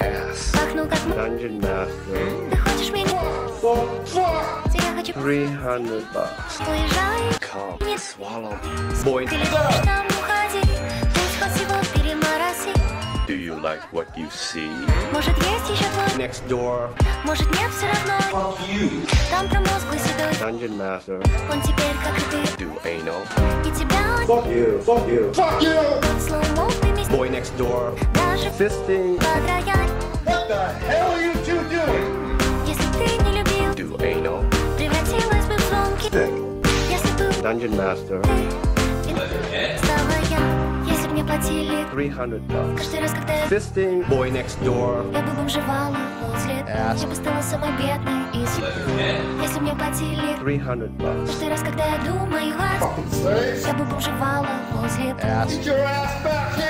ass. Пахну как м- Dungeon Master. Ты хочешь меня? Я хочу 300 bucks. Уезжай Come, Нет. swallow. Boy, Ты любишь там уходи Пусть хоть перемороси do you like what you see? Может есть еще твой Next door, Может нет все равно Там промозглый седой Dungeon Master. Он теперь как и ты Do anal. И тебя Fuck you. Fuck you. Fuck you. слоумоу вместе Boy next door. Даже Fisting. под рояль Если ты не любил Do anal. Превратилась бы в звонки Если бы Dungeon Master. ты Стала я Если б мне платили 300 bucks. Каждый раз, когда я Fisting. Boy next door. Я бы бомжевала возле Я бы стала самой бедной из Если б мне платили 300 bucks. Каждый раз, когда я думаю о Я бы бомжевала возле Oh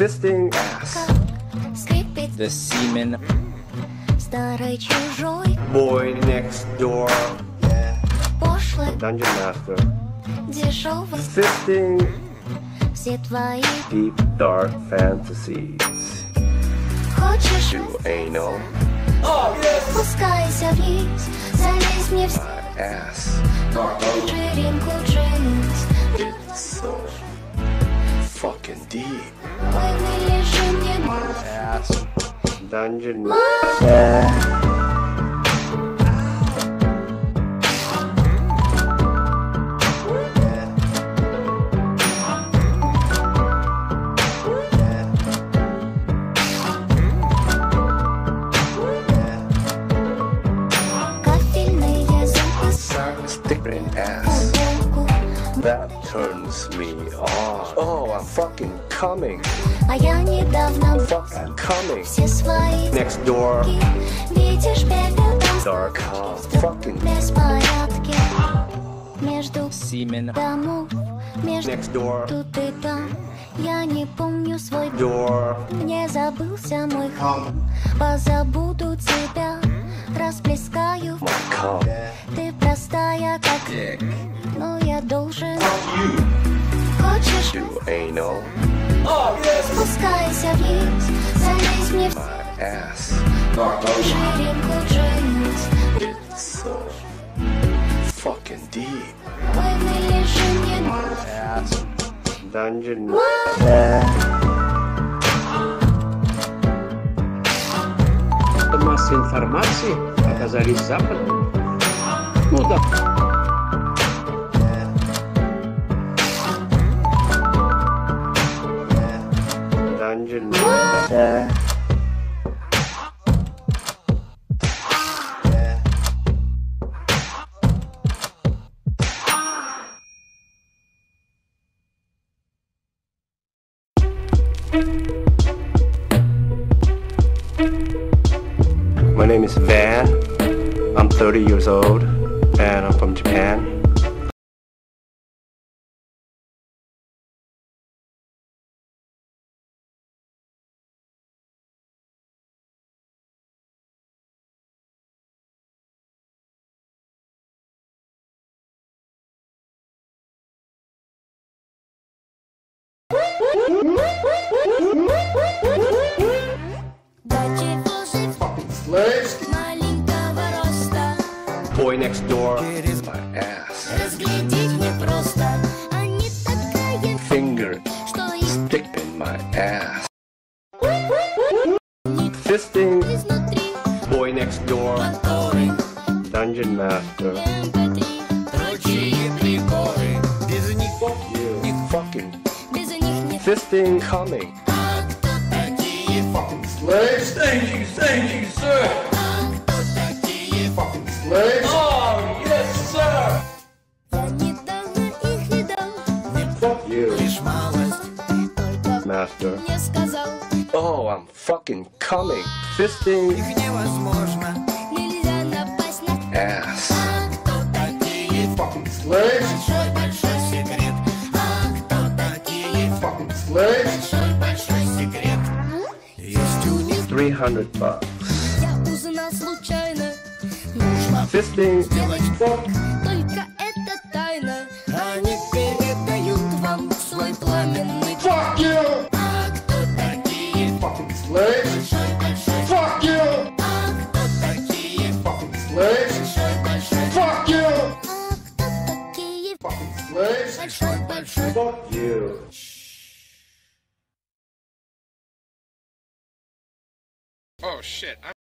Fisting ass. как скрипит The semen Старой чужой Boy next door. Пошлый Dungeon Master. дешевый Fisting. Все твои Deep dark fantasies. Хочешь Do anal. Спускайся вниз Залезь мне в My ass. вечеринку джинс It's so fucking deep. Ой, мы лежим не ass. Dungeon Master. Кафельные зубы Stick in ass. футболку That turns me on. Oh, I'm fucking coming. А я недавно Fucking coming. все свои Next door. Видишь, там Dark. Fucking беспорядки Между Semen домов Между next door. тут и там Я не помню свой Door. Мне забылся мой хом Позабуду тебя Расплескаю. Ты простая, как Но я должен. Хочешь, Do anal. спускайся вниз Залезь мне в My ass. ширинку джинс It's so fucking deep. Ой, мы лежим не ass. Dungeon массы информации оказались западными. Ну да, Dungeon My name is Van. I'm 30 years old and I'm from Japan. Маленького роста Boy next door. my ass. Разглядеть непросто Они такая, Finger что их dick in my ass. Fisting. изнутри Boy next door. Моторы, Dungeon Master. MP3 Прочие приборы You fucking Без них нет Fisting. coming. А кто такие? Thank you, thank you, sir. А кто такие? Oh, yes, sir. Я недавно их видал Fuck you, Ты только Master. мне сказал Oh, I'm fucking coming. Fisting. Нельзя напасть на Ass. А кто 300 bucks. Я узнал случайно Нужно Fisting. сделать так Только это тайна Они передают вам свой пламенный Fuck you. А кто такие? Большой большой Fuck you. А кто такие? Большой большой Fuck you. А кто такие? Большой большой Fuck you. Shit. I'm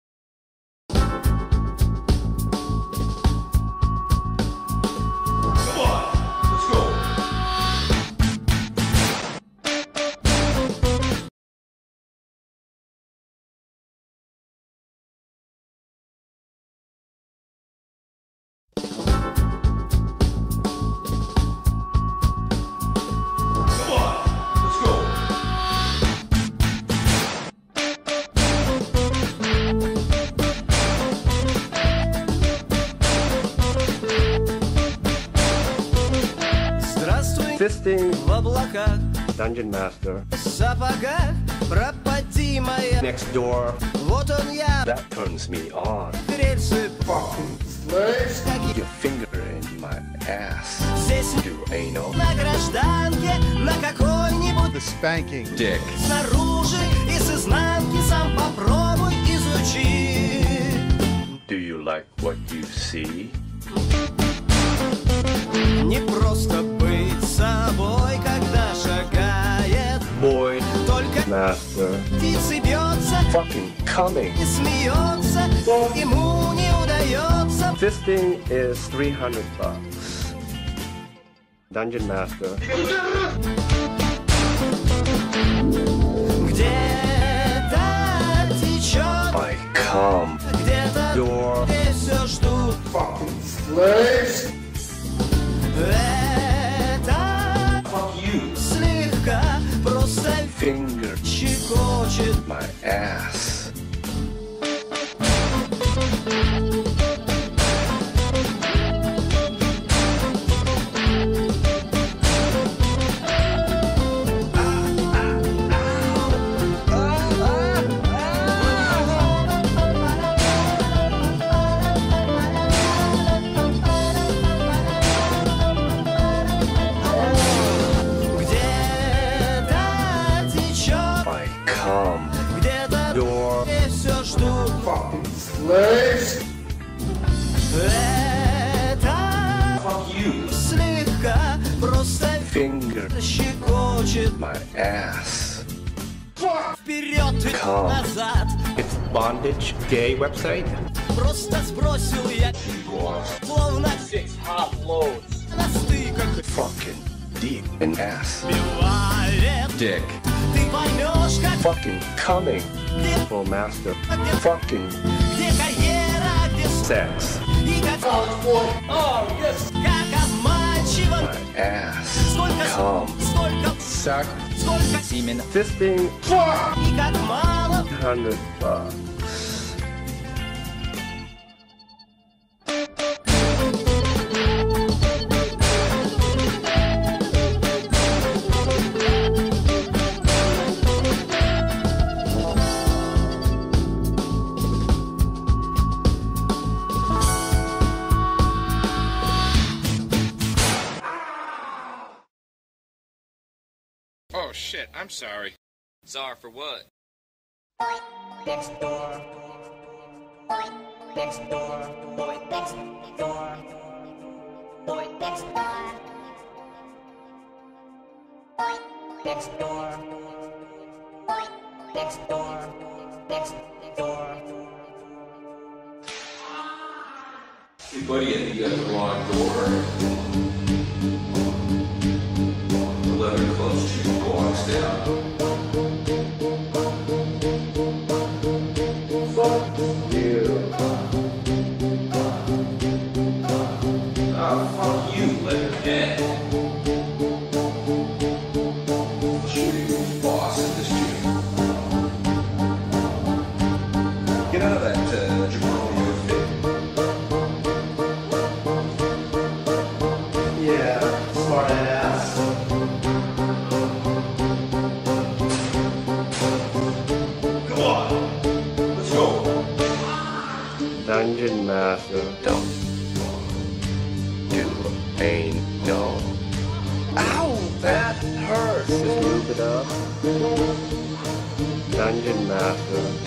облаках, Dungeon Master. в сапогах, пропади моя. Next door. Вот он я, That turns me on. рельсы Your finger in my ass. здесь Do anal. на гражданке, на какой-нибудь Dick. снаружи и с изнанки сам попробуй изучи. Do you like what you see? Не просто быть собой, когда шагает, Boy только Master. птицы бьется Fucking coming. и смеется, ему не удается Fisting is 300 bucks. Dungeon Master. Где-то течет, I come. где-то здесь все ждут. Это просто Finger щекочет. my ass. My ass. Вперед и Come. назад. It's bondage gay website. Просто сбросил я Словно на стыках Fucking deep in ass. бывает Dick. Ты поймешь, как Fucking coming. где, Full Master. где, Fucking где карьера, где с- Sex. и как Как обманчиво my ass. Сколько, Come. сколько, Suck. сколько Именно. Fisting. И как мало 100 bucks. I'm sorry. Sorry for what? next door, boy next door, boy next door, boy next door, boy next door, next door. Buddy, I think got the uh, wrong door. Eleven close two será Dungeon Master. Don't do pain, no. Ow, that hurts. Just lube it up. Dungeon Master.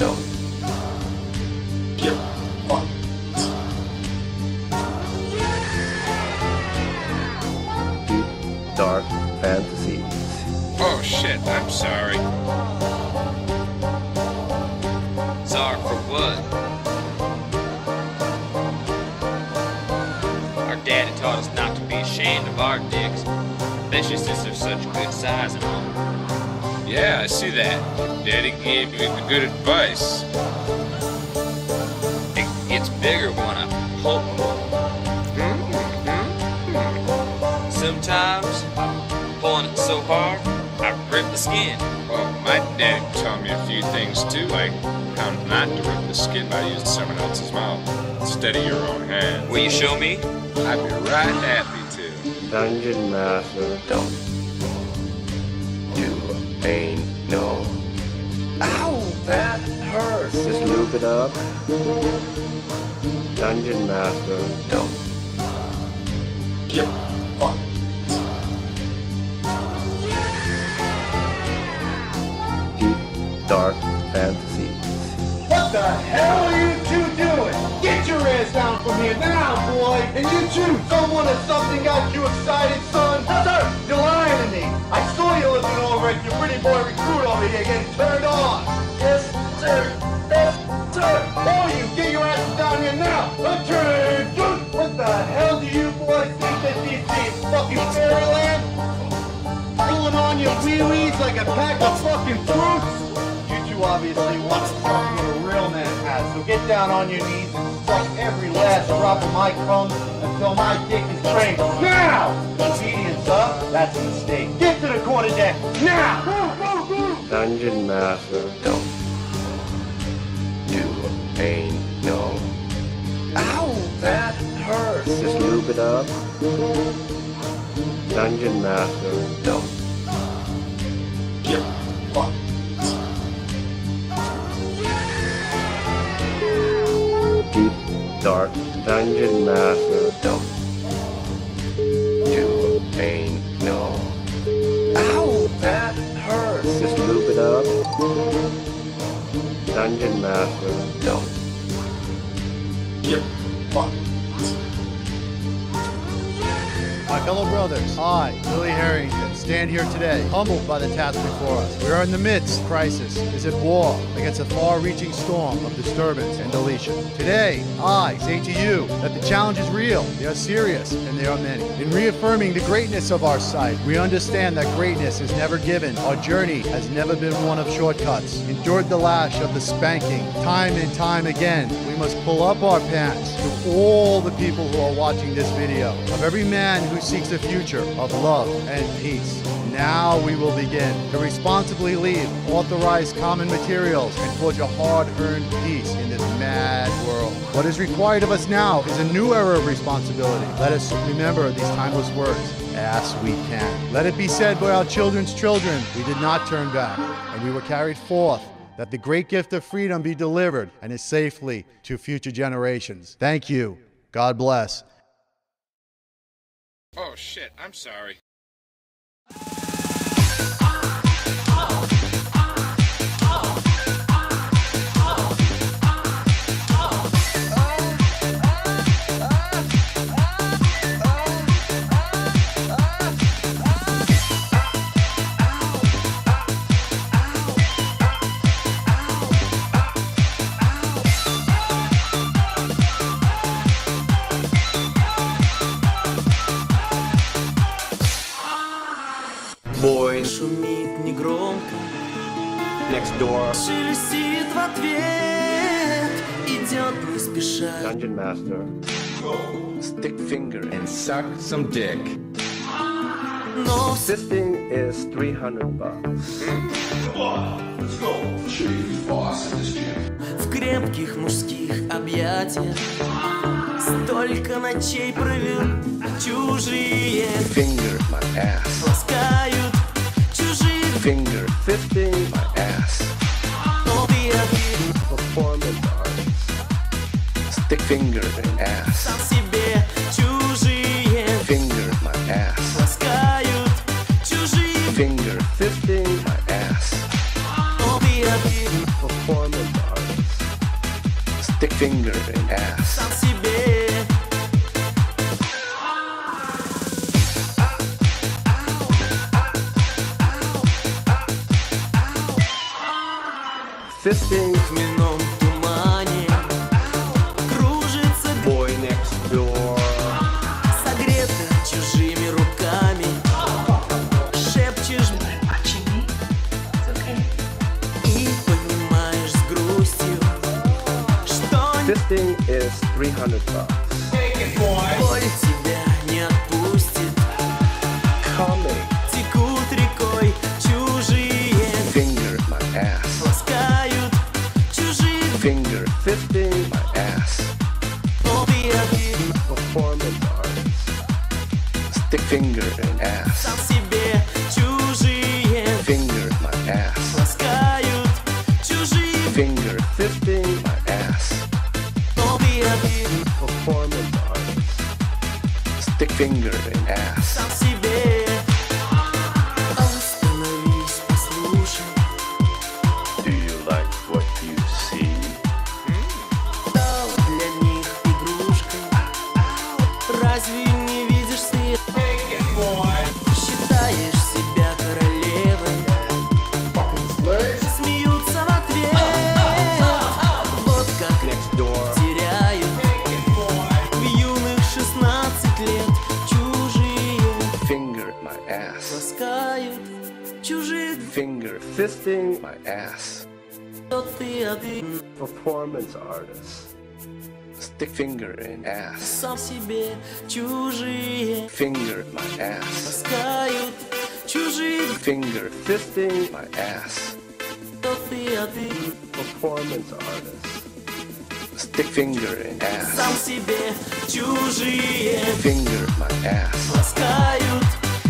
Especially since they're such good size and all. Yeah, I see that. Daddy gave you the good advice. It gets bigger when I pull them. Sometimes I'm pulling it so hard, I rip the skin. Well, my dad taught me a few things too, like how not to rip the skin by using someone else's mouth instead of your own hand. Will you show me? I'd be right happy. Dungeon Master. Don't do pain, no. Ow, that hurts. Just lube it up. Dungeon Master. Don't get fucked. Deep, dark fantasies. What the hell are you two doing? Down from here now, boy! And you too, someone or something got you excited, son? Sir, you're lying to me. I saw you looking over at your pretty boy recruit over here getting turned on. Yes, sir. Yes, sir. All you, get your asses down here now. Attention! What the hell do you boys think that this is? Fucking fairyland? Pulling on your wee-wees like a pack of fucking fruits? You two obviously want something a real man has, so get down on your knees and suck every last drop of my cum until my dick is trained. Now! Obedience up, that's a mistake. Get to the quarter deck, now! Dungeon Master. Don't do pain, no. Ow, that hurts. Just lube it up. Dungeon Master. Don't get fucked. Dark Dungeon Master. Don't do pain, no. Ow, that hurts. Just lube it up. Dungeon Master. Don't get fucked. My fellow brothers, I, Billy Harrington, stand here today, humbled by the task before us. We are in the midst of crisis, is at war against a far-reaching storm of disturbance and deletion. Today, I say to you that the challenge is real, they are serious, and they are many. In reaffirming the greatness of our site, we understand that greatness is never given. Our journey has never been one of shortcuts. Endured the lash of the spanking, time and time again, we must pull up our pants to all the people who are watching this video, of every man who seeks a future of love and peace. Now we will begin to responsibly leave authorized common materials and forge a hard-earned peace in this mad world. What is required of us now is a new era of responsibility. Let us remember these timeless words as we can. Let it be said by our children's children, we did not turn back, and we were carried forth that the great gift of freedom be delivered and is safely to future generations. Thank you. God bless. Oh shit, I'm sorry. бой Шумит негромко Next door Шелестит в ответ Идет не спеша Dungeon Master Go. Stick finger and suck some dick Но This thing is 300 bucks Let's go. Chief, boss in this gym. В крепких мужских объятиях Столько ночей провел чужие Finger my ass. Ласкают finger fisting my ass. Performance artist. Stick finger in ass. Finger my ass. Finger fisting my ass. Performance artist. Stick finger in ass. Fisting в мином тумане. Кружится boy next согрета чужими руками. Шепчешь и понимаешь с грустью Что Fisting is 300 bucks. performance artist. Stick finger in ass. Сам себе чужие Finger my ass. Ласкают чужих Finger Fisting my ass. кто ты, а ты performance artist. Stick finger in Сам ass. себе чужие Finger my ass. Ласкают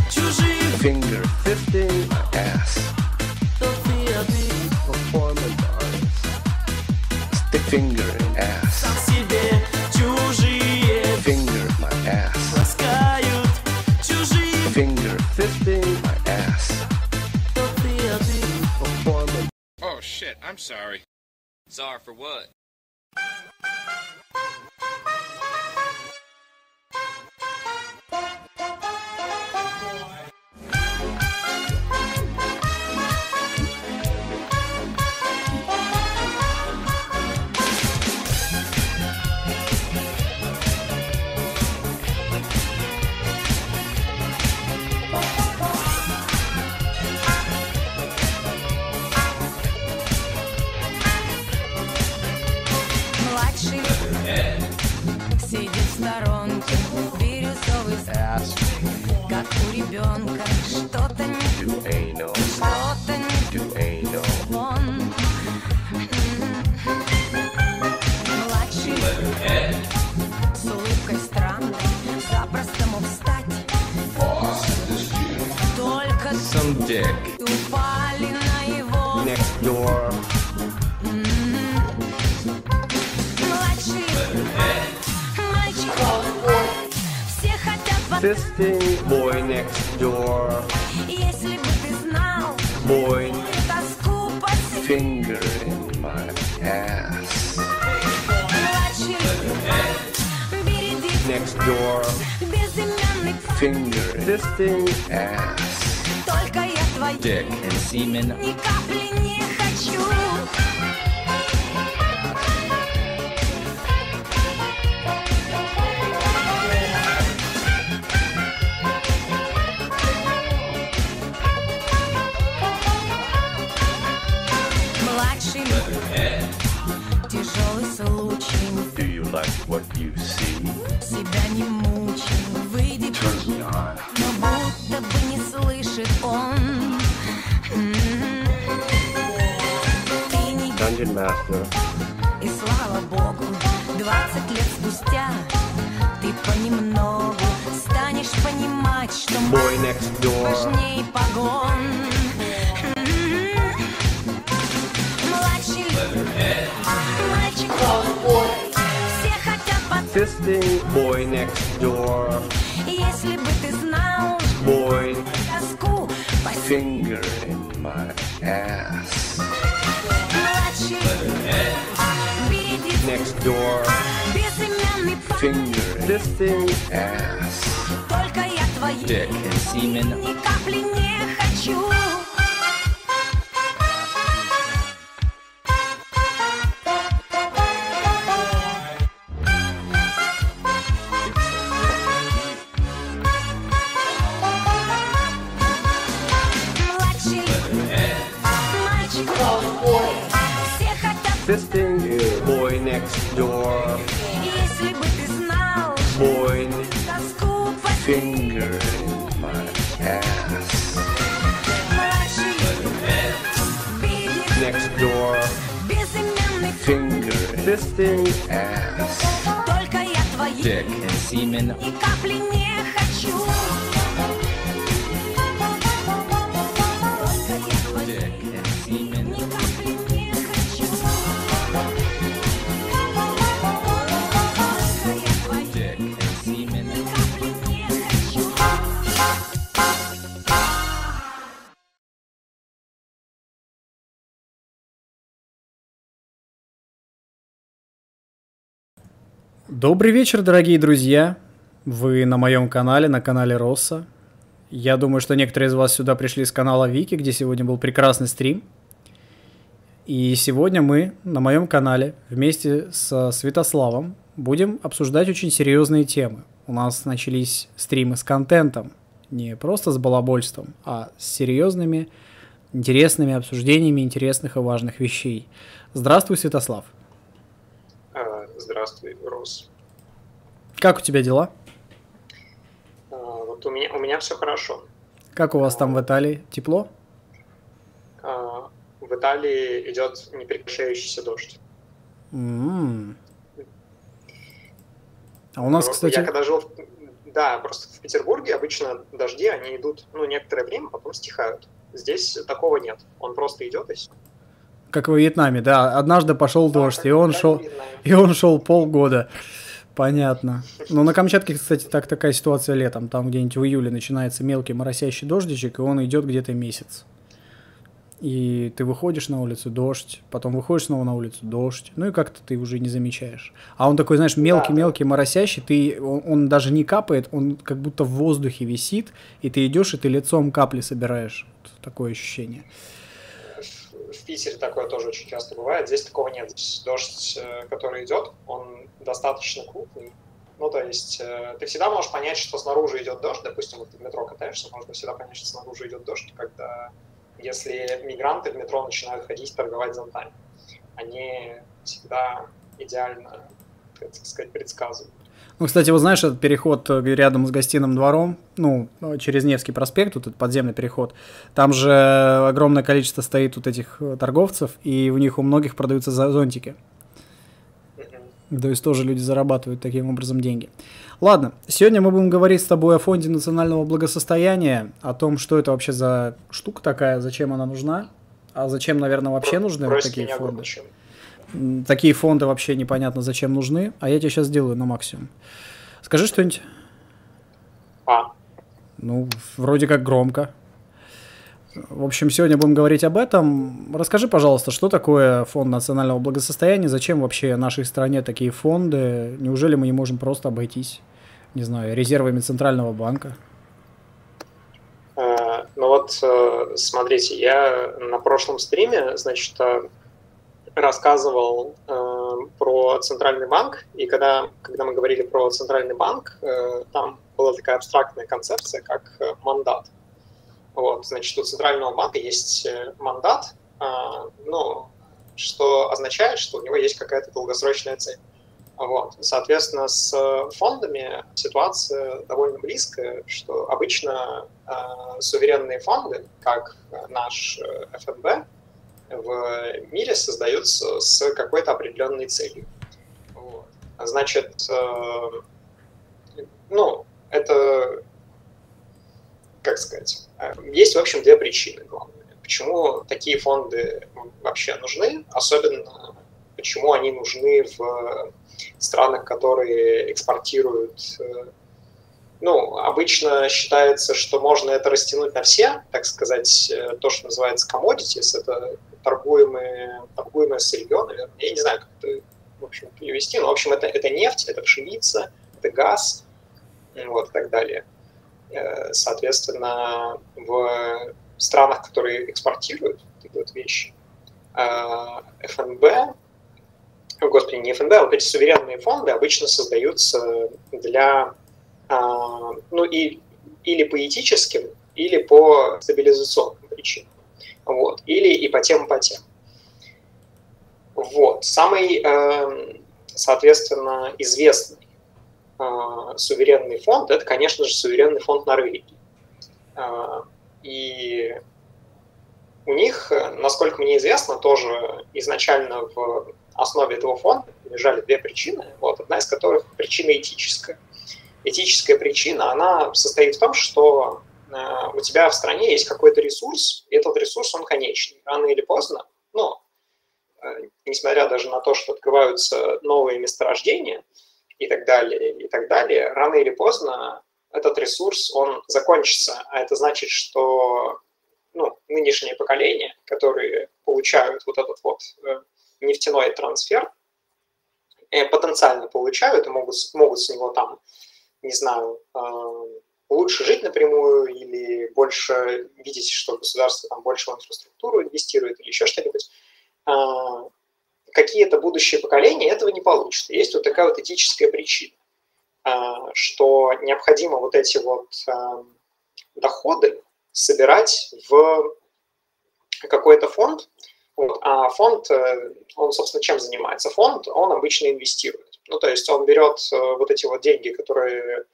чужих Finger Fisting my ass. Finger in ass. Сам себе чужие Finger my ass. Ласкают чужие Finger Fisting my ass. кто ты, а ты performance Oh shit, I'm sorry. Sorry for what? Младший dick. упали на его next door. младший мальчик. Все хотят в ответ, Fisting boy next door. если бы ты знал Boy тоску по себе. Finger in my ass. Младший береги next door. безымянный Finger in Fisting ass. Только я твоей Dick and semen. Master. Dick and semen. Добрый вечер, дорогие друзья. Вы на моем канале, на канале Росса. Я думаю, что некоторые из вас сюда пришли с канала Вики, где сегодня был прекрасный стрим. И сегодня мы на моем канале вместе со Святославом будем обсуждать очень серьезные темы. У нас начались стримы с контентом, не просто с балабольством, а с серьезными, интересными обсуждениями интересных и важных вещей. Здравствуй, Святослав. А, Здравствуй, Рос. Как у тебя дела? А, Вот у меня, у меня все хорошо. Как у вас там в Италии? Тепло? А, В Италии идет непрекращающийся дождь. М. А у нас, Я кстати, когда жил, в- да, просто в Петербурге обычно дожди, они идут, ну, некоторое время, потом стихают. Здесь такого нет. Он просто идет и все. как во Вьетнаме, да, однажды пошел дождь, и он шел, и он шел полгода. Понятно. Но на Камчатке, кстати, так такая ситуация летом. Там где-нибудь в июле начинается мелкий моросящий дождичек, и он идет где-то месяц. И ты выходишь на улицу, дождь, потом выходишь снова на улицу, дождь. Ну и как-то ты уже не замечаешь. А он такой, знаешь, мелкий-мелкий, моросящий, ты, он, он даже не капает, он как будто в воздухе висит, и ты идешь, и ты лицом капли собираешь. Вот такое ощущение. В Питере такое тоже очень часто бывает. Здесь такого нет. Здесь дождь, э, который идет, он достаточно. Ну, то есть э, ты всегда можешь понять, что снаружи идет дождь. Допустим, вот ты в метро катаешься, можно всегда понять, что снаружи идет дождь, когда если мигранты в метро начинают ходить торговать зонтами. Они всегда идеально, так сказать, предсказывают. Ну, кстати, вот знаешь, этот переход э, рядом с гостиным двором, ну, э, через Невский проспект, вот этот подземный переход, там же огромное количество стоит вот этих торговцев, и у них у многих продаются зонтики. То есть тоже люди зарабатывают таким образом деньги. Ладно, сегодня мы будем говорить с тобой о фонде национального благосостояния, о том, что это вообще за штука такая, зачем она нужна, а зачем, наверное, вообще нужны вот Брось такие фонды. глубже. М, Такие фонды вообще непонятно зачем нужны, а я тебе сейчас сделаю на максимум. Скажи что-нибудь. А, Ну, вроде как громко. В общем, сегодня будем говорить об этом. Расскажи, пожалуйста, что такое фонд национального благосостояния, зачем вообще нашей стране такие фонды? Неужели мы не можем просто обойтись, не знаю, резервами Центрального банка? Э, Ну вот, э, смотрите, я на прошлом стриме, значит, э, рассказывал про Центральный банк, и когда, когда мы говорили про Центральный банк, там была такая абстрактная концепция, как мандат. Вот, значит, у Центрального банка есть э, мандат, э, ну, что означает, что у него есть какая-то долгосрочная цель. Вот. Соответственно, с фондами ситуация довольно близкая, что обычно э, суверенные фонды, как наш ФНБ, в мире создаются с какой-то определенной целью. Вот. Значит, э, ну, это, как сказать, э, есть, в общем, две причины главные. Почему такие фонды вообще нужны, особенно почему они нужны в странах, которые экспортируют э, ну, обычно считается, что можно это растянуть на все, так сказать, э, то, что называется commodities, это торгуемые, торгуемое сырье, наверное. Я не знаю, как это, в общем, перевести, но, в общем, это, это нефть, это пшеница, это газ, вот, и так далее. Э, соответственно, в странах, которые экспортируют эти вот вещи, ФНБ господи, не ФНБ, а вот эти суверенные фонды обычно создаются для, а, ну, и, или по этическим, или по стабилизационным причинам. Вот. Или и по тем, и по тем. Вот. Самый, эм, соответственно, известный суверенный фонд – это, конечно же, суверенный фонд Норвегии. А, и у них, насколько мне известно, тоже изначально в основе этого фонда лежали две причины, вот, одна из которых причина этическая. Этическая причина, она состоит в том, что э, у тебя в стране есть какой-то ресурс, и этот ресурс, он конечный. Рано или поздно, ну, э, несмотря даже на то, что открываются новые месторождения и так далее, и так далее, рано или поздно этот ресурс, он закончится. А это значит, что ну, нынешнее поколение, которые получают вот этот вот э, нефтяной трансфер, э, потенциально получают и могут, могут с него там, не знаю, э, лучше жить напрямую или больше видеть, что государство там больше в инфраструктуру инвестирует или еще что-нибудь, э, какие-то будущие поколения этого не получат. Есть вот такая вот этическая причина, что необходимо вот эти вот доходы собирать в какой-то фонд, вот. А фонд, э, он, собственно, чем занимается? Фонд, он обычно инвестирует. Ну, то есть он берет э, вот эти вот деньги, которые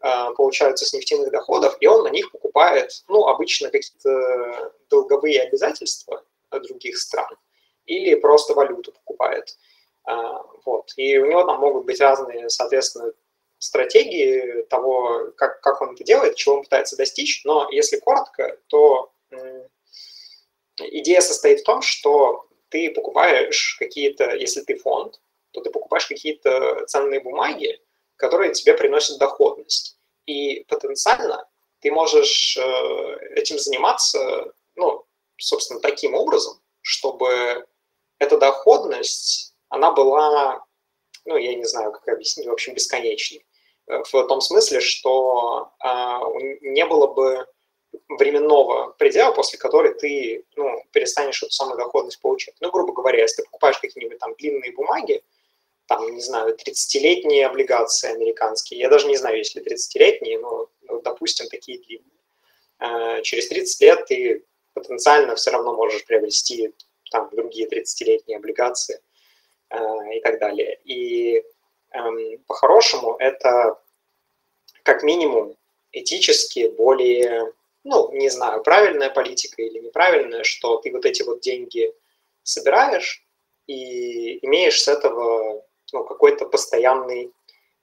э, получаются с нефтяных доходов, и он на них покупает, ну, обычно какие-то долговые обязательства других стран или просто валюту покупает. Вот. И у него там могут быть разные, соответственно, стратегии того, как, как он это делает, чего он пытается достичь, но если коротко, то идея состоит в том, что ты покупаешь какие-то, если ты фонд, то ты покупаешь какие-то ценные бумаги, которые тебе приносят доходность. И потенциально ты можешь э, этим заниматься, ну, собственно, таким образом, чтобы эта доходность, она была, ну, я не знаю, как объяснить, в общем, бесконечной. Э, в том смысле, что а, не было бы временного предела, после которой ты ну, перестанешь эту самую доходность получать. Ну, грубо говоря, если ты покупаешь какие-нибудь там длинные бумаги, там, не знаю, 30-летние облигации американские, я даже не знаю, есть ли 30-летние, но, ну, допустим, такие длинные. Э, через 30 лет ты потенциально все равно можешь приобрести там другие 30-летние облигации э, и так далее. И эм, по-хорошему это как минимум этически более ну, не знаю, правильная политика или неправильная, что ты вот эти вот деньги собираешь и имеешь с этого ну, какой-то постоянный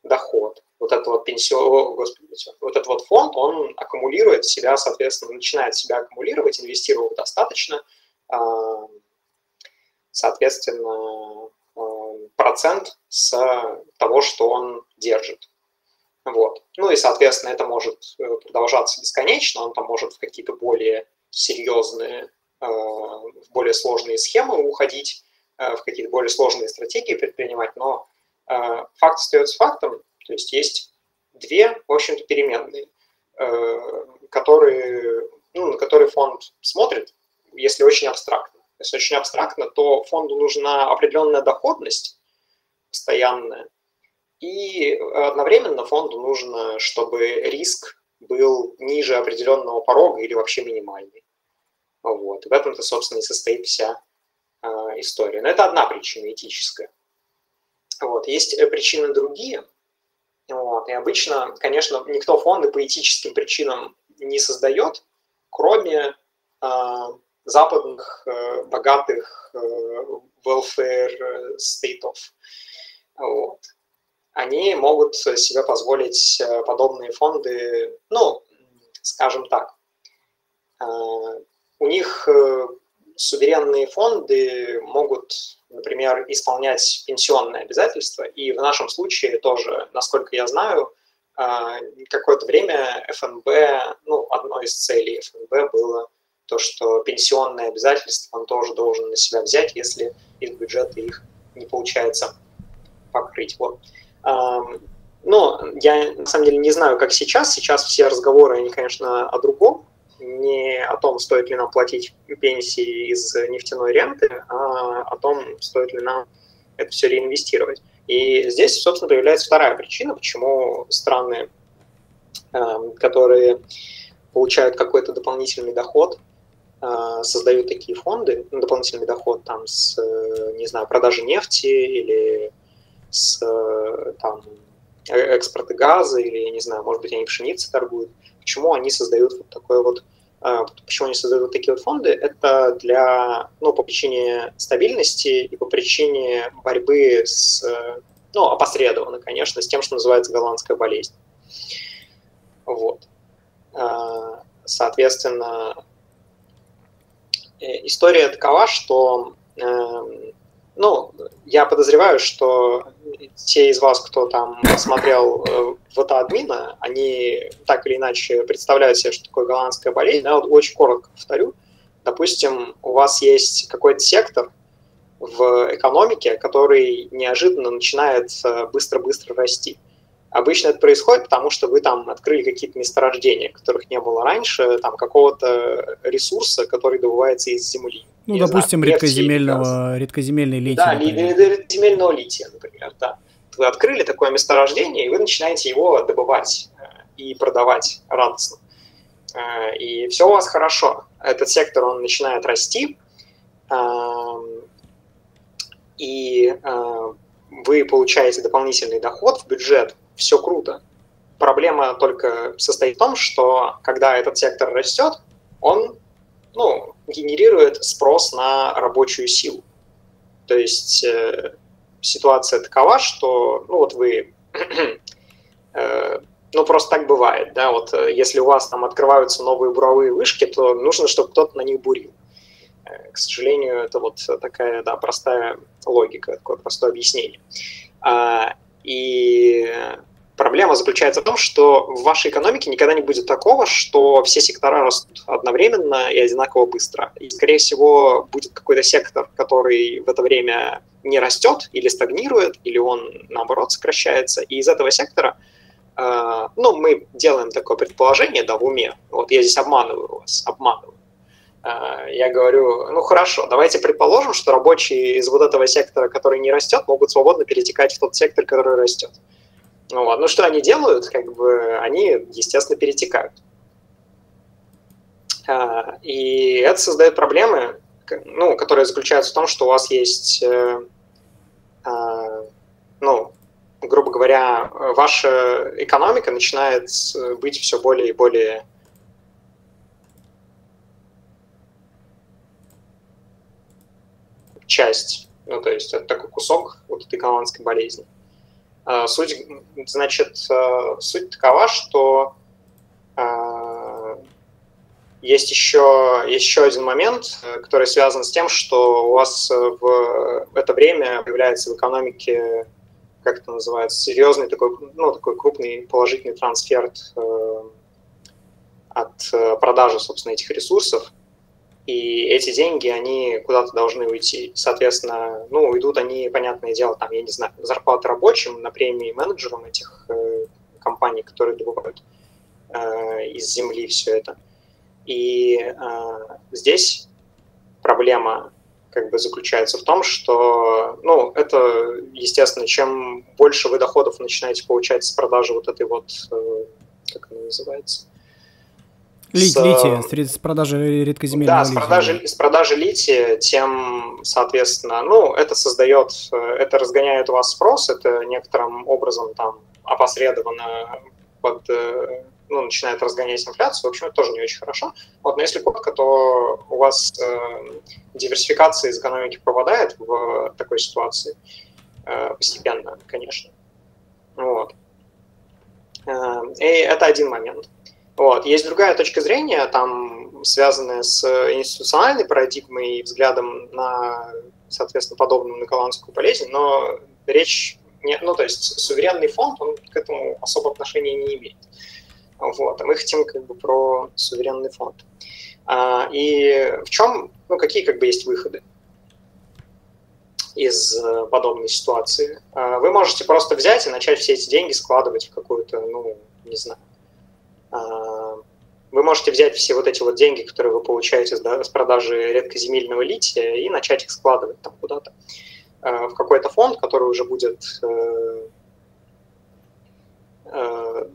доход. Вот этот вот пенсион, господи, вот этот вот фонд, он аккумулирует себя, соответственно, начинает себя аккумулировать, инвестировал достаточно, а, соответственно, а, процент с того, что он держит. Вот. Ну и, соответственно, это может э, продолжаться бесконечно, он там может в какие-то более серьезные, э, в более сложные схемы уходить, э, в какие-то более сложные стратегии предпринимать, но факт остается фактом, то есть есть две, в общем-то, переменные, которые, ну, на которые фонд смотрит, если очень абстрактно. Если очень абстрактно, то фонду нужна определенная доходность постоянная, и одновременно фонду нужно, чтобы риск был ниже определенного порога или вообще минимальный. Вот. В этом-то, собственно, и состоит вся э, история. Но это одна причина этическая. Вот. Есть э, причины другие. Вот. И обычно, конечно, никто фонды по этическим причинам не создает, кроме э, западных э, богатых э, welfare стейтов. Вот. Они могут себе позволить э, подобные фонды, ну, скажем так, э, у них э, суверенные фонды могут, например, исполнять пенсионные обязательства, и в нашем случае тоже, насколько я знаю, какое-то время ФНБ, ну, одной из целей ФНБ было то, что пенсионные обязательства он тоже должен на себя взять, если из бюджета их не получается покрыть. Вот. Но я на самом деле не знаю, как сейчас. Сейчас все разговоры, они, конечно, о другом. Не о том, стоит ли нам платить пенсии из нефтяной ренты, а о том, стоит ли нам это все реинвестировать. И здесь, собственно, появляется вторая причина, почему страны, которые получают какой-то дополнительный доход создают такие фонды, ну, дополнительный доход там с, э, не знаю, продажи нефти или с э, там, э, экспорта газа или, я не знаю, может быть, они пшеницы торгуют. Почему они создают вот такое вот а, Почему они создают вот такие вот фонды? Это для, ну, по причине стабильности и по причине борьбы с, ну, опосредованно, конечно, с тем, что называется голландская болезнь. Вот. А, соответственно, история такова, что эм, ну, я подозреваю, что те из вас, кто там смотрел э, вот админа, они так или иначе представляют себе, что такое голландская болезнь. Я вот очень коротко повторю. Допустим, у вас есть какой-то сектор в экономике, который неожиданно начинает э, быстро-быстро расти. Обычно это происходит, потому что вы там открыли какие-то месторождения, которых не было раньше, там какого-то ресурса, который добывается из земли. Ну, не допустим, знаю, редкоземельного, редкоземельной лития. Да, например. редкоземельного лития, например, да. Вы открыли такое месторождение, и вы начинаете его добывать э, и продавать радостно. Э, и все у вас хорошо. Этот сектор, он начинает расти, эм, и э, вы получаете дополнительный доход в бюджет, все круто. Проблема только состоит в том, что когда этот сектор растет, он ну, генерирует спрос на рабочую силу. То есть э, ситуация такова, что ну вот вы э, ну, просто так бывает, да, вот э, если у вас там открываются новые буровые вышки, то нужно, чтобы кто-то на них бурил. Э, к сожалению, это вот такая, да, простая логика, такое простое объяснение. И Проблема заключается в том, что в вашей экономике никогда не будет такого, что все сектора растут одновременно и одинаково быстро. И, скорее всего, будет какой-то сектор, который в это время не растет или стагнирует, или он, наоборот, сокращается. И из этого сектора, э, ну, мы делаем такое предположение, да, в уме. Вот я здесь обманываю вас, обманываю. Э, я говорю, ну хорошо, давайте предположим, что рабочие из вот этого сектора, который не растет, могут свободно перетекать в тот сектор, который растет. Ну, вот. ну что они делают? Как бы они, естественно, перетекают. А, и это создает проблемы, ну, которые заключаются в том, что у вас есть, э, а, ну, грубо говоря, ваша экономика начинает быть все более и более часть, ну, то есть это такой кусок вот этой голландской болезни. А, суть, значит, а, суть такова, что а, есть еще, еще один момент, который связан с тем, что у вас в это время появляется в экономике, как это называется, серьезный такой, ну, такой крупный положительный трансфер от продажи, собственно, этих ресурсов и эти деньги, они куда-то должны уйти. Соответственно, ну, уйдут они, понятное дело, там, я не знаю, зарплаты рабочим, на премии менеджерам этих э, компаний, которые добывают э, из земли все это. И э, здесь проблема как бы заключается в том, что, ну, это, естественно, чем больше вы доходов начинаете получать с продажи вот этой вот, э, как она называется, Лит, с, лития, с, продажи редкоземельного да, с продажи, да. с продажи лития, тем, соответственно, ну, это создает, это разгоняет у вас спрос, это некоторым образом там опосредованно под, э, ну, начинает разгонять инфляцию, в общем, это тоже не очень хорошо. Вот, но если коротко, то у вас э, диверсификация из экономики пропадает в такой ситуации э, постепенно, конечно. Вот. Э, и это один момент. Вот. Есть другая точка зрения, там, связанная с институциональной парадигмой и взглядом на, соответственно, подобную на голландскую болезнь, но речь не, ну, то есть суверенный фонд, он к этому особо отношения не имеет. Вот, а мы хотим как бы про суверенный фонд. А, и в чем, ну, какие как бы есть выходы из э, подобной ситуации? А, вы можете просто взять и начать все эти деньги складывать в какую-то, ну, не знаю, вы можете взять все вот эти вот деньги, которые вы получаете с продажи редкоземельного лития, и начать их складывать там куда-то э, в какой-то фонд, который уже будет, э, э,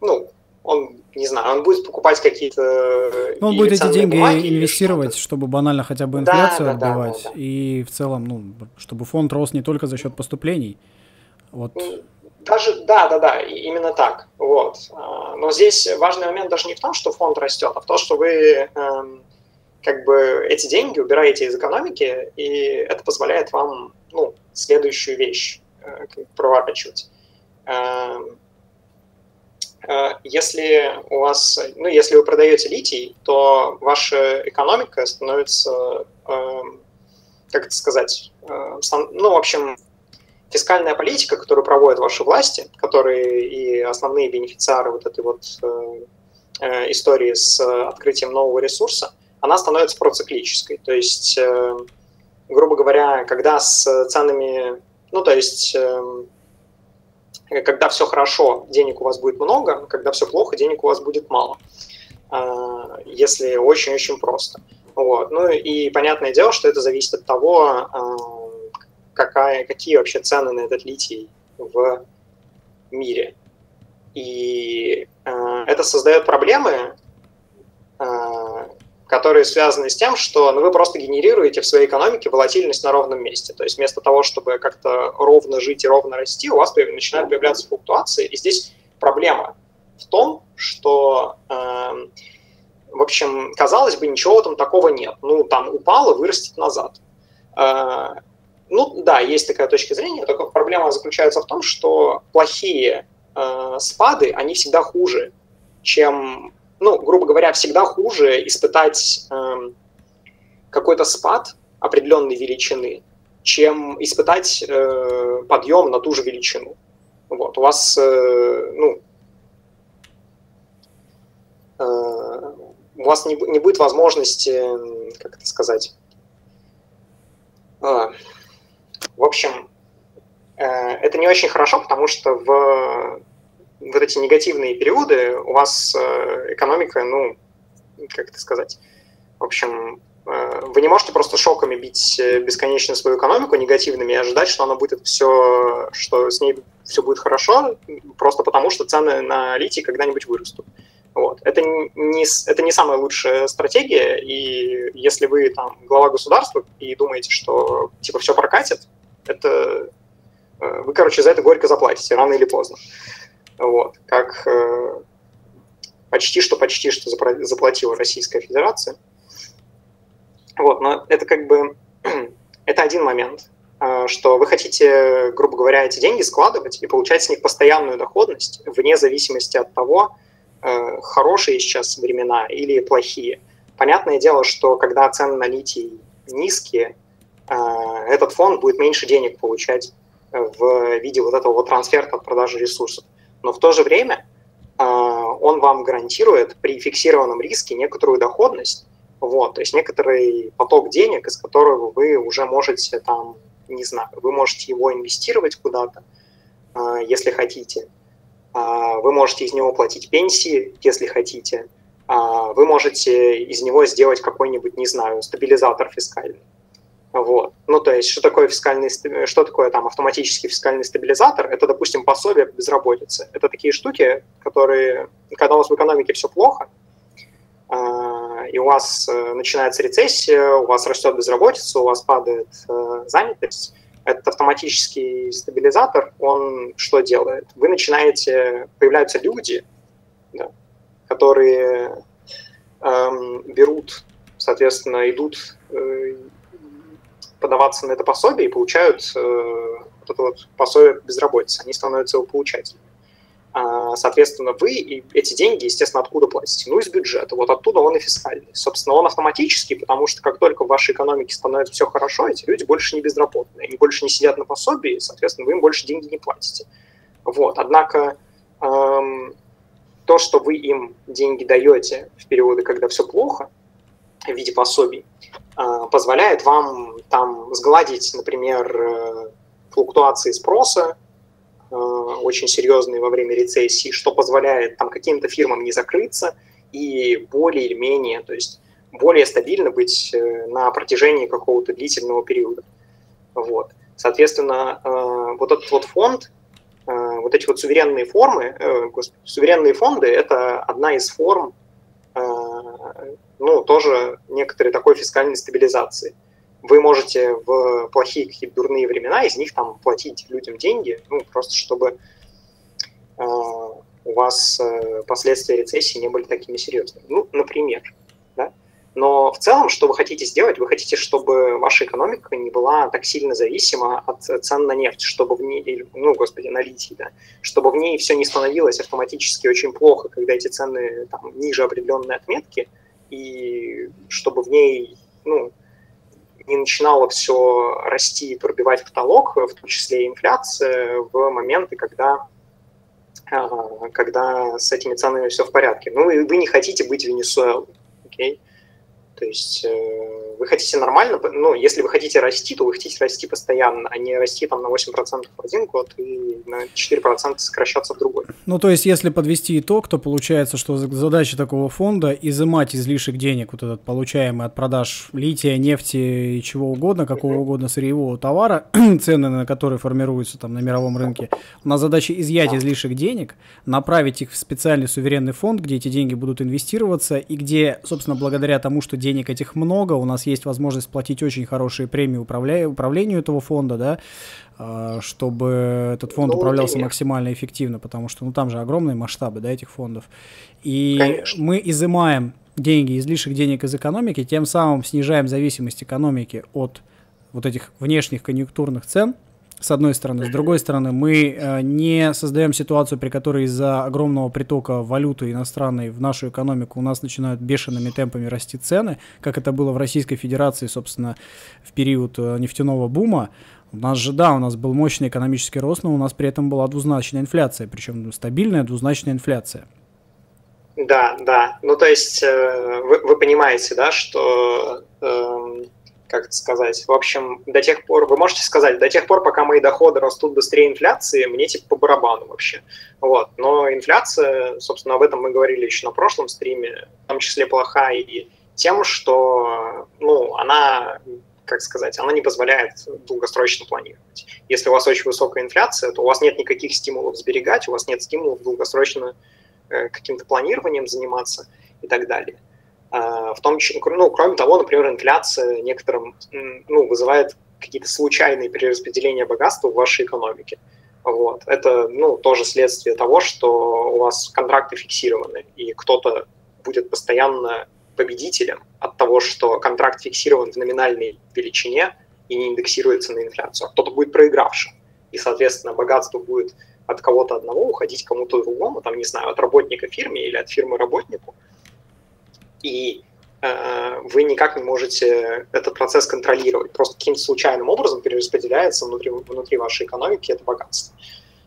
ну, он, не знаю, он будет покупать какие-то... Ну, он будет эти деньги инвестировать, чтобы банально хотя бы инфляцию да, да, отбивать, да, да, да. и в целом, ну, чтобы фонд рос не только за счет поступлений. Вот. Даже, да, да, да, именно так. Вот. А, но здесь важный момент даже не в том, что фонд растет, а в том, что вы эм, как бы эти деньги убираете из экономики, и это позволяет вам ну, следующую вещь э, проворачивать. Эм, э, если у вас, ну, если вы продаете литий, то ваша экономика становится, эм, как это сказать, э, ну, в общем, фискальная политика, которую проводят ваши власти, которые и основные бенефициары вот этой вот э, э, истории с открытием нового ресурса, она становится проциклической. То есть, э, грубо говоря, когда с ценами, ну то есть, э, когда все хорошо, денег у вас будет много, когда все плохо, денег у вас будет мало. Э, если очень-очень просто. Вот. Ну и понятное дело, что это зависит от того, э, какая, какие вообще цены на этот литий в мире. И э, это создает проблемы, э, которые связаны с тем, что ну, вы просто генерируете в своей экономике волатильность на ровном месте. То есть вместо того, чтобы как-то ровно жить и ровно расти, у вас начинают появляться флуктуации. И здесь проблема в том, что, э, в общем, казалось бы, ничего там такого нет. Ну, там упало, вырастет назад. Э, ну да, есть такая точка зрения, только проблема заключается в том, что плохие э, спады, они всегда хуже, чем, ну, грубо говоря, всегда хуже испытать э, какой-то спад определенной величины, чем испытать э, подъем на ту же величину. Вот, у вас, э, ну, э, у вас не, не будет возможности, как это сказать, э, это не очень хорошо, потому что в вот эти негативные периоды у вас э, экономика, ну, как это сказать, в общем, э, вы не можете просто шоками бить бесконечно свою экономику негативными и ожидать, что она будет все, что с ней все будет хорошо, просто потому что цены на литий когда-нибудь вырастут. Вот. Это, не, это не самая лучшая стратегия, и если вы там глава государства и думаете, что типа все прокатит, это э, вы, короче, за это горько заплатите, рано или поздно. Вот, как э, почти что, почти что заплатила Российская Федерация. Вот, но это как бы, это один момент, э, что вы хотите, грубо говоря, эти деньги складывать и получать с них постоянную доходность вне зависимости от того, хорошие сейчас времена или плохие. Понятное дело, что когда цены на литий низкие, этот фонд будет меньше денег получать э, в виде вот этого вот трансферта от продажи ресурсов. Но в то же время а, он вам гарантирует при фиксированном риске некоторую доходность, вот, то есть некоторый поток денег, из которого вы уже можете там, не знаю, вы можете его инвестировать куда-то, а, если хотите, вы можете из него платить пенсии, если хотите, вы можете из него сделать какой-нибудь, не знаю, стабилизатор фискальный. Вот. Ну, то есть, что такое фискальный, что такое там автоматический фискальный стабилизатор? Это, допустим, пособие по безработице. Это такие штуки, которые, когда у вас в экономике все плохо, э, и у вас э, начинается рецессия, у вас растет безработица, у вас падает э, занятость, этот автоматический стабилизатор, он что делает? Вы начинаете, появляются люди, да, которые эм, берут, соответственно, идут э, подаваться на это пособие и получают э, вот это вот пособие безработицы. Они становятся его получателями. А, соответственно, вы и эти деньги, естественно, откуда платите? Ну, из бюджета. Вот оттуда он и фискальный. Собственно, он автоматический, потому что как только в вашей экономике становится все хорошо, эти люди больше не безработные, они больше не сидят на пособии, соответственно, вы им больше деньги не платите. Вот. Однако эм, то, что вы им деньги даете в периоды, когда все плохо, в виде пособий, позволяет вам там сгладить, например, э, флуктуации спроса, Э, очень серьезные во время рецессии, что позволяет там каким-то фирмам не закрыться и более или менее, то есть более стабильно быть э, на протяжении какого-то длительного периода. Вот. Соответственно, э, вот этот вот фонд, вот эти вот суверенные формы, суверенные фонды – это одна из форм, ну, тоже некоторой такой фискальной стабилизации вы можете в плохие какие-то дурные времена из них там платить людям деньги, ну, просто чтобы э, у вас э, последствия рецессии не были такими серьезными. Ну, например? Но в целом, что вы хотите сделать? Вы хотите, чтобы ваша экономика не была так сильно зависима от цен на нефть, чтобы в ней, ну, господи, на литий, да, чтобы в ней все не становилось автоматически очень плохо, когда эти цены там ниже определенной отметки, и чтобы в ней, ну, не начинало все расти и пробивать потолок, в том числе и инфляция, в моменты, когда, а, когда с этими ценами все в порядке. Ну и вы не хотите быть Венесуэлой, окей? Okay? То есть э, вы хотите нормально, ну, если вы хотите расти, то вы хотите расти постоянно, а не расти там на 8% в один год и на 4% сокращаться в другой. Ну, то есть, если подвести итог, то получается, что задача такого фонда изымать излишек денег, вот этот получаемый от продаж лития, нефти и чего угодно, какого угодно сырьевого товара, цены на которые формируются там на мировом рынке. У нас задача изъять излишек денег, направить их в специальный суверенный фонд, где эти деньги будут инвестироваться и где, собственно, благодаря тому, что денег этих много, у нас есть возможность платить очень хорошие премии управля... управлению этого фонда, да, а, чтобы этот фонд ну, управлялся максимально эффективно, потому что ну, там же огромные масштабы да, этих фондов. И Конечно. мы изымаем деньги, излишек денег из экономики, тем самым снижаем зависимость экономики от вот этих внешних конъюнктурных цен, с одной стороны. С другой стороны, мы э, не создаем ситуацию, при которой из-за огромного притока валюты иностранной в нашу экономику у нас начинают бешеными темпами расти цены, как это было в Российской Федерации, собственно, в период э, нефтяного бума. У нас же, да, у нас был мощный экономический рост, но у нас при этом была двузначная инфляция, причем стабильная двузначная инфляция. Да, да. Ну, то есть э, вы, вы понимаете, да, что э, как это сказать, в общем, до тех пор, вы можете сказать, до тех пор, пока мои доходы растут быстрее инфляции, мне типа по барабану вообще. Вот. Но инфляция, собственно, об этом мы говорили еще на прошлом стриме, в том числе плохая и тем, что, ну, она как сказать, она не позволяет долгосрочно планировать. Если у вас очень высокая инфляция, то у вас нет никаких стимулов сберегать, у вас нет стимулов долгосрочно э, каким-то планированием заниматься и так далее. А, в том числе, ну, кроме того, например, инфляция некоторым ну, вызывает какие-то случайные перераспределения богатства в вашей экономике. Вот. Это ну, тоже следствие того, что у вас контракты фиксированы, и кто-то будет постоянно победителем от того, что контракт фиксирован в номинальной величине и не индексируется на инфляцию, а кто-то будет проигравшим. И, соответственно, богатство будет от кого-то одного уходить кому-то другому, там, не знаю, от работника фирме или от фирмы работнику и э, вы никак не можете этот процесс контролировать. Просто каким-то случайным образом перераспределяется внутри, внутри вашей экономики это богатство.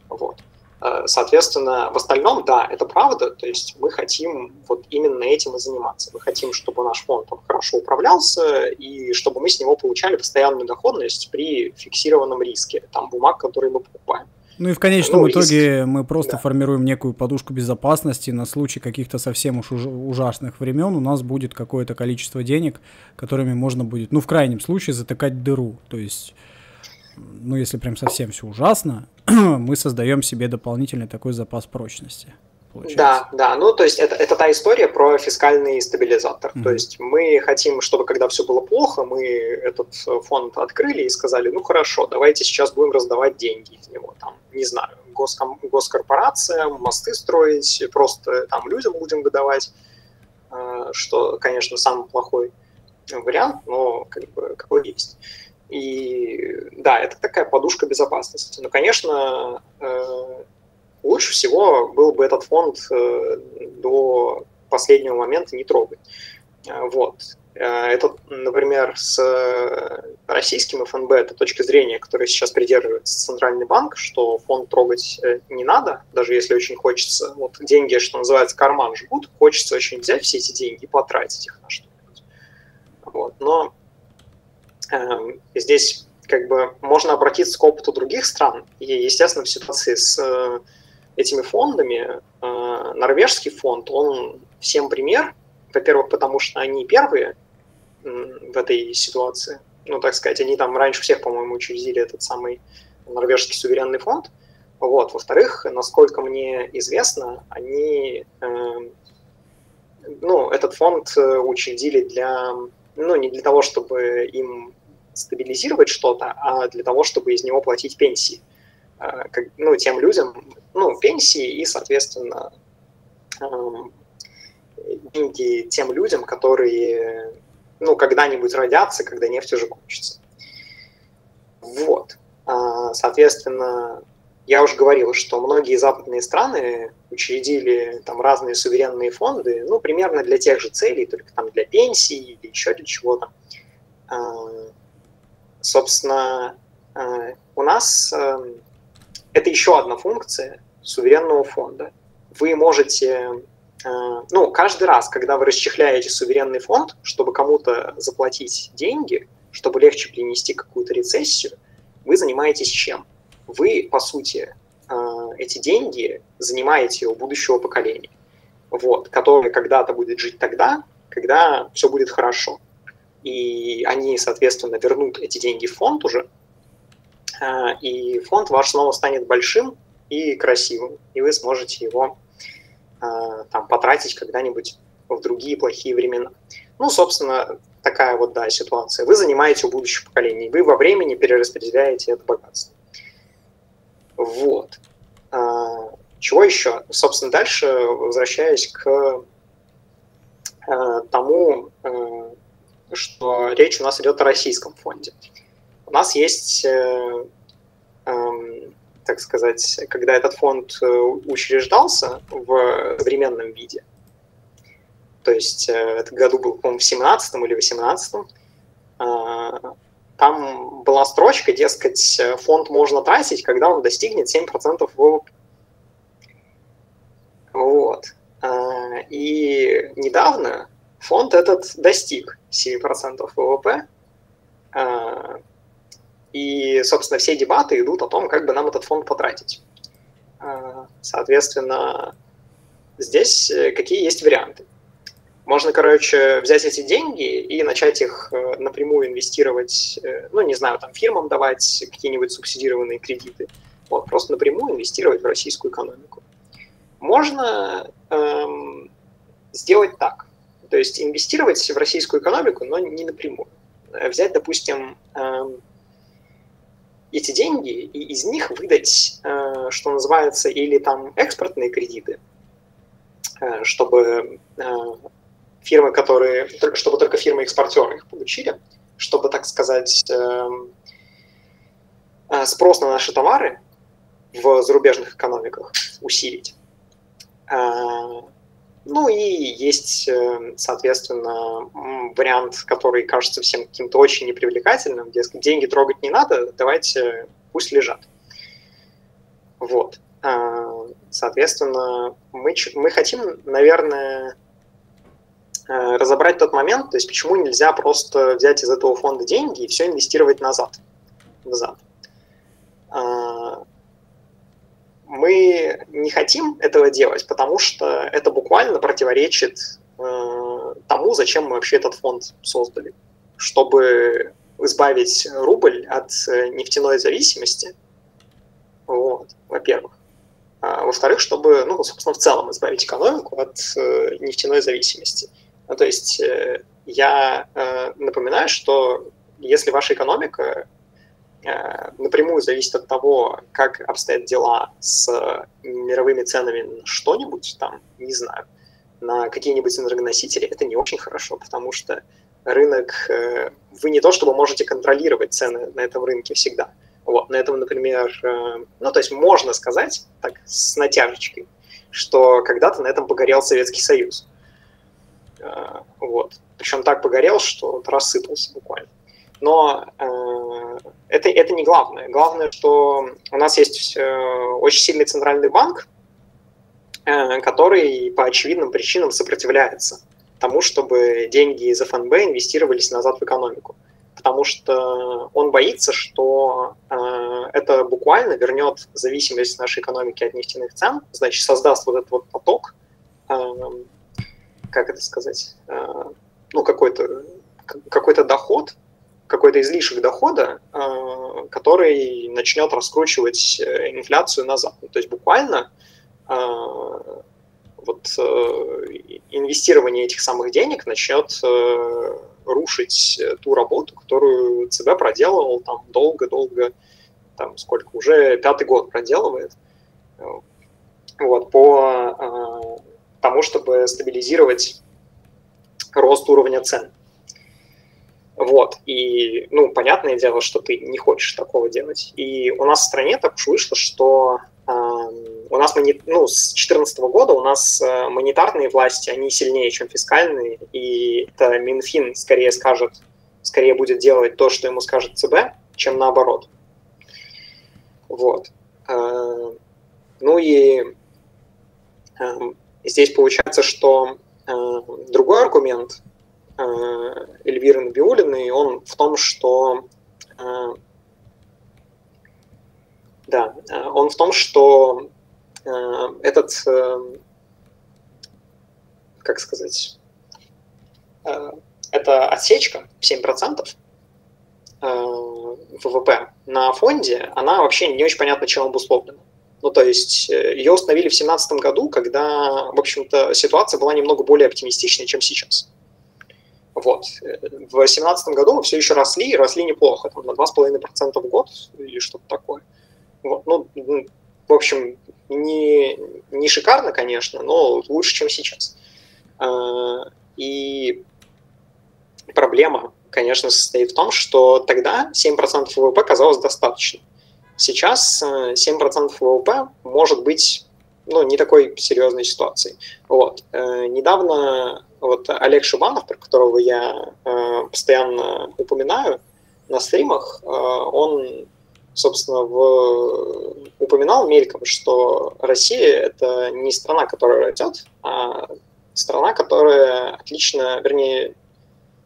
Вот. Э, соответственно, в остальном, да, это правда, то есть мы хотим вот именно этим и заниматься. Мы хотим, чтобы наш фонд там, хорошо управлялся и чтобы мы с него получали постоянную доходность при фиксированном риске, там, бумаг, которые мы покупаем. Ну и в конечном ну, итоге есть... мы просто да. формируем некую подушку безопасности на случай каких-то совсем уж ужасных времен. У нас будет какое-то количество денег, которыми можно будет, ну в крайнем случае, затыкать дыру. То есть, ну если прям совсем все ужасно, мы создаем себе дополнительный такой запас прочности. Получается. Да, да, ну то есть это, это та история про фискальный стабилизатор. Мгм. То есть мы хотим, чтобы когда все было плохо, мы этот фонд открыли и сказали, ну хорошо, давайте сейчас будем раздавать деньги из него, там, не знаю, госком, госкорпорациям, мосты строить, просто там людям будем выдавать, э, что, конечно, самый плохой вариант, но как бы какой есть. И да, это такая подушка безопасности. Но, конечно, э, лучше всего был бы этот фонд э, до последнего момента не трогать. Э, Вот. Э, Это, например, с э, российским ФНБ, это точка зрения, которой сейчас придерживается Центральный банк, что фонд трогать э, не надо, даже если очень хочется. Вот деньги, что называется, карман жгут, хочется очень взять все эти деньги и потратить их на что-нибудь. Вот. Но эм, здесь как бы можно обратиться к опыту других стран, и, естественно, в ситуации с э, этими фондами, э, норвежский фонд, он всем пример, во-первых, потому что они первые в этой ситуации, ну, так сказать, они там раньше всех, по-моему, учредили этот самый норвежский суверенный фонд, вот. Во-вторых, насколько мне известно, они, э, ну, этот фонд э, учредили для, ну, не для того, чтобы им стабилизировать что-то, а для того, чтобы из него платить пенсии. Э, Ну, тем людям, ну, пенсии и, соответственно, эм, деньги тем людям, которые, ну, когда-нибудь родятся, когда нефть уже кончится. Вот. А, Соответственно, я уже говорил, что многие западные страны учредили там разные суверенные фонды, ну, примерно для тех же целей, только там для пенсий или еще для чего-то. А, Собственно, а, у нас эм, это еще одна функция суверенного фонда. Вы можете, э, ну, каждый раз, когда вы расчехляете суверенный фонд, чтобы кому-то заплатить деньги, чтобы легче перенести какую-то рецессию, вы занимаетесь чем? Вы, по сути, э, эти деньги занимаете у будущего поколения, вот, которое когда-то будет жить тогда, когда все будет хорошо. И они, соответственно, вернут эти деньги в фонд уже, а, и фонд ваш снова станет большим и красивым, и вы сможете его а, там потратить когда-нибудь в другие плохие времена. Ну, собственно, такая вот, да, ситуация. Вы занимаете у будущих поколений, вы во времени перераспределяете это богатство. Вот. А, Чего еще? Собственно, дальше, возвращаясь к а, тому, что речь у нас идет о российском фонде. У нас есть, э, так сказать, когда этот фонд э, учреждался в современном виде, то есть э, этот году был, по-моему, в 17 или 18 там была строчка, дескать, фонд можно тратить, когда он достигнет 7% ВВП. Вот. А, И недавно фонд этот достиг 7% ВВП, а, и, собственно, все дебаты идут о том, как бы нам этот фонд потратить. А, Соответственно, здесь э, какие есть варианты? Можно, короче, взять эти деньги и начать их э, напрямую инвестировать, э, ну, не знаю, там, фирмам давать какие-нибудь субсидированные кредиты. Вот, просто напрямую инвестировать в российскую экономику. Можно эм, сделать так. То есть инвестировать в российскую экономику, но не напрямую. Взять, допустим, эм, эти деньги и из них выдать, э, что называется, или там экспортные кредиты, э, чтобы э, фирмы, которые, чтобы только фирмы-экспортеры их получили, чтобы, так сказать, эм, спрос на наши товары в зарубежных экономиках усилить. Ну и есть, э, соответственно, вариант, который кажется всем каким-то очень непривлекательным. Деньги трогать не надо, давайте пусть лежат. Вот. Э, Соответственно, мы, мы хотим, наверное, э, разобрать тот момент, то есть почему нельзя просто взять из этого фонда деньги и все инвестировать назад, взад. Мы не хотим этого делать, потому что это буквально противоречит э, тому, зачем мы вообще этот фонд создали. Чтобы избавить рубль от э, нефтяной зависимости, вот, во-первых. А, во-вторых, чтобы, ну, собственно, в целом избавить экономику от э, нефтяной зависимости. Ну, то есть э, я э, напоминаю, что если ваша экономика напрямую зависит от того, как обстоят дела с мировыми ценами на что-нибудь, там, не знаю, на какие-нибудь энергоносители, это не очень хорошо, потому что рынок, э, вы не то чтобы можете контролировать цены на этом рынке всегда – вот, на этом, например, э, ну, то есть можно сказать, так, с натяжечкой, что когда-то на этом погорел Советский Союз. Э, вот. Причем так погорел, что рассыпался буквально. Но э, это, это не главное. Главное, что у нас есть э, очень сильный центральный банк, э, который по очевидным причинам сопротивляется тому, чтобы деньги из ФНБ инвестировались назад в экономику потому что он боится, что э, это буквально вернет зависимость нашей экономики от нефтяных цен, значит, создаст вот этот вот поток, э, как это сказать, э, ну, какой-то какой-то доход, какой-то излишек дохода, э, который начнет раскручивать э, инфляцию назад. То есть буквально э, вот инвестирование этих самых денег начнет рушить ту работу, которую ЦБ проделывал там долго-долго, там сколько, уже пятый год проделывает, вот, по тому, чтобы стабилизировать рост уровня цен. Вот, и, ну, понятное дело, что ты не хочешь такого делать. И у нас в стране так уж вышло, что э, у нас, мони... ну, с 2014 года у нас э, монетарные власти, они сильнее, чем фискальные, и это Минфин скорее скажет, скорее будет делать то, что ему скажет ЦБ, чем наоборот. Вот. Э, ну и э, здесь получается, что другой аргумент Эльвиры Набиулиной, он в том, что да, он в том, что Э, этот, э, как сказать, э, эта отсечка 7% ВВП на фонде, она вообще не очень понятно, чем обусловлена. Ну, то есть ее установили в 2017 году, когда, в общем-то, ситуация была немного более оптимистичной, чем сейчас. Вот. В 2017 году мы все еще росли, и росли неплохо, там, на 2,5% в год или что-то такое. Вот. Ну, в общем, не, не шикарно, конечно, но лучше, чем сейчас. А, и проблема, конечно, состоит в том, что тогда 7% ВВП казалось достаточно. Сейчас 7% э, ВВП может быть ну, не такой серьезной ситуацией. Вот. Э, недавно вот Олег Шибанов, про которого я э, постоянно упоминаю на стримах, он собственно, в... упоминал мельком, что Россия — это не страна, которая растет, а страна, которая отлично, вернее,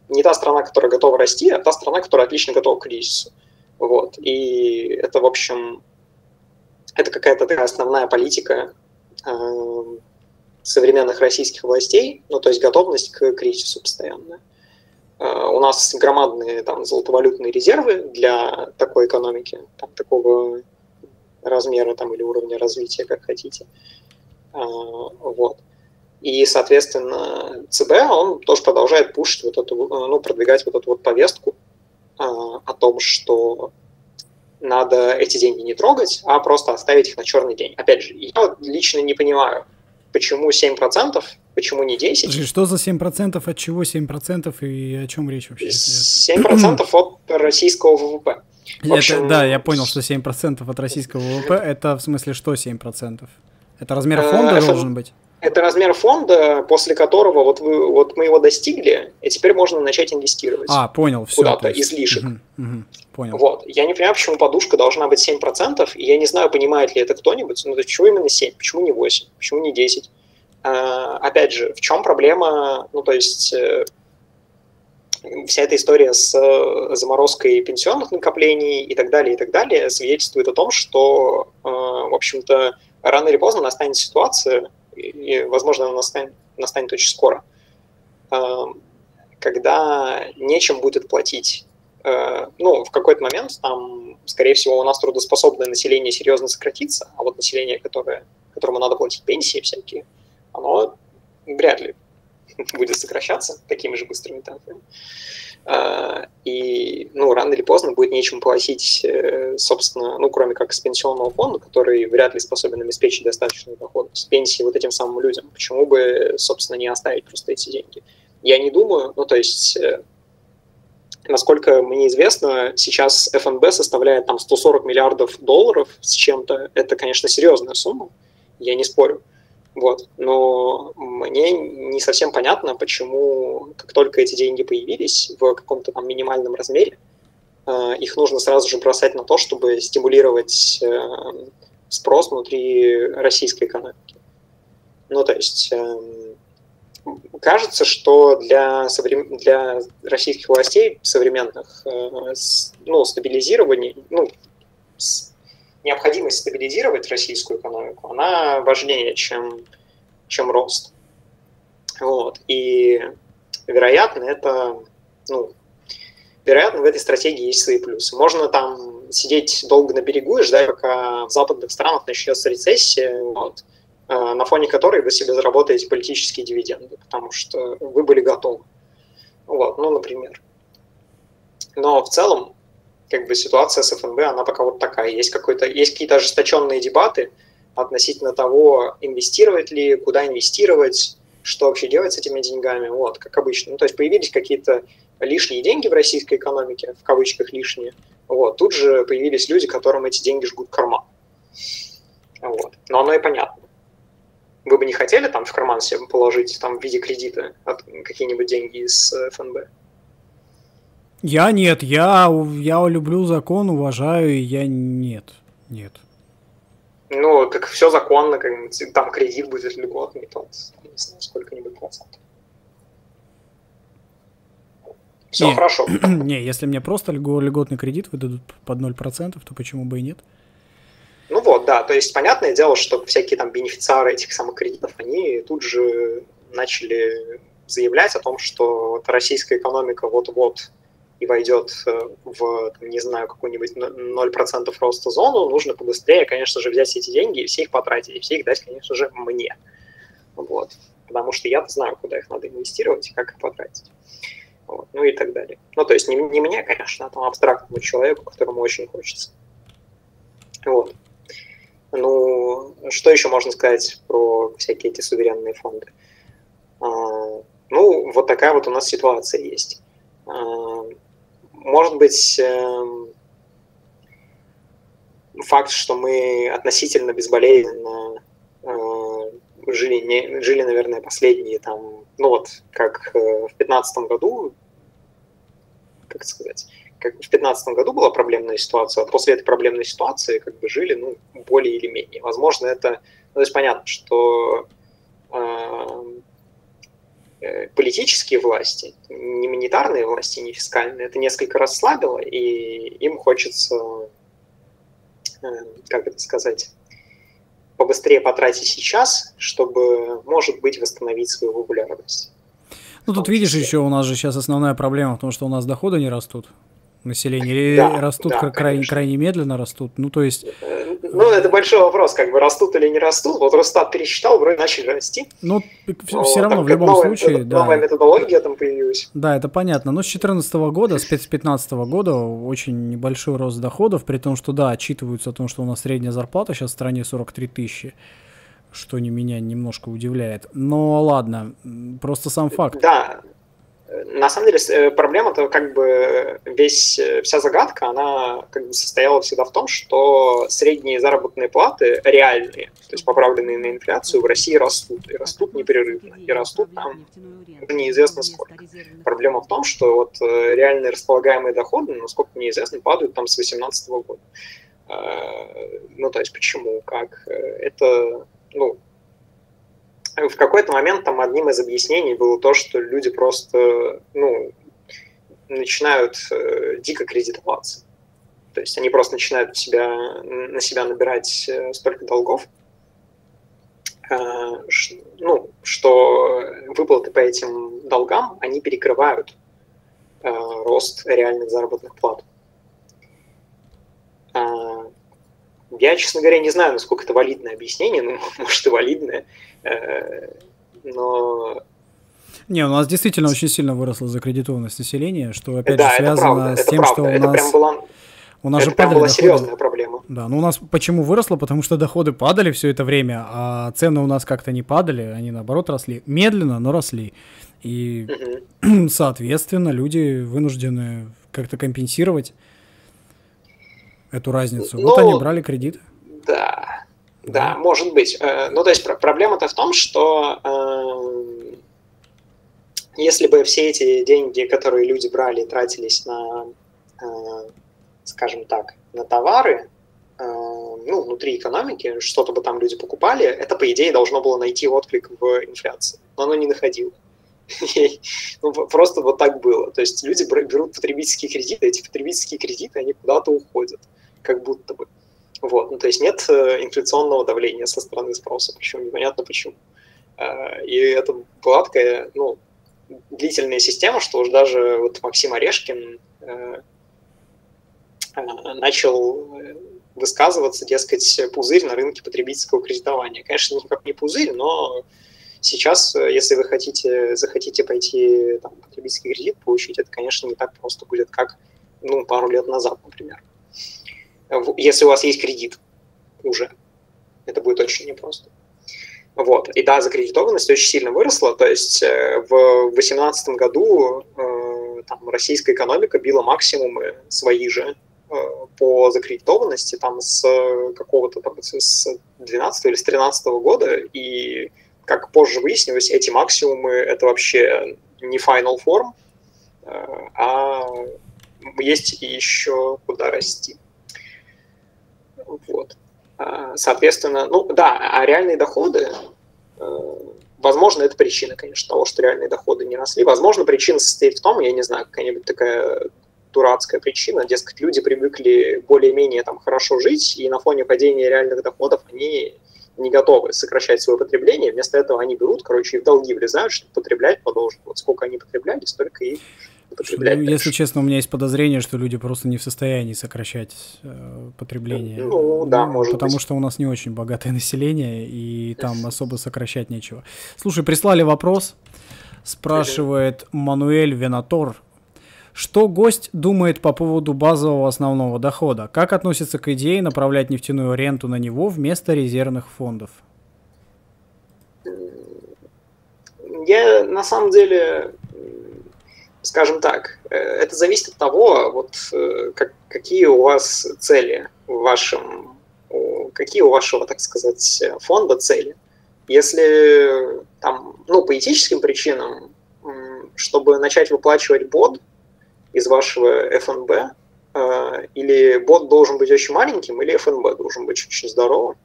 не та страна, которая готова расти, а та страна, которая отлично готова к кризису. Вот. И это, в общем, это какая-то такая основная политика э, современных российских властей, ну, то есть готовность к кризису постоянная. У нас громадные там золотовалютные резервы для такой экономики, там, такого размера там, или уровня развития, как хотите. Э, вот. И, соответственно, ЦБ, он тоже продолжает пушить вот эту, ну, продвигать вот эту вот повестку э, о том, что надо эти деньги не трогать, а просто оставить их на черный день. Опять же, я вот лично не понимаю, почему 7%, почему не 10%. Подожди, что за 7%, от чего 7% и о чем речь вообще? 7% от российского ВВП. В общем, это, да, я понял, что 7% от российского ВВП, это в смысле что 7%? Это размер э, фонда должен быть? Это размер фонда, после которого вот, вы, вот мы его достигли, и теперь можно начать инвестировать. А, понял, все. Куда-то, есть... излишек. Угу, угу, понял. Вот. Я не понимаю, почему подушка должна быть 7%, и я не знаю, понимает ли это кто-нибудь, но почему именно 7, почему не 8, почему не 10? А, опять же, в чем проблема, ну, то есть э, вся эта история с э, заморозкой пенсионных накоплений и так далее, и так далее, свидетельствует о том, что, э, в общем-то, рано или поздно настанет ситуация, и, возможно, она настанет, настанет очень скоро, когда нечем будет платить. Ну, в какой-то момент там, скорее всего, у нас трудоспособное население серьезно сократится, а вот население, которое которому надо платить пенсии всякие, оно вряд ли будет сокращаться такими же быстрыми темпами. А, и, ну, рано или поздно будет нечем платить, э, собственно, ну, кроме как с пенсионного фонда, который вряд ли способен обеспечить достаточную доходность пенсии вот этим самым людям. Почему бы, собственно, не оставить просто эти деньги? Я не думаю, ну, то есть, э, насколько мне известно, сейчас ФНБ составляет там 140 миллиардов долларов с чем-то. Это, конечно, серьезная сумма, я не спорю. Вот. Но мне не совсем понятно, почему, как только эти деньги появились в каком-то там минимальном размере, э, их нужно сразу же бросать на то, чтобы стимулировать э, спрос внутри российской экономики. Ну, то есть эм, кажется, что для, соврем... для российских властей современных э, ну, стабилизирование, ну, необходимость стабилизировать российскую экономику, она важнее, чем, чем рост. Вот. И, вероятно, это, ну, вероятно, в этой стратегии есть свои плюсы. Можно там сидеть долго на берегу и ждать, пока в западных странах начнется рецессия, вот, э, на фоне которой вы себе заработаете политические дивиденды, потому что вы были готовы. Вот, ну, например. Но в целом как бы ситуация с ФНБ, она пока вот такая. Есть, какой-то, есть какие-то ожесточенные дебаты относительно того, инвестировать ли, куда инвестировать, что вообще делать с этими деньгами, вот, как обычно. Ну, то есть появились какие-то лишние деньги в российской экономике, в кавычках лишние, вот, тут же появились люди, которым эти деньги жгут карман. Вот. Но оно и понятно. Вы бы не хотели там в карман себе положить там в виде кредита какие-нибудь деньги из ФНБ? Я нет, я, я люблю закон, уважаю, и я нет, нет. Ну, так все законно, как, там кредит будет льготный, тот, не знаю, сколько-нибудь процентов. Все не, хорошо. Не, если мне просто льготный кредит выдадут под 0%, то почему бы и нет? Ну вот, да, то есть понятное дело, что всякие там бенефициары этих самых кредитов, они тут же начали заявлять о том, что вот российская экономика вот-вот и войдет э, в, не знаю, какую-нибудь 0% роста зону, нужно побыстрее, конечно же, взять эти деньги и все их потратить, и все их дать, конечно же, мне. Вот. Потому что я знаю, куда их надо инвестировать и как их потратить. Вот. Ну и так далее. Ну, то есть не, не мне, конечно, а там абстрактному человеку, которому очень хочется. Вот. Ну, что еще можно сказать про всякие эти суверенные фонды? А, ну, вот такая вот у нас ситуация есть. А, может быть, эм, факт, что мы относительно безболезненно э, жили, не, жили, наверное, последние там, ну вот, как э, в 2015 году, как сказать, как в 2015 году была проблемная ситуация, а после этой проблемной ситуации как бы жили, ну, более или менее. Возможно, это, ну, то есть понятно, что э, Э, политические власти, не монетарные власти, не фискальные, это несколько расслабило, и им хочется, э, как это сказать, побыстрее потратить сейчас, чтобы, может быть, восстановить свою популярность. Ну, тут видишь еще, у нас же сейчас основная проблема в том, что у нас доходы не растут населения, да, растут да, крайне, крайне медленно растут. Ну, то есть э, ну, это большой вопрос, как бы растут или не растут. Вот Росстат пересчитал, вроде начали расти. Ну, все, все равно, в любом новая, случае, да. Новая методология там появилась. Да, это понятно. Но с 2014 года, с 2015 года очень небольшой рост доходов, при том, что, да, отчитываются о том, что у нас средняя зарплата сейчас в стране 43 тысячи что не меня немножко удивляет. Но ладно, просто сам факт. Да, на самом деле э, проблема-то как бы весь, э, вся загадка, она как бы состояла всегда в том, что средние заработные платы реальные, то есть поправленные на инфляцию, в России растут, и растут непрерывно, и растут там неизвестно сколько. Проблема в том, что вот э, реальные располагаемые доходы, насколько мне известно, падают там с 2018 года. Ну, то есть почему, как? Это, ну, в какой-то момент там одним из объяснений было то, что люди просто, ну, начинают э, дико кредитоваться. То есть они просто начинают себя, на себя набирать э, столько долгов, э, ну, что выплаты по этим долгам, они перекрывают рост реальных заработных плат. Я, честно говоря, не знаю, насколько это валидное объяснение, ну, может, и валидное, но не, у нас действительно очень сильно выросла закредитованность населения, что опять да, же связано правда, с тем, правда. что у это нас... Была... У нас это же падали была доходы. серьезная проблема. Да, но у нас почему выросло? Потому что доходы падали все это время, а цены у нас как-то не падали, они наоборот росли. Медленно, но росли. И, угу. соответственно, люди вынуждены как-то компенсировать эту разницу. Ну, вот они брали кредит. Да, да, может быть. Ну, то есть проблема-то в том, что э, если бы все эти деньги, которые люди брали, тратились на, э, скажем так, на товары, э, ну, внутри экономики, что-то бы там люди покупали, это, по идее, должно было найти отклик в инфляции. Но оно не находило. ну, просто вот так было. То есть люди берут потребительские кредиты, эти потребительские кредиты, они куда-то уходят, как будто бы. Вот, ну, то есть нет инфляционного давления со стороны спроса, причем непонятно почему. И это была такая, ну, длительная система, что уж даже вот Максим Орешкин начал высказываться, дескать, пузырь на рынке потребительского кредитования. Конечно, никак не пузырь, но сейчас, если вы хотите, захотите пойти там, потребительский кредит получить, это, конечно, не так просто будет, как ну, пару лет назад, например. Если у вас есть кредит уже, это будет очень непросто. Вот. И да, закредитованность очень сильно выросла. То есть э, в 2018 году э, там, российская экономика била максимумы свои же э, по закредитованности там с какого-то там, с 12 или с 13 года. И как позже выяснилось, эти максимумы это вообще не final form, а есть еще куда расти. Вот. Соответственно, ну да, а реальные доходы, возможно, это причина, конечно, того, что реальные доходы не росли. Возможно, причина состоит в том, я не знаю, какая-нибудь такая дурацкая причина, дескать, люди привыкли более-менее там хорошо жить, и на фоне падения реальных доходов они не готовы сокращать свое потребление, вместо этого они берут, короче, и в долги влезают, чтобы потреблять продолжить. Вот сколько они потребляли, столько и потреблять. Ну, если честно, у меня есть подозрение, что люди просто не в состоянии сокращать э, потребление. Ну, да, ну, может Потому быть. что у нас не очень богатое население, и там особо сокращать нечего. Слушай, прислали вопрос. Спрашивает Мануэль Венатор. Что гость думает по поводу базового основного дохода? Как относится к идее направлять нефтяную ренту на него вместо резервных фондов? Я на самом деле скажем так, это зависит от того, вот как, какие у вас цели в вашем, какие у вашего, так сказать, фонда цели. Если там, ну, по этическим причинам, чтобы начать выплачивать бот из вашего ФНБ, или бот должен быть очень маленьким, или ФНБ должен быть очень здоровым.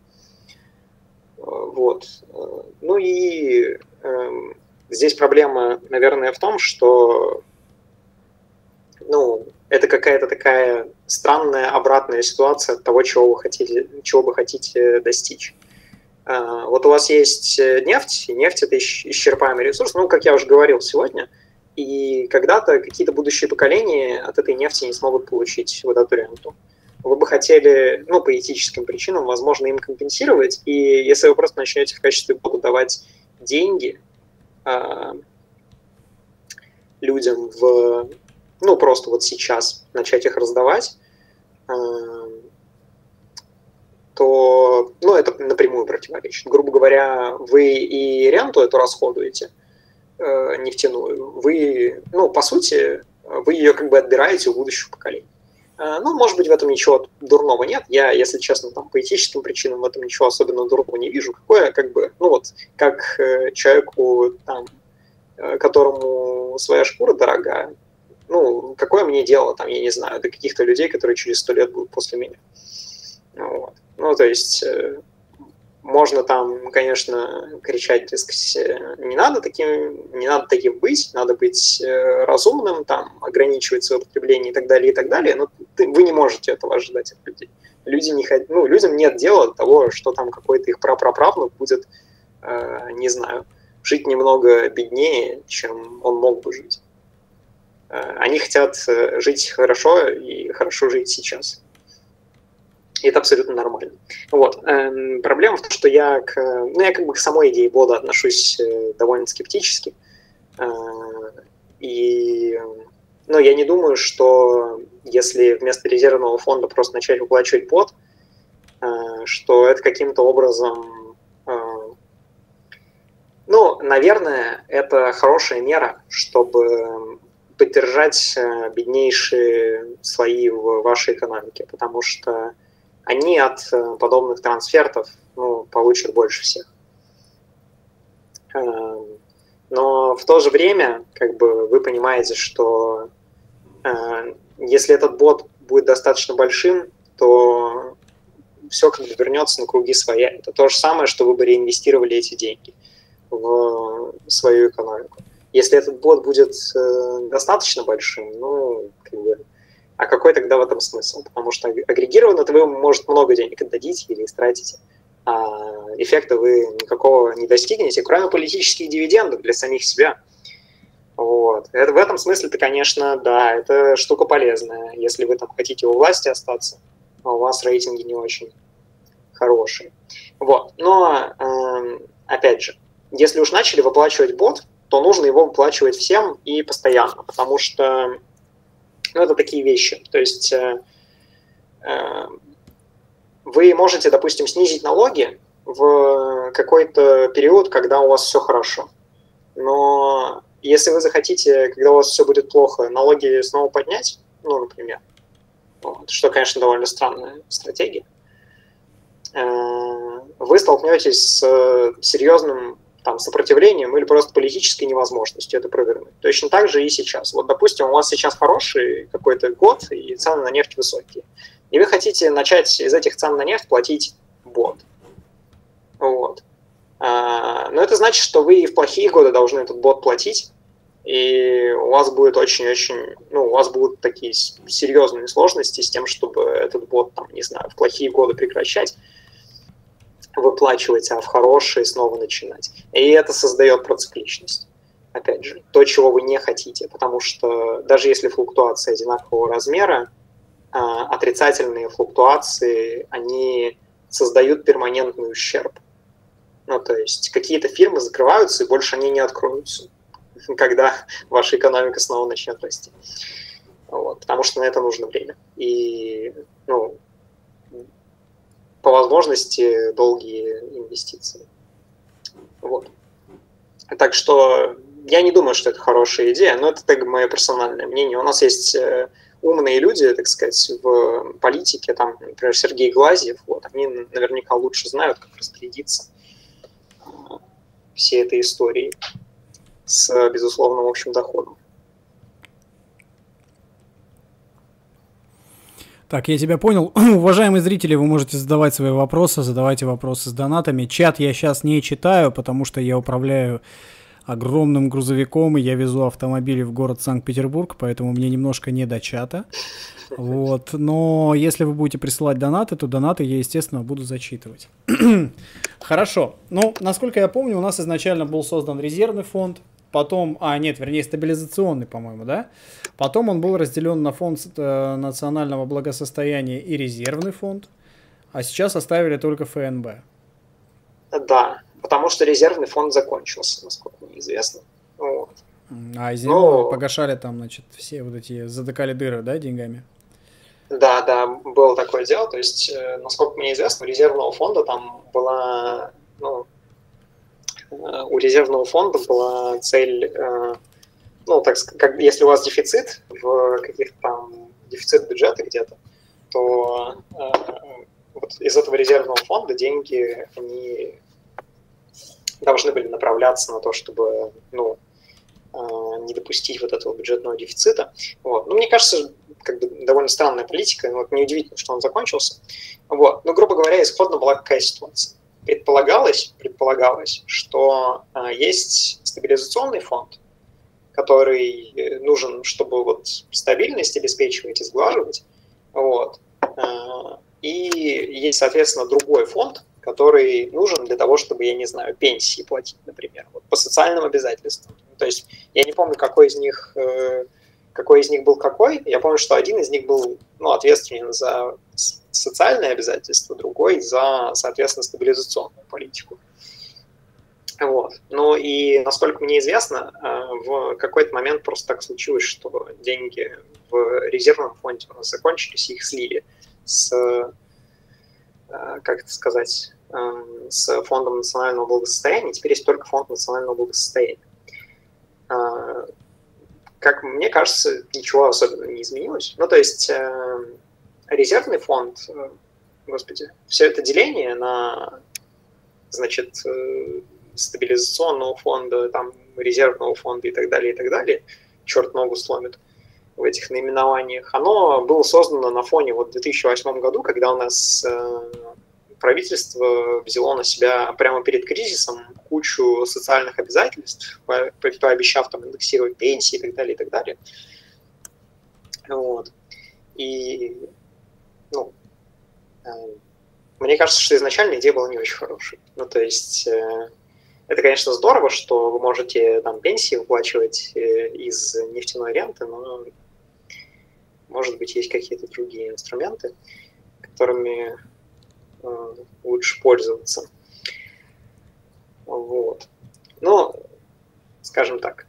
Вот. Ну и здесь проблема, наверное, в том, что ну, это какая-то такая странная обратная ситуация от того, чего вы хотите, чего вы хотите достичь. Вот у вас есть нефть, и нефть это исчерпаемый ресурс, ну, как я уже говорил сегодня, и когда-то какие-то будущие поколения от этой нефти не смогут получить вот эту ренту. Вы бы хотели, ну, по этическим причинам, возможно, им компенсировать, и если вы просто начнете в качестве бота давать деньги людям в ну, просто вот сейчас начать их раздавать, то, ну, это напрямую противоречит. Грубо говоря, вы и ренту эту расходуете, нефтяную, вы, ну, по сути, вы ее как бы отбираете у будущих поколений. Ну, может быть, в этом ничего дурного нет. Я, если честно, там, по этическим причинам в этом ничего особенно дурного не вижу. Какое, как бы, ну вот, как человеку, там, которому своя шкура дорогая, ну, какое мне дело, там, я не знаю, до каких-то людей, которые через сто лет будут после меня. Вот. Ну, то есть, э, можно там, конечно, кричать, дескать, не надо таким, не надо таким быть, надо быть э, разумным, там, ограничивать свое потребление и так далее, и так далее, но ты, вы не можете этого ожидать от людей. Люди не ну, людям нет дела до того, что там какой-то их прапраправнук будет, э, не знаю, жить немного беднее, чем он мог бы жить. Они хотят жить хорошо и хорошо жить сейчас. И это абсолютно нормально. Вот. Эм, проблема в том, что я к, ну, я как бы к самой идее бода отношусь э, довольно скептически. Э, и ну, я не думаю, что если вместо резервного фонда просто начать выплачивать бот, э, что это каким-то образом... Э, ну, наверное, это хорошая мера, чтобы поддержать э, беднейшие слои в вашей экономике, потому что они от э, подобных трансфертов ну, получат больше всех. Эм, но в то же время, как бы вы понимаете, что э, если этот бот будет достаточно большим, то все как бы вернется на круги своя. Это то же самое, что вы бы реинвестировали эти деньги в свою экономику. Если этот бот будет э, достаточно большим, ну, как бы, а какой тогда в этом смысл? Потому что агрегированно вы, может, много денег отдадите или истратите, а эффекта вы никакого не достигнете, кроме политических дивидендов для самих себя. Вот. Это, в этом смысле-то, конечно, да, это штука полезная, если вы там хотите у власти остаться, а у вас рейтинги не очень хорошие. Вот. Но, э, опять же, если уж начали выплачивать бот, то нужно его выплачивать всем и постоянно, потому что ну, это такие вещи. То есть э, э, вы можете, допустим, снизить налоги в какой-то период, когда у вас все хорошо. Но если вы захотите, когда у вас все будет плохо, налоги снова поднять, ну, например, вот, что, конечно, довольно странная стратегия, э, вы столкнетесь с серьезным там, сопротивлением или просто политической невозможностью это провернуть. Точно так же и сейчас. Вот, допустим, у вас сейчас хороший какой-то год, и цены на нефть высокие. И вы хотите начать из этих цен на нефть платить бот. Вот. А, но это значит, что вы и в плохие годы должны этот бот платить, и у вас будет очень-очень, ну, у вас будут такие серьезные сложности с тем, чтобы этот бот, там, не знаю, в плохие годы прекращать, выплачивать, а в хорошие снова начинать. И это создает процикличность. Опять же, то, чего вы не хотите, потому что даже если флуктуация одинакового размера, а, отрицательные флуктуации, они создают перманентный ущерб. Ну, то есть какие-то фирмы закрываются, и больше они не откроются, когда ваша экономика снова начнет расти. Вот, потому что на это нужно время. И ну, по возможности долгие инвестиции. Вот. Так что я не думаю, что это хорошая идея, но это так мое персональное мнение. У нас есть э, умные люди, так сказать, в политике, там, например, Сергей Глазьев, вот, они наверняка лучше знают, как распорядиться э, всей этой историей с безусловным общим доходом. Так, я тебя понял. Уважаемые зрители, вы можете задавать свои вопросы, задавайте вопросы с донатами. Чат я сейчас не читаю, потому что я управляю огромным грузовиком, и я везу автомобили в город Санкт-Петербург, поэтому мне немножко не до чата. Вот. Но если вы будете присылать донаты, то донаты я, естественно, буду зачитывать. Хорошо. Ну, насколько я помню, у нас изначально был создан резервный фонд, потом, а нет, вернее, стабилизационный, по-моему, да? Потом он был разделен на фонд э, национального благосостояния и резервный фонд, а сейчас оставили только ФНБ. Да, потому что резервный фонд закончился, насколько мне известно. Вот. А из него Но... погашали там, значит, все вот эти, затыкали дыры, да, деньгами? Да, да, было такое дело. То есть, э, насколько мне известно, у резервного фонда там была, ну, у резервного фонда была цель, э, ну, так как если у вас дефицит в каких-то там дефицит бюджета где-то, то э, вот из этого резервного фонда деньги, они должны были направляться на то, чтобы, ну, не допустить вот этого бюджетного дефицита. Вот. Ну, мне кажется, как бы довольно странная политика, вот неудивительно, что он закончился. Вот. Но, грубо говоря, исходно была какая ситуация? Предполагалось, предполагалось, что а, есть стабилизационный фонд, который э, нужен, чтобы вот стабильность обеспечивать и сглаживать. Вот. А, и есть, соответственно, другой фонд, который нужен для того, чтобы, я не знаю, пенсии платить, например, вот, по социальным обязательствам. То есть я не помню, какой из них э, какой из них был какой. Я помню, что один из них был ну, ответственен за социальные обязательства, другой за, соответственно, стабилизационную политику. Вот. Ну и, насколько мне известно, э, в какой-то момент просто так случилось, что деньги в резервном фонде у нас закончились, их слили с, э, как это сказать, э, с фондом национального благосостояния. Теперь есть только фонд национального благосостояния. Как мне кажется, ничего особенного не изменилось. Ну, то есть резервный фонд, господи, все это деление на, значит, стабилизационного фонда, там, резервного фонда и так далее, и так далее, черт ногу сломит в этих наименованиях, оно было создано на фоне вот в 2008 году, когда у нас э, правительство взяло на себя прямо перед кризисом кучу социальных обязательств, пообещав там индексировать пенсии и так далее, и так далее. Вот. И, ну, э, мне кажется, что изначально идея была не очень хорошей. Ну, то есть э, это, конечно, здорово, что вы можете там пенсии выплачивать э, из нефтяной ренты, но, может быть, есть какие-то другие инструменты, которыми лучше пользоваться. Вот. Но, скажем так,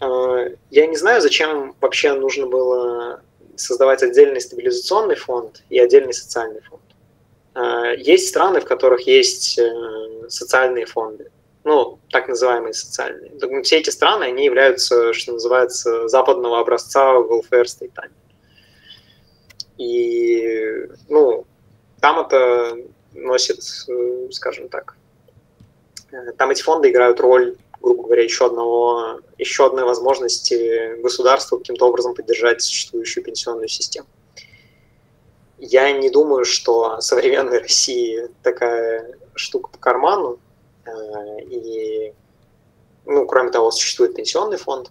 э, я не знаю, зачем вообще нужно было создавать отдельный стабилизационный фонд и отдельный социальный фонд. Э, есть страны, в которых есть э, социальные фонды ну, так называемые социальные. Все эти страны, они являются, что называется, западного образца welfare стейтами. И, ну, там это носит, скажем так, э, там эти фонды играют роль, грубо говоря, еще одного, еще одной возможности государству каким-то образом поддержать существующую пенсионную систему. Я не думаю, что современной России такая штука по карману, Э, и, ну, кроме того, существует пенсионный фонд.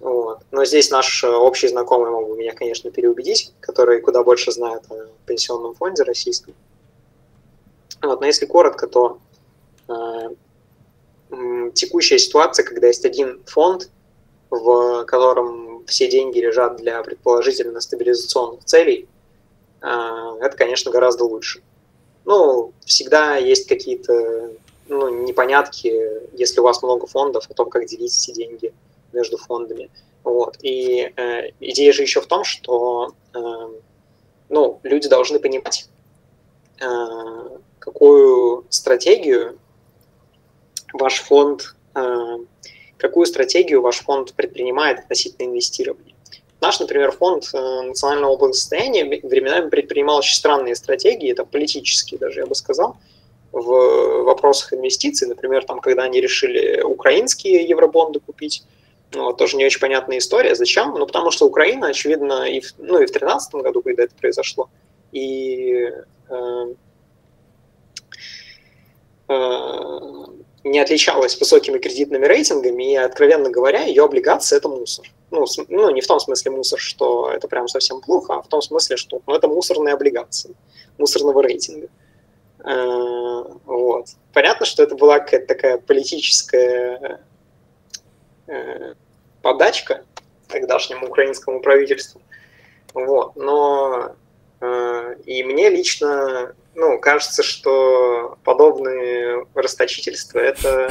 Вот. Но здесь наш общий знакомый мог бы меня, конечно, переубедить, который куда больше знает о пенсионном фонде российском. Вот. Но если коротко, то э, текущая ситуация, когда есть один фонд, в котором все деньги лежат для предположительно стабилизационных целей, э, это, конечно, гораздо лучше. Ну, всегда есть какие-то ну, непонятки, если у вас много фондов, о том, как делить эти деньги между фондами. Вот. И э, идея же еще в том, что э, ну, люди должны понимать, э, какую стратегию ваш фонд, э, какую стратегию ваш фонд предпринимает относительно инвестирования. Наш, например, фонд э, национального благосостояния временами предпринимал очень странные стратегии, это политические даже, я бы сказал, в вопросах инвестиций, например, там, когда они решили украинские евробонды купить, ну, тоже не очень понятная история. Зачем? Ну, потому что Украина, очевидно, и в, ну, и в 2013 году, когда это произошло, и э, э, не отличалась высокими кредитными рейтингами, и, откровенно говоря, ее облигации – это мусор. Ну, с, ну, не в том смысле мусор, что это прям совсем плохо, а в том смысле, что ну, это мусорные облигации мусорного рейтинга. Э, вот. Понятно, что это была какая-то такая политическая подачка тогдашнему украинскому правительству. Вот. Но э, и мне лично ну, кажется, что подобные расточительства это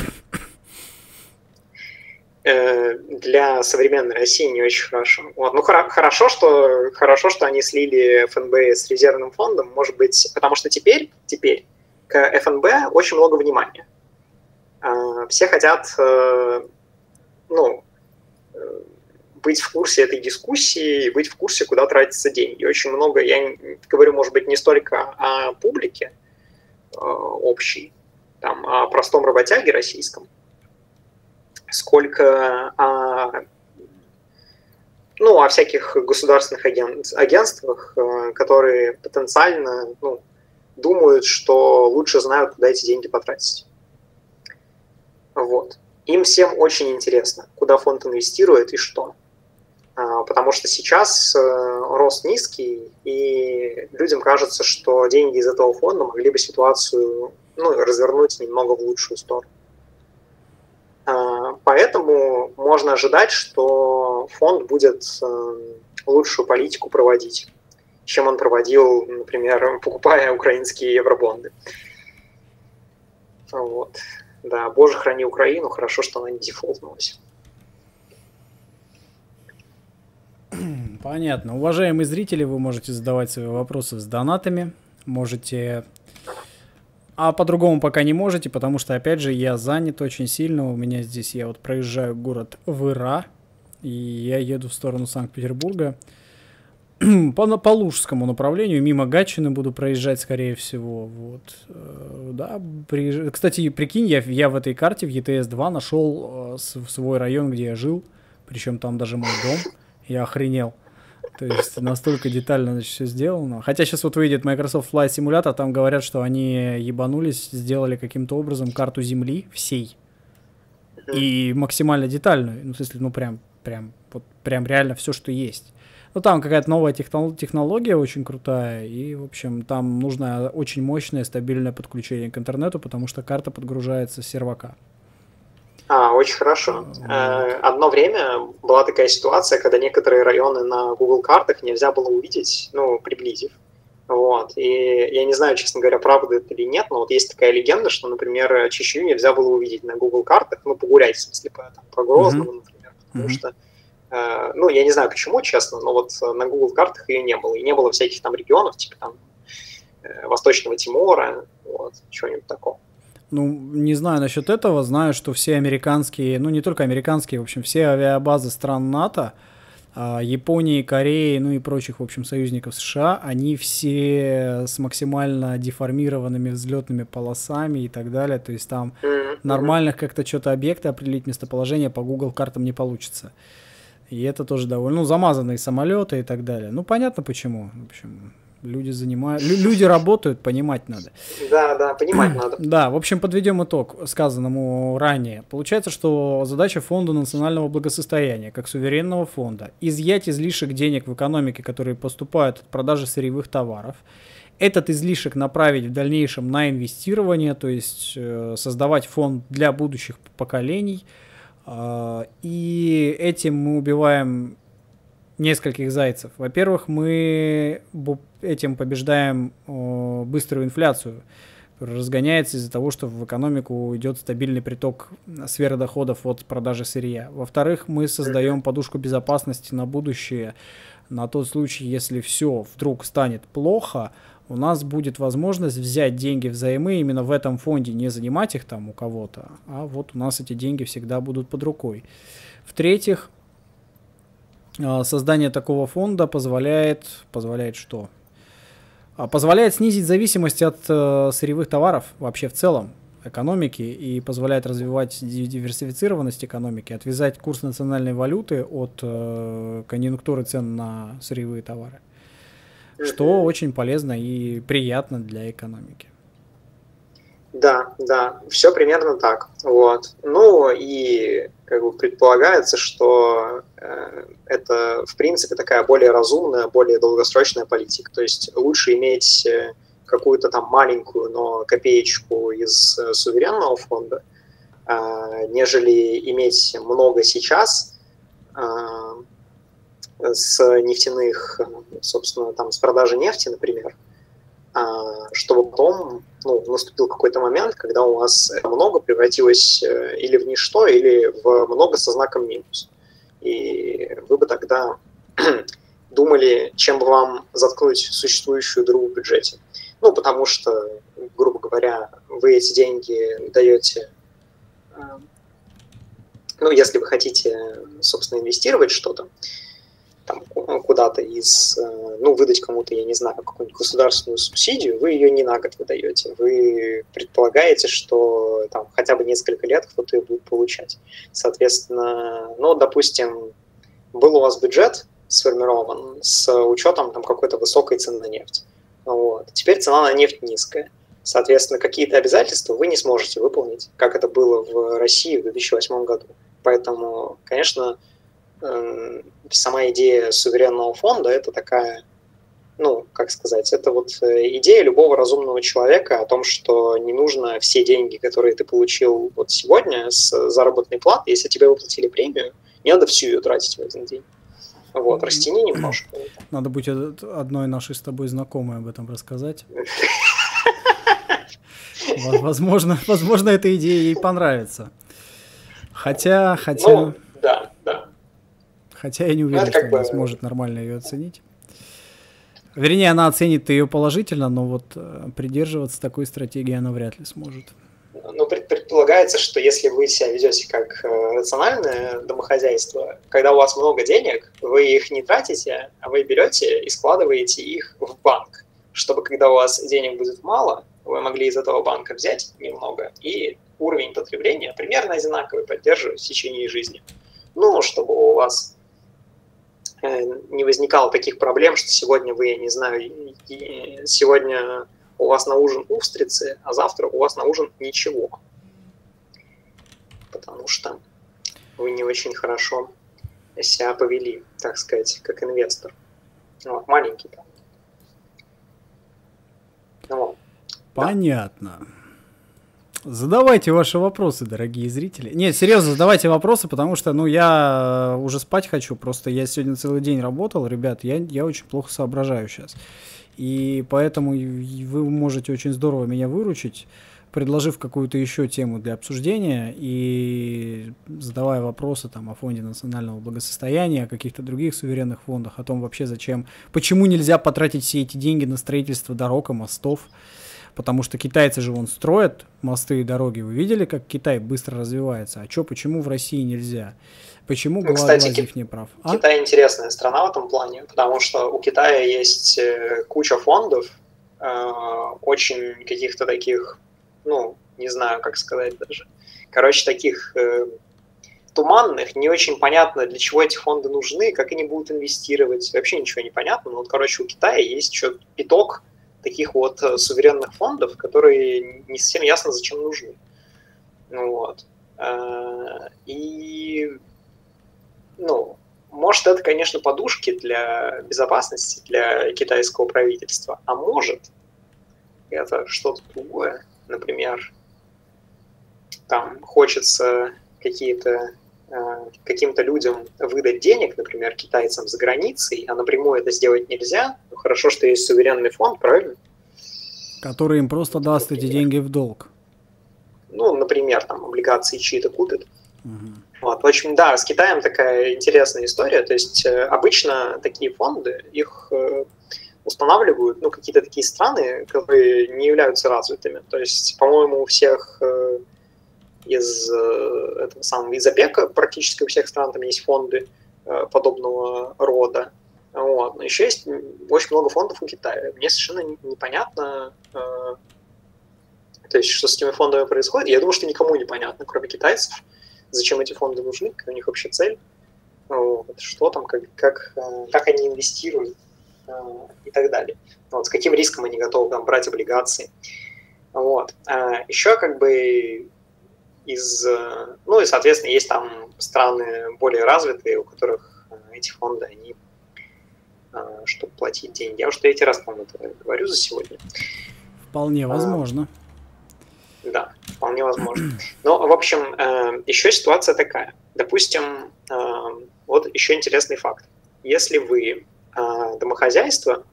для современной России не очень хорошо. Вот. Ну, хорошо, что, хорошо, что они слили ФНБ с резервным фондом, может быть, потому что теперь, теперь к ФНБ очень много внимания. Все хотят, э, ну, э, быть в курсе этой дискуссии, быть в курсе, куда тратятся деньги. Очень много, я говорю, может быть, не столько о публике э, общей, там, о простом работяге российском, сколько о, ну, о всяких государственных агент, агентствах, э, которые потенциально ну, думают, что лучше знают, куда эти деньги потратить. Вот. Им всем очень интересно, куда фонд инвестирует и что. А, потому что сейчас э, рост низкий, и людям кажется, что деньги из этого фонда могли бы ситуацию ну, развернуть немного в лучшую сторону. А, поэтому можно ожидать, что фонд будет э, лучшую политику проводить, чем он проводил, например, покупая украинские евробонды. Вот. Да, боже, храни Украину, хорошо, что она не дефолтнулась. Понятно. Уважаемые зрители, вы можете задавать свои вопросы с донатами. Можете... А по-другому пока не можете, потому что, опять же, я занят очень сильно. У меня здесь, я вот проезжаю город Выра, и я еду в сторону Санкт-Петербурга. по, по Лужскому направлению, мимо Гатчины буду проезжать, скорее всего. Вот. Э, да, приезж... Кстати, прикинь, я, я в этой карте в ETS-2 нашел э, свой район, где я жил, причем там даже мой дом. Я охренел. То есть настолько детально значит, все сделано. Хотя сейчас вот выйдет Microsoft Flight Simulator, там говорят, что они ебанулись, сделали каким-то образом карту Земли всей. И максимально детальную. Ну, в смысле, ну прям, прям, вот прям реально все, что есть. Ну, там какая-то новая технология очень крутая, и, в общем, там нужно очень мощное стабильное подключение к интернету, потому что карта подгружается с сервака. А, очень хорошо. Э, одно время была такая ситуация, когда некоторые районы на Google картах нельзя было увидеть, ну, приблизив. Вот. И я не знаю, честно говоря, правда это или нет, но вот есть такая легенда, что, например, Чищу нельзя было увидеть на Google картах, ну, погулять, в смысле, по, там, по Грозному, mm-hmm. например, потому mm-hmm. что ну, я не знаю почему, честно, но вот на Google картах ее не было. И не было всяких там регионов, типа там э, Восточного Тимора, вот, чего-нибудь такого. Ну, не знаю насчет этого, знаю, что все американские, ну не только американские, в общем, все авиабазы стран НАТО, а, Японии, Кореи, ну и прочих, в общем, союзников США, они все с максимально деформированными взлетными полосами и так далее. То есть там mm-hmm. нормальных как-то что-то объекты определить местоположение по Google картам не получится. И это тоже довольно, ну, замазанные самолеты и так далее. Ну, понятно почему. В общем, люди занимают, люди работают, понимать надо. Да, да, понимать надо. Да, в общем, подведем итог сказанному ранее. Получается, что задача фонда национального благосостояния, как суверенного фонда, изъять излишек денег в экономике, которые поступают от продажи сырьевых товаров, этот излишек направить в дальнейшем на инвестирование, то есть э, создавать фонд для будущих поколений – и этим мы убиваем нескольких зайцев. Во-первых, мы этим побеждаем быструю инфляцию. Разгоняется из-за того, что в экономику идет стабильный приток сферы доходов от продажи сырья. Во-вторых, мы создаем подушку безопасности на будущее, на тот случай, если все вдруг станет плохо, у нас будет возможность взять деньги взаймы именно в этом фонде, не занимать их там у кого-то, а вот у нас эти деньги всегда будут под рукой. В-третьих, а, создание такого фонда позволяет, позволяет что? А, позволяет снизить зависимость от э, сырьевых товаров вообще в целом экономики и позволяет развивать диверсифицированность экономики, отвязать курс национальной валюты от э, конъюнктуры цен на сырьевые товары что очень полезно и приятно для экономики. Да, да, все примерно так. Вот. Ну и как бы предполагается, что э, это в принципе такая более разумная, более долгосрочная политика. То есть лучше иметь э, какую-то там маленькую, но копеечку из э, суверенного фонда, э, нежели иметь много сейчас, э, с нефтяных, собственно, там, с продажи нефти, например, а, чтобы потом ну, наступил какой-то момент, когда у вас много превратилось э, или в ничто, или в много со знаком минус. И вы бы тогда думали, чем бы вам заткнуть существующую дыру в бюджете. Ну, потому что, грубо говоря, вы эти деньги даете, э, ну, если вы хотите, собственно, инвестировать что-то, там, куда-то из, э, ну, выдать кому-то, я не знаю, какую-нибудь государственную субсидию, вы ее не на год выдаете. Вы предполагаете, что там хотя бы несколько лет кто-то ее будет получать. Соответственно, ну, допустим, был у вас бюджет сформирован с учетом там какой-то высокой цены на нефть. Вот. Теперь цена на нефть низкая. Соответственно, какие-то обязательства вы не сможете выполнить, как это было в России в 2008 году. Поэтому, конечно, сама идея суверенного фонда это такая, ну, как сказать, это вот э, идея любого разумного человека о том, что не нужно все деньги, которые ты получил вот сегодня с заработной платы, если тебе выплатили премию, Не надо всю ее тратить в один день. Вот, растяни немножко. Надо будет одной нашей с тобой знакомой об этом рассказать. Возможно, возможно, эта идея ей понравится. Хотя, хотя... Ну. Хотя я не уверен, ну, что она бы... сможет нормально ее оценить. Вернее, она оценит ее положительно, но вот э, придерживаться такой стратегии она вряд ли сможет. Ну, предполагается, что если вы себя ведете как э, рациональное домохозяйство, когда у вас много денег, вы их не тратите, а вы берете и складываете их в банк, чтобы когда у вас денег будет мало, вы могли из этого банка взять немного и уровень потребления примерно одинаковый поддерживать в течение жизни. Ну, чтобы у вас не возникало таких проблем, что сегодня вы, я не знаю, сегодня у вас на ужин устрицы, а завтра у вас на ужин ничего. Потому что вы не очень хорошо себя повели, так сказать, как инвестор. Вот, маленький там. Вот. Понятно. Задавайте ваши вопросы, дорогие зрители. Нет, серьезно, задавайте вопросы, потому что, ну, я э, уже спать хочу. Просто я сегодня целый день работал, ребят, я, я очень плохо соображаю сейчас. И поэтому вы можете очень здорово меня выручить, предложив какую-то еще тему для обсуждения и задавая вопросы там о фонде национального благосостояния, о каких-то других суверенных фондах, о том вообще зачем, почему нельзя потратить все эти деньги на строительство дорог и мостов, потому что китайцы же вон строят мосты и дороги. Вы видели, как Китай быстро развивается? А что, почему в России нельзя? Почему ну, Кстати, Глазьев не прав? А? Китай интересная страна в этом плане, потому что у Китая есть э, куча фондов, э, очень каких-то таких, ну, не знаю, как сказать даже, короче, таких э, туманных, не очень понятно, для чего эти фонды нужны, как они будут инвестировать, вообще ничего не понятно. Но вот, короче, у Китая есть еще пяток таких вот э, суверенных фондов, которые не совсем ясно, зачем нужны. Ну, вот. Э, и, ну, может, это, конечно, подушки для безопасности, для китайского правительства, а может, это что-то другое. Например, там хочется какие-то каким-то людям выдать денег, например, китайцам за границей, а напрямую это сделать нельзя, ну, хорошо, что есть суверенный фонд, правильно? Который им просто даст например. эти деньги в долг. Ну, например, там облигации чьи-то купят. Угу. Вот, в общем, да, с Китаем такая интересная история. То есть э, обычно такие фонды, их э, устанавливают, ну, какие-то такие страны, которые не являются развитыми. То есть, по-моему, у всех из э, этого самого из ОПЕКа, практически у всех стран там есть фонды э, подобного рода. Вот. Но еще есть очень много фондов у Китая. Мне совершенно непонятно, э, то есть, что с этими фондами происходит. Я думаю, что никому не понятно, кроме китайцев, зачем эти фонды нужны, какая у них вообще цель, вот, что там, как, как, как они инвестируют и так далее. Вот, с каким риском они готовы там, брать облигации. Вот. Еще как бы из... Э, ну и, соответственно, есть там страны более развитые, у которых э, эти фонды, они э, чтобы платить деньги. Я уже третий раз, по-моему, это говорю за сегодня. Вполне а, возможно. А, да, вполне возможно. Но, в общем, еще ситуация такая. Допустим, вот еще интересный факт. Если вы домохозяйство,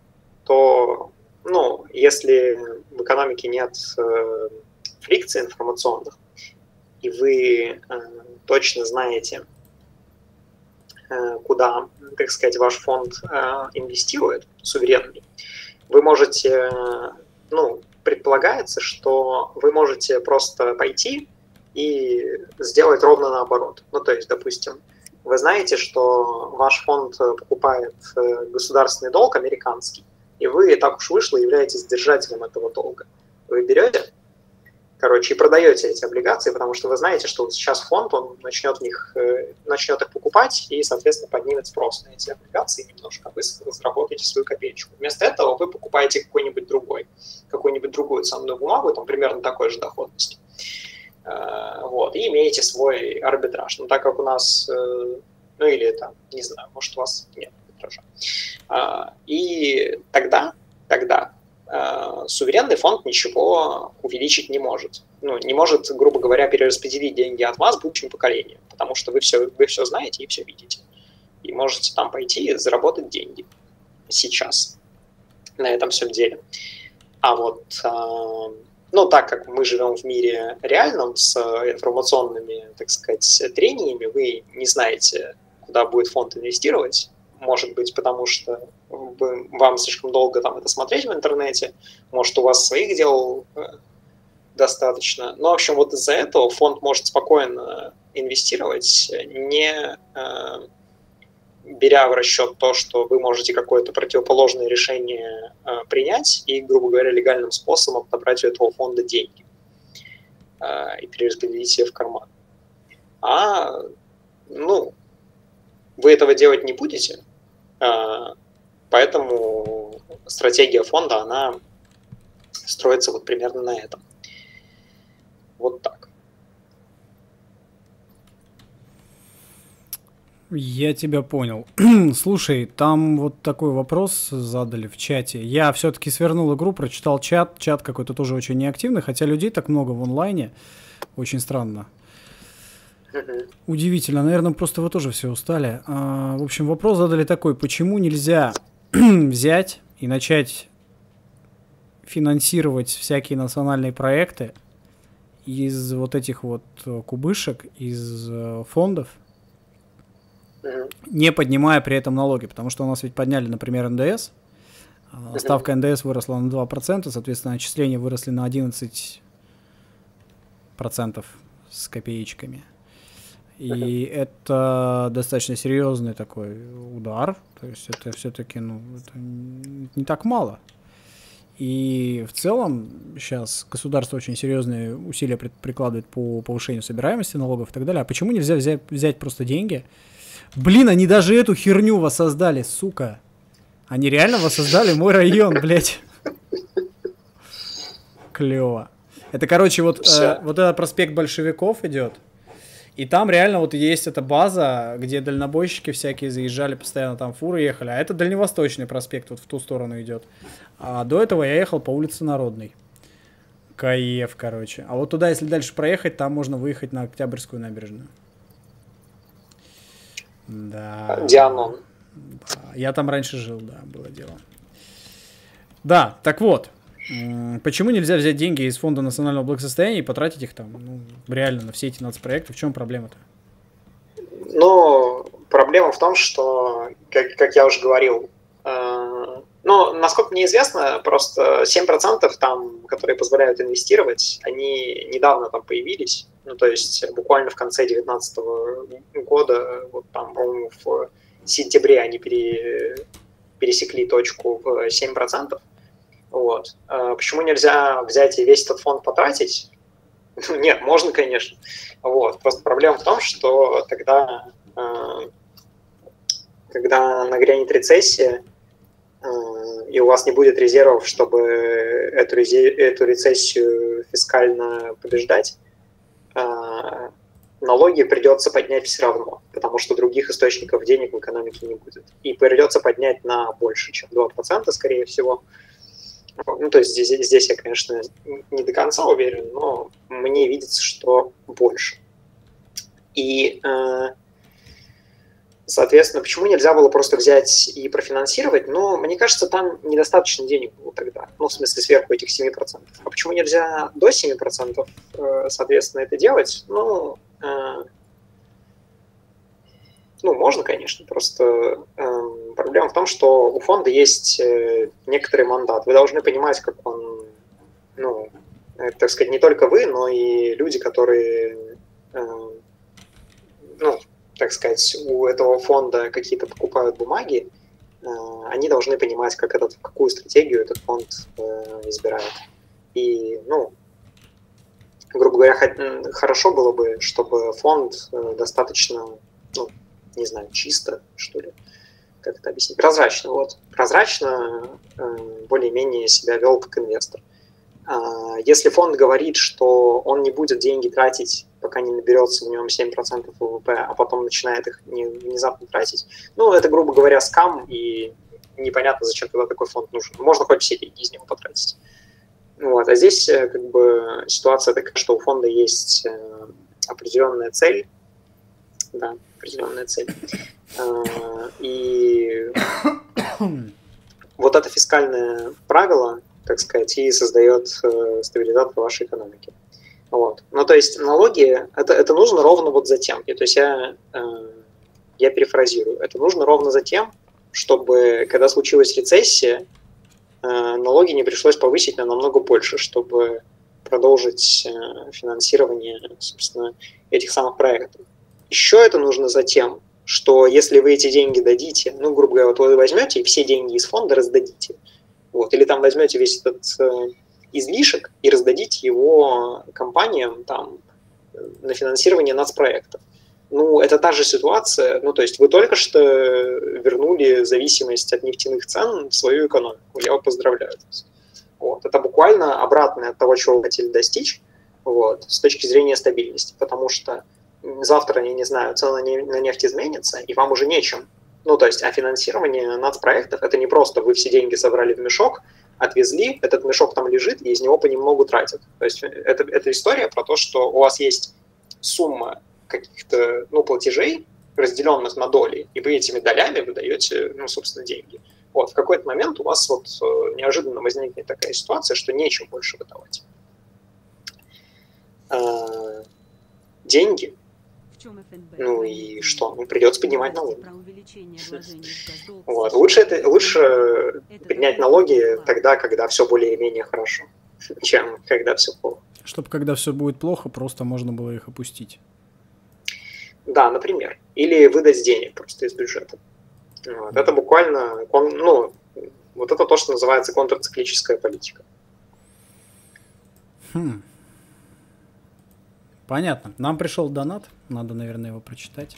то, ну, если в экономике нет фрикций информационных, и вы э, точно знаете, э, куда, так сказать, ваш фонд э, инвестирует, суверенный, вы можете, ну, предполагается, что вы можете просто пойти и сделать ровно наоборот. Ну, то есть, допустим, вы знаете, что ваш фонд покупает государственный долг американский, и вы, так уж вышло, являетесь держателем этого долга. Вы берете короче, и продаете эти облигации, потому что вы знаете, что вот сейчас фонд, он начнет, в них, э, начнет их покупать и, соответственно, поднимет спрос на эти облигации немножко, а вы заработаете свою копеечку. Вместо этого вы покупаете какой-нибудь другой, какую-нибудь другую ценную бумагу, там примерно такой же доходности. Э, вот, и имеете свой арбитраж. Но так как у нас, э, ну или это, не знаю, может у вас нет арбитража. И тогда, тогда суверенный фонд ничего увеличить не может. Ну, не может, грубо говоря, перераспределить деньги от вас будущим поколениям, потому что вы все, вы все знаете и все видите. И можете там пойти и заработать деньги сейчас на этом всем деле. А вот, э, ну, так как мы живем в мире реальном с информационными, так сказать, трениями, вы не знаете, куда будет фонд инвестировать, может быть, потому что вы, вам слишком долго там это смотреть в интернете, может, у вас своих дел э, достаточно. Но, в общем, вот из-за этого фонд может спокойно инвестировать, не э, беря в расчет то, что вы можете какое-то противоположное решение э, принять и, грубо говоря, легальным способом набрать у этого фонда деньги э, и перераспределить ее в карман. А, ну, вы этого делать не будете, а, поэтому стратегия фонда, она строится вот примерно на этом. Вот так. Я тебя понял. Слушай, там вот такой вопрос задали в чате. Я все-таки свернул игру, прочитал чат. Чат какой-то тоже очень неактивный, хотя людей так много в онлайне. Очень странно. Удивительно. Наверное, просто вы тоже все устали. А, в общем, вопрос задали такой. Почему нельзя взять и начать финансировать всякие национальные проекты из вот этих вот э, кубышек, из э, фондов, не поднимая при этом налоги, потому что у нас ведь подняли, например, НДС, а, ставка НДС выросла на 2%, соответственно, отчисления выросли на 11% с копеечками. И это достаточно серьезный такой удар. То есть это все-таки ну, это не так мало. И в целом сейчас государство очень серьезные усилия прикладывает по повышению собираемости налогов и так далее. А почему нельзя взять, взять просто деньги? Блин, они даже эту херню воссоздали, сука. Они реально воссоздали мой район, блядь. Клево. Это, короче, вот, э, вот этот проспект большевиков идет. И там реально вот есть эта база, где дальнобойщики всякие заезжали, постоянно там фуры ехали. А это Дальневосточный проспект вот в ту сторону идет. А до этого я ехал по улице Народной. Каев, короче. А вот туда, если дальше проехать, там можно выехать на Октябрьскую набережную. Да. Дианон. Да. Я там раньше жил, да, было дело. Да, так вот. Почему нельзя взять деньги из Фонда национального благосостояния и потратить их там ну, реально на все эти нацпроекты? В чем проблема-то? Ну, проблема в том, что, как, как я уже говорил, э, ну, насколько мне известно, просто 7% там, которые позволяют инвестировать, они недавно там появились. Ну, то есть буквально в конце 2019 года, вот там, по-моему, в сентябре они пере, пересекли точку в 7%. Вот. А почему нельзя взять и весь этот фонд потратить? Нет, можно, конечно. Вот. Просто проблема в том, что тогда, а, когда нагрянет рецессия, а, и у вас не будет резервов, чтобы эту, эту рецессию фискально побеждать, налоги придется поднять все равно, потому что других источников денег в экономике не будет. И придется поднять на больше, чем 2%, скорее всего. Ну, то есть здесь, здесь я, конечно, не до конца уверен, но мне видится, что больше. И, э, соответственно, почему нельзя было просто взять и профинансировать? Ну, мне кажется, там недостаточно денег было тогда. Ну, в смысле, сверху этих 7%. А почему нельзя до 7%, э, соответственно, это делать? Ну, э, ну, можно, конечно, просто Проблема в том, что у фонда есть э, некоторый мандат. Вы должны понимать, как он, ну, э, так сказать, не только вы, но и люди, которые, э, ну, так сказать, у этого фонда какие-то покупают бумаги, они должны понимать, как этот, какую стратегию этот фонд избирает. И, ну, грубо говоря, хорошо было бы, чтобы фонд достаточно, ну, не знаю, чисто, что ли, как это объяснить, прозрачно, вот, прозрачно э, более-менее себя вел как инвестор. А, если фонд говорит, что он не будет деньги тратить, пока не наберется в нем 7% ВВП, а потом начинает их внезапно тратить, ну, это, грубо говоря, скам, и непонятно, зачем тогда такой фонд нужен. Можно хоть все деньги из него потратить. Вот. А здесь э, как бы ситуация такая, что у фонда есть э, определенная цель, да, определенная цель. Э, и вот это фискальное правило, так сказать, и создает стабилизатор вашей экономики. Вот. Ну, то есть налоги, это, это нужно ровно вот за тем. То есть я, я перефразирую. Это нужно ровно за тем, чтобы, когда случилась рецессия, Э, налоги не пришлось повысить на намного больше, чтобы продолжить э, финансирование, собственно, этих самых проектов. Еще это нужно за тем, что если вы эти деньги дадите, ну, грубо говоря, вот вы возьмете и все деньги из фонда раздадите, вот, или там возьмете весь этот э, излишек и раздадите его компаниям там на финансирование нацпроектов ну, это та же ситуация, ну, то есть вы только что вернули зависимость от нефтяных цен в свою экономику, я вас поздравляю. Вот. Это буквально обратное от того, чего вы хотели достичь, вот, с точки зрения стабильности, потому что завтра, я не знаю, цена на нефть изменится, и вам уже нечем. Ну, то есть, а финансирование нацпроектов – это не просто вы все деньги собрали в мешок, отвезли, этот мешок там лежит, и из него понемногу тратят. То есть, это, это история про то, что у вас есть сумма каких-то ну, платежей, разделенных на доли, и вы этими долями выдаете, ну, собственно, деньги. Вот, в какой-то момент у вас вот э, неожиданно возникнет такая ситуация, что нечем больше выдавать. А, деньги. Ну и что? Ну, придется поднимать налоги. Вот. Лучше, это, лучше поднять налоги тогда, когда все более-менее хорошо, чем когда все плохо. Чтобы когда все будет плохо, просто можно было их опустить. Да, например. Или выдать денег просто из бюджета. Вот. Это буквально, ну, вот это то, что называется контрциклическая политика. Хм. Понятно. Нам пришел донат, надо, наверное, его прочитать.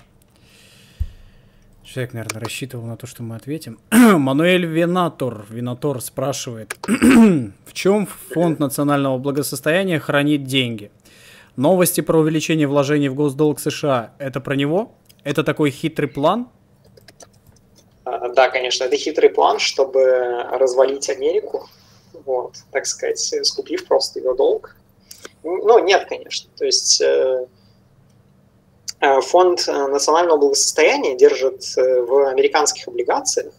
Человек, наверное, рассчитывал на то, что мы ответим. Мануэль Винатор, Винатор спрашивает, в чем фонд национального благосостояния хранит деньги? Новости про увеличение вложений в госдолг США, это про него? Это такой хитрый план? А, да, конечно, это хитрый план, чтобы развалить Америку, вот, так сказать, скупив просто ее долг. Ну, нет, конечно. То есть э, э, фонд национального благосостояния держит э, в американских облигациях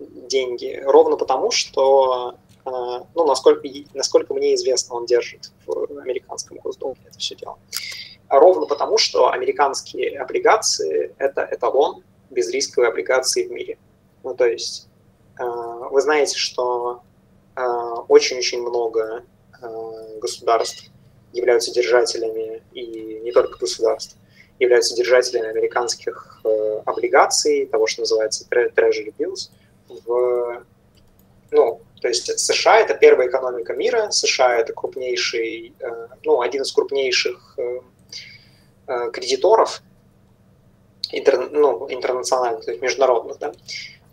деньги ровно потому, что ну, насколько, насколько мне известно, он держит в американском госдолге это все дело. Ровно потому, что американские облигации – это эталон безрисковой облигации в мире. Ну, то есть вы знаете, что очень-очень много государств являются держателями, и не только государств, являются держателями американских э, облигаций, того, что называется treasury bills, в, ну, то есть США это первая экономика мира, США это крупнейший, э, ну, один из крупнейших э, э, кредиторов интер, ну, интернациональных, то есть международных, да.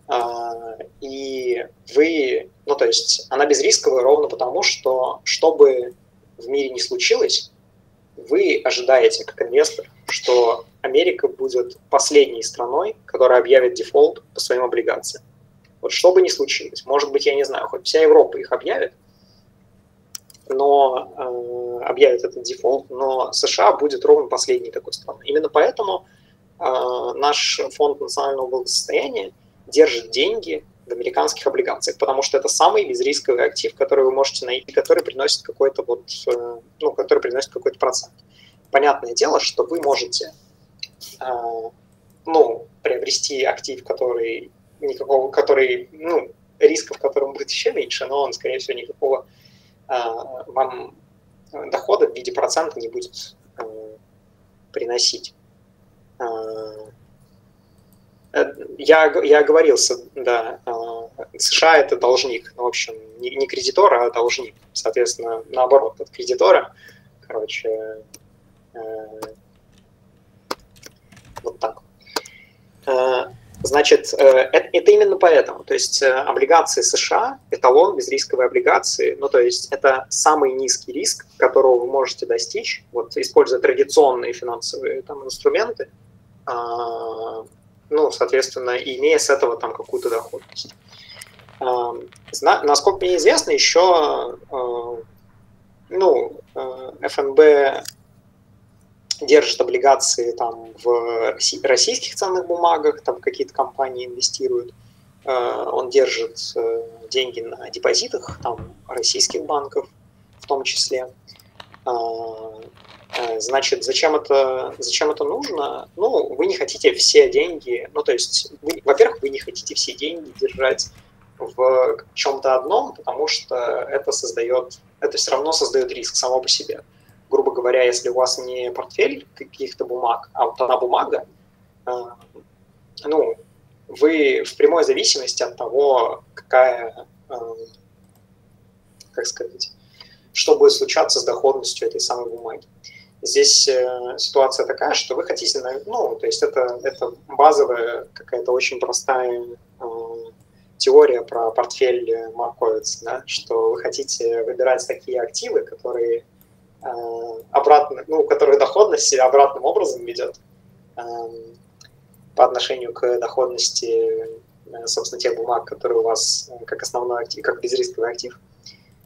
А, и вы, ну, то есть она безрисковая ровно потому, что что бы в мире не случилось, вы ожидаете как инвестор, что Америка будет последней страной, которая объявит дефолт по своим облигациям. Вот что бы ни случилось, может быть, я не знаю, хоть вся Европа их объявит, но э, объявит этот дефолт, но США будет ровно последней такой страной. Именно поэтому э, наш фонд национального благосостояния держит деньги в американских облигациях, потому что это самый безрисковый актив, который вы можете найти, который приносит какой-то вот, э, ну, который приносит какой-то процент. Понятное дело, что вы можете, э, ну, приобрести актив, который никакого, который, ну, рисков, которым будет еще меньше, но он, скорее всего, никакого а, вам дохода в виде процента не будет приносить. Э, я, я оговорился, да, а, США это должник, ну, в общем, не, не кредитор, а должник, соответственно, наоборот, от кредитора, короче, э, вот так. Э, Значит, это именно поэтому. То есть облигации США, эталон безрисковой облигации, ну то есть это самый низкий риск, которого вы можете достичь, вот используя традиционные финансовые там, инструменты, а, ну, соответственно, имея с этого там какую-то доходность. А, насколько мне известно, еще ну, ФНБ держит облигации там в российских ценных бумагах, там какие-то компании инвестируют. Он держит деньги на депозитах там российских банков в том числе. Э, значит, зачем это, зачем это нужно? Ну, вы не хотите все деньги, ну, то есть, вы, во-первых, вы не хотите все деньги держать в чем-то одном, потому что это создает, это все равно создает риск само по себе. Грубо говоря, если у вас не портфель каких-то бумаг, а вот одна бумага, э, ну, вы в прямой зависимости от того, какая, э, как сказать, что будет случаться с доходностью этой самой бумаги. Здесь э, ситуация такая, что вы хотите, ну, то есть это, это базовая какая-то очень простая э, теория про портфель Марковиц, да, что вы хотите выбирать такие активы, которые э, обратно, ну, у которых доходность обратным образом ведет по отношению к доходности, собственно, тех бумаг, которые у вас как основной актив, как безрисковый актив,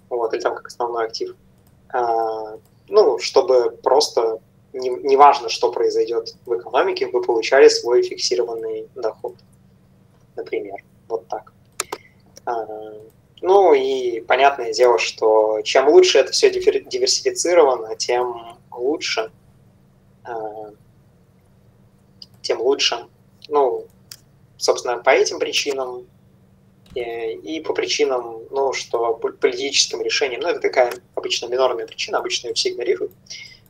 вот, или там как основной актив. Э, ну, чтобы просто не, не важно, что произойдет в экономике, вы получали свой фиксированный доход, например, вот так. А, ну и понятное дело, что чем лучше это все диверсифицировано, тем лучше, а, тем лучше. Ну, собственно, по этим причинам и по причинам, ну, что политическим решениям, ну, это такая обычно минорная причина, обычно ее все игнорируют,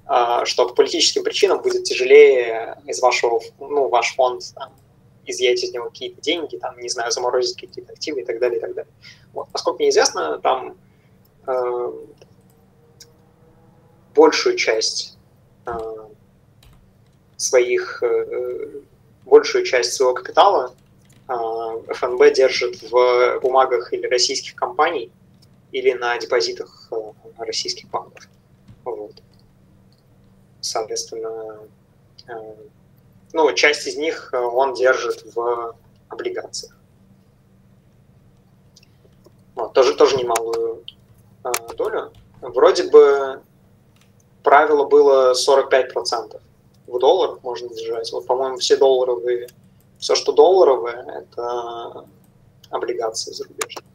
а, что по политическим причинам будет тяжелее из вашего, ну, ваш фонд там, изъять из него какие-то деньги, там, не знаю, заморозить какие-то активы и так далее, и так далее. Вот. Насколько мне известно, там э, большую часть э, своих, э, большую часть своего капитала ФНБ держит в бумагах или российских компаний, или на депозитах э, российских банков. Вот. Соответственно, э, ну, часть из них он держит в облигациях. Вот, тоже, тоже немалую долю. Вроде бы правило было 45% в долларах можно держать. Вот, по-моему, все долларовые все, что долларовое, это облигации зарубежные.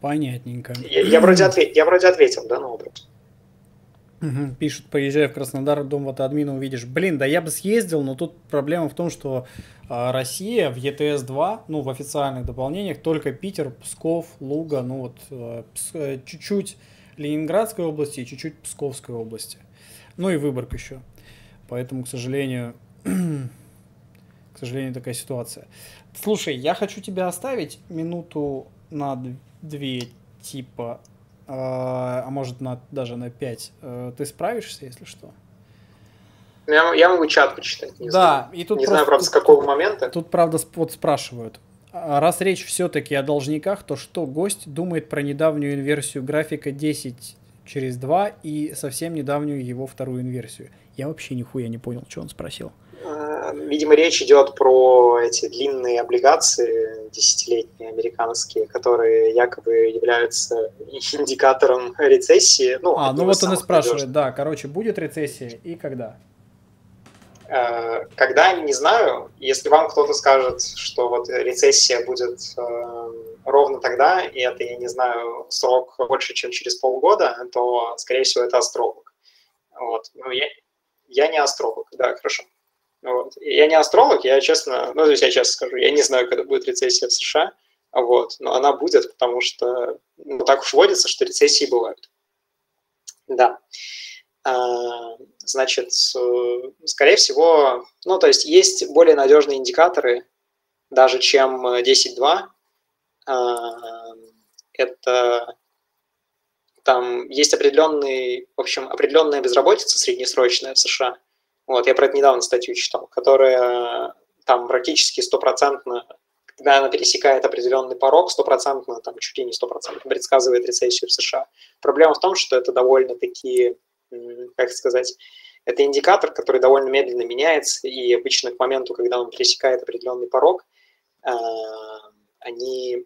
Понятненько. Я, я, вроде ответ, я вроде ответил, да, на вопрос. Угу. Пишут, поезжай в Краснодар, дом вот админа увидишь. Блин, да я бы съездил, но тут проблема в том, что э, Россия в ЕТС-2, ну, в официальных дополнениях, только Питер, Псков, Луга, ну вот э, э чуть-чуть Ленинградской области и чуть-чуть Псковской области. Ну и Выборг еще. Поэтому, к сожалению, к сожалению, такая ситуация. Слушай, я хочу тебя оставить минуту на две, типа, э, а может на, даже на пять. Э, ты справишься, если что? Я, я могу чат почитать. Не да, знаю. и тут не просто, знаю, правда, с какого момента. Тут, правда, вот спрашивают. А раз речь все-таки о должниках, то что гость думает про недавнюю инверсию графика 10 через два и совсем недавнюю его вторую инверсию. Я вообще нихуя не понял, что он спросил. А, видимо, речь идет про эти длинные облигации десятилетние американские, которые якобы являются индикатором рецессии. Ну, а, ну вот он и спрашивает, надежных. да, короче, будет рецессия и когда? А, когда, не знаю. Если вам кто-то скажет, что вот рецессия будет а, ровно тогда, и это, я не знаю, срок больше, чем через полгода, то, скорее всего, это астролог. Вот. Ну, я, я не астролог, да, хорошо. Вот. Я не астролог, я честно, ну, то есть я честно скажу, я не знаю, когда будет рецессия в США, вот, но она будет, потому что ну, так уж водится, что рецессии бывают. Да. А, значит, скорее всего, ну, то есть есть более надежные индикаторы, даже чем 10.2, а, это там есть определенный, в общем, определенная безработица среднесрочная в США. Вот, я про это недавно статью читал, которая там практически стопроцентно, когда она пересекает определенный порог, стопроцентно, там чуть ли не стопроцентно предсказывает рецессию в США. Проблема в том, что это довольно-таки как сказать, это индикатор, который довольно медленно меняется, и обычно к моменту, когда он пересекает определенный порог, они,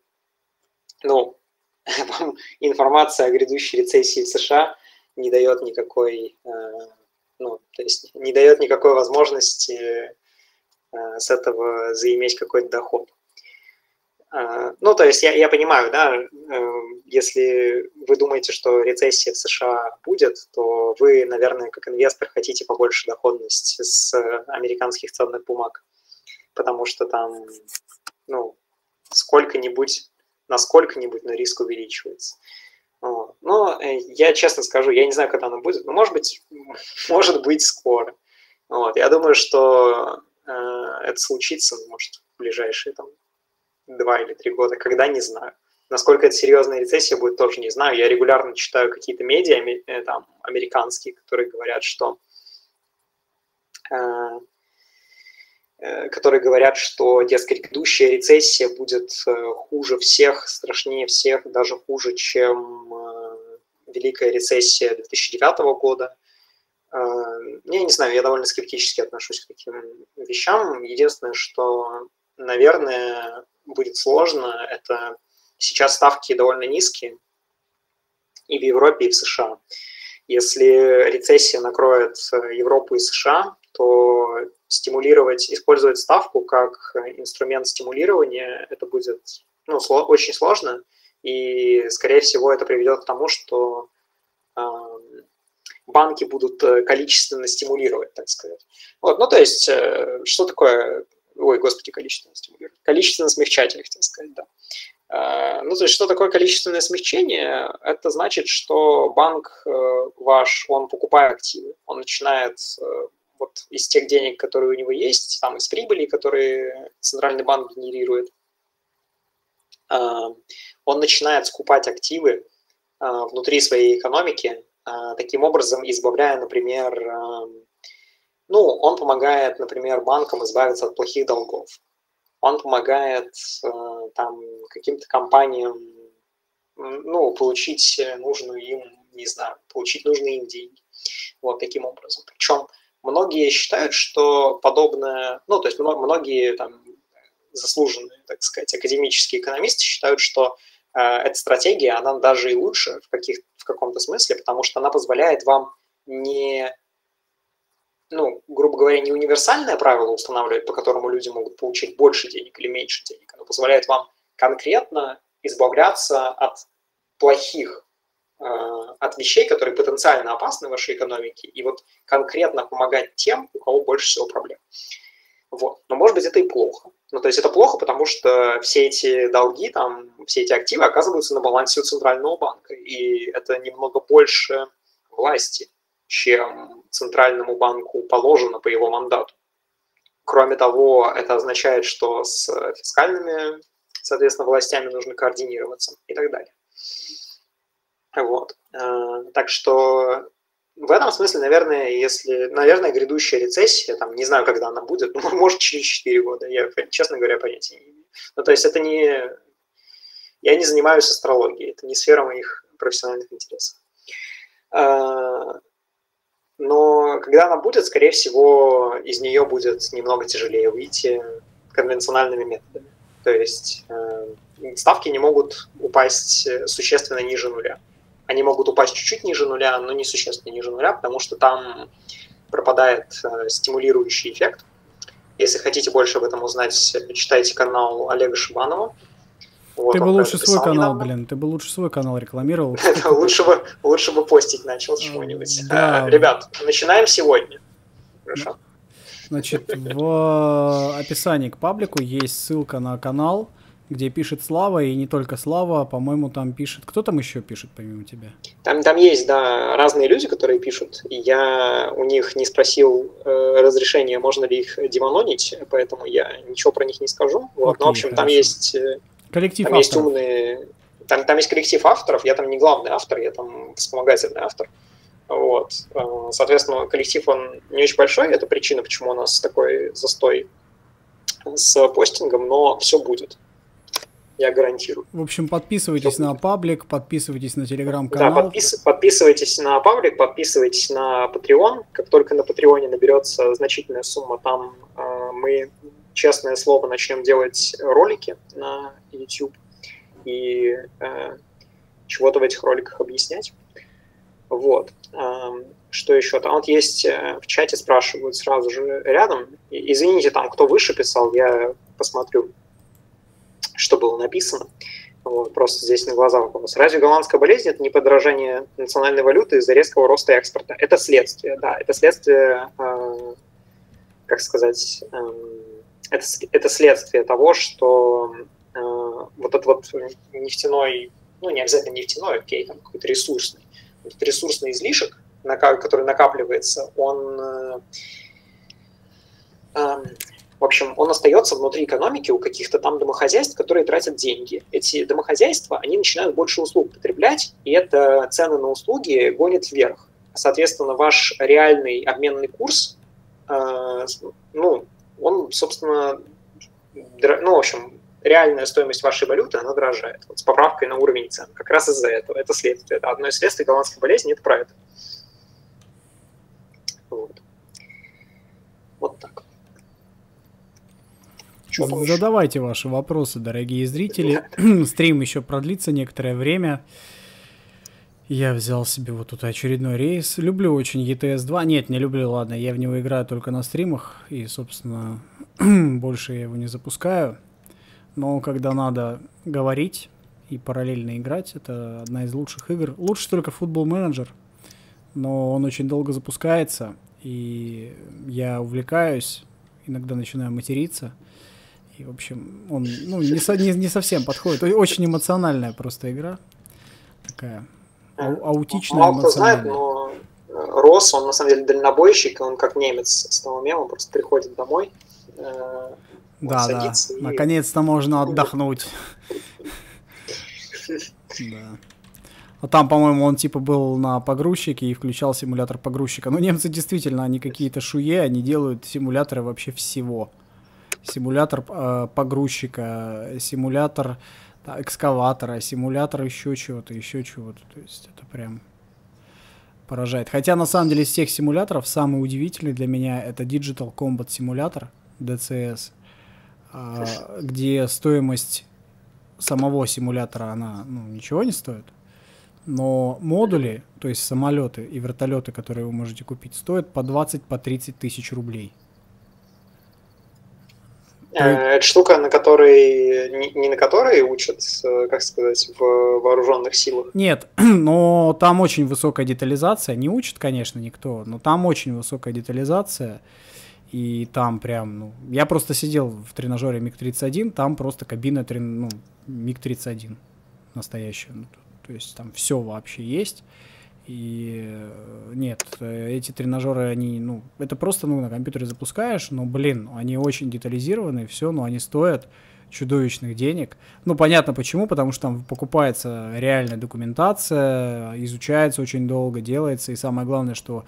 ну, информация о грядущей рецессии в США не дает никакой, ну, то есть не дает никакой возможности с этого заиметь какой-то доход. А, ну, то есть я, я понимаю, да, если вы думаете, что рецессия в США будет, то вы, наверное, как инвестор хотите побольше доходности с американских ценных бумаг, потому что там, ну, сколько-нибудь, на сколько-нибудь, но риск увеличивается. Но э, я честно скажу, я не знаю, когда оно будет, но может быть, может быть скоро. Вот. Я думаю, что э, это случится, может, в ближайшие там два или три года, когда не знаю. Насколько это серьезная рецессия будет, тоже не знаю. Я регулярно читаю какие-то медиа э, там, американские, которые говорят, что э, которые говорят, что, дескать, грядущая рецессия будет хуже всех, страшнее всех, даже хуже, чем Великая рецессия 2009 года. Я не знаю, я довольно скептически отношусь к таким вещам. Единственное, что, наверное, будет сложно, это сейчас ставки довольно низкие и в Европе, и в США. Если рецессия накроет Европу и США, то стимулировать, использовать ставку как инструмент стимулирования, это будет ну, очень сложно, и, скорее всего, это приведет к тому, что э, банки будут количественно стимулировать, так сказать. Вот, ну, то есть, э, что такое ой, господи, количественно стимулировать, количественно смягчать их, так сказать, да. А, ну, то есть, что такое количественное смягчение? Это значит, что банк э, ваш, он покупает активы, он начинает э, вот из тех денег, которые у него есть, там из прибыли, которые центральный банк генерирует, а, он начинает скупать активы а, внутри своей экономики, таким образом избавляя, например, ну, он помогает, например, банкам избавиться от плохих долгов. Он помогает там каким-то компаниям, ну, получить нужную им, не знаю, получить нужные им деньги. Вот таким образом. Причем многие считают, что подобное, ну, то есть многие там заслуженные, так сказать, академические экономисты считают, что э, эта стратегия, она даже и лучше в, каких, в каком-то смысле, потому что она позволяет вам не ну, грубо говоря, не универсальное правило устанавливает, по которому люди могут получить больше денег или меньше денег. Оно позволяет вам конкретно избавляться от плохих, от вещей, которые потенциально опасны вашей экономике, и вот конкретно помогать тем, у кого больше всего проблем. Вот. Но может быть это и плохо. Ну, то есть это плохо, потому что все эти долги, там, все эти активы оказываются на балансе у Центрального банка, и это немного больше власти, чем Центральному банку положено по его мандату. Кроме того, это означает, что с фискальными, соответственно, властями нужно координироваться и так далее. Вот. Э, так что в этом смысле, наверное, если, наверное, грядущая рецессия, там, не знаю, когда она будет, ну, может, через 4 года, я, честно говоря, понятия не имею. Ну, то есть это не... Я не занимаюсь астрологией, это не сфера моих профессиональных интересов. Э, но когда она будет, скорее всего, из нее будет немного тяжелее выйти конвенциональными методами. То есть э, ставки не могут упасть существенно ниже нуля. Они могут упасть чуть-чуть ниже нуля, но не существенно ниже нуля, потому что там пропадает э, стимулирующий эффект. Если хотите больше об этом узнать, читайте канал Олега Шибанова. Вот, ты бы лучше свой канал, недавно. блин, ты бы лучше свой канал рекламировал. лучше, бы, лучше бы постить начал чего-нибудь. Да. А, ребят, начинаем сегодня. Хорошо. Значит, в описании к паблику есть ссылка на канал, где пишет Слава, и не только Слава, по-моему, там пишет... Кто там еще пишет, помимо тебя? Там, там есть, да, разные люди, которые пишут. Я у них не спросил э, разрешения, можно ли их демононить, поэтому я ничего про них не скажу. Вот. Окей, Но, в общем, хорошо. там есть э, Коллектив там авторов. есть умные... Там, там есть коллектив авторов, я там не главный автор, я там вспомогательный автор. Вот. Э, соответственно, коллектив, он не очень большой, это причина, почему у нас такой застой с постингом, но все будет. Я гарантирую. В общем, подписывайтесь на паблик, подписывайтесь на Да, телеграм-канал. подпис- подписывайтесь на паблик, подписывайтесь на Patreon. Как только на Патреоне наберется значительная сумма, там э, мы, честное слово, начнем делать ролики на YouTube и э, чего-то в этих роликах объяснять. Вот. Эм, что еще? Там вот есть э, в чате спрашивают сразу же рядом. Извините, там кто выше писал, я посмотрю, что было написано. Вот, просто здесь на глаза вопрос. Разве голландская болезнь это не подорожание национальной валюты из-за резкого роста экспорта? Это следствие, да, это следствие, э, как сказать, эм, это, это следствие того, что э, вот этот вот нефтяной, ну не обязательно нефтяной, окей, там какой-то ресурсный, этот ресурсный излишек, который накапливается, он э, эм, в общем, он остается внутри экономики у каких-то там домохозяйств, которые тратят деньги. Эти домохозяйства, они начинают больше услуг потреблять, и это цены на услуги гонит вверх. Соответственно, ваш реальный обменный курс, э, ну, он, собственно, ну, в общем, реальная стоимость вашей валюты, она дорожает. Вот с поправкой на уровень цен. Как раз из-за этого. Это следствие. Это одно из следствий голландской болезни, это это. Вот. Вот так. Чё там еще? Задавайте ваши вопросы, дорогие зрители. Стрим еще продлится некоторое время. Я взял себе вот тут очередной рейс. Люблю очень ETS 2. Нет, не люблю, ладно, я в него играю только на стримах. И, собственно, больше я его не запускаю. Но когда надо говорить и параллельно играть, это одна из лучших игр. Лучше только футбол менеджер, но он очень долго запускается, и я увлекаюсь, иногда начинаю материться. И, в общем, он ну, не, со- не- не совсем подходит. Очень эмоциональная просто игра. Такая ау- аутичная, Мало кто знает, но э, Росс, он на самом деле дальнобойщик, он как немец с того мема, просто приходит домой, э, Да, да. садится и- Наконец-то можно отдохнуть. Да. А там, по-моему, он типа был на погрузчике и включал симулятор погрузчика. Но немцы действительно, они какие-то шуе, они делают симуляторы вообще всего. Симулятор э, погрузчика, симулятор да, экскаватора, симулятор еще чего-то, еще чего-то. То есть это прям поражает. Хотя на самом деле из всех симуляторов самый удивительный для меня это Digital Combat Simulator, DCS, а, где стоимость самого симулятора, она ну, ничего не стоит. Но модули, то есть самолеты и вертолеты, которые вы можете купить, стоят по 20, по 30 тысяч рублей. Э, Это штука, на которой, не, не на которой учат, э, как сказать, в вооруженных силах. Нет, но там очень высокая детализация. Не учит, конечно, никто, но там очень высокая детализация. И там прям, ну, я просто сидел в тренажере МиГ-31, там просто кабина трен... ну, МиГ-31 настоящая. Ну, то есть там все вообще есть. И э, нет, э, эти тренажеры, они, ну, это просто, ну, на компьютере запускаешь, но, блин, они очень детализированы, все, но они стоят чудовищных денег. Ну, понятно почему, потому что там покупается реальная документация, изучается очень долго, делается, и самое главное, что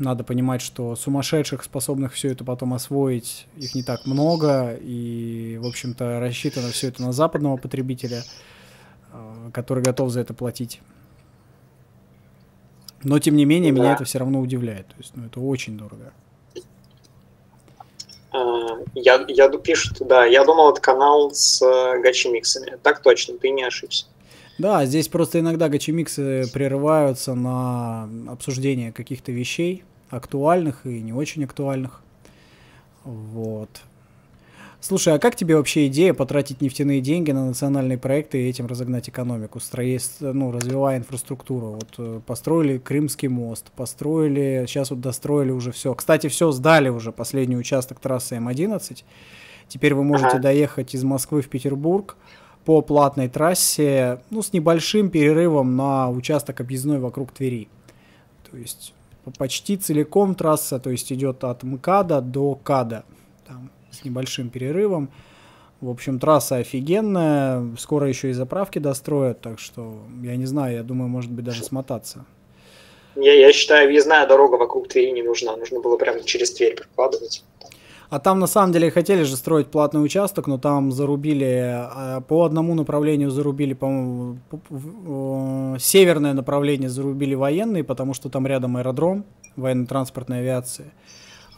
надо понимать, что сумасшедших, способных все это потом освоить, их не так много, и, в общем-то, рассчитано все это на западного потребителя, э, который готов за это платить. Но, тем не менее, меня Да. это все равно удивляет. То есть, ну, это очень дорого. Э, Я, я пишут, да, я думал, это канал с э, гачи-миксами. Так точно, ты не ошибся. Да, здесь просто иногда гачи-миксы прерываются на обсуждение каких-то вещей, актуальных и не очень актуальных. Вот. Слушай, а как тебе вообще идея потратить нефтяные деньги на национальные проекты и этим разогнать экономику, строя, ну, развивая инфраструктуру? Вот э, построили Крымский мост, построили, сейчас вот достроили уже все. Кстати, все сдали уже, последний участок трассы М11. Теперь вы можете Ага. доехать из Москвы в Петербург по платной трассе, ну, с небольшим перерывом на участок объездной вокруг Твери. То есть по- почти целиком трасса, то есть идет от МКАДа до КАДа, там, с небольшим перерывом. В общем, трасса офигенная, скоро еще и заправки достроят, так что, я не знаю, я думаю, может быть, даже смотаться. Я, я считаю, въездная дорога вокруг Твери не нужна. Нужно было прямо через Тверь прокладывать. А там на самом деле хотели же строить платный участок, но там зарубили, а, по одному направлению зарубили, по-моему, э, северное направление зарубили военные, потому что там рядом аэродром военно-транспортной авиации.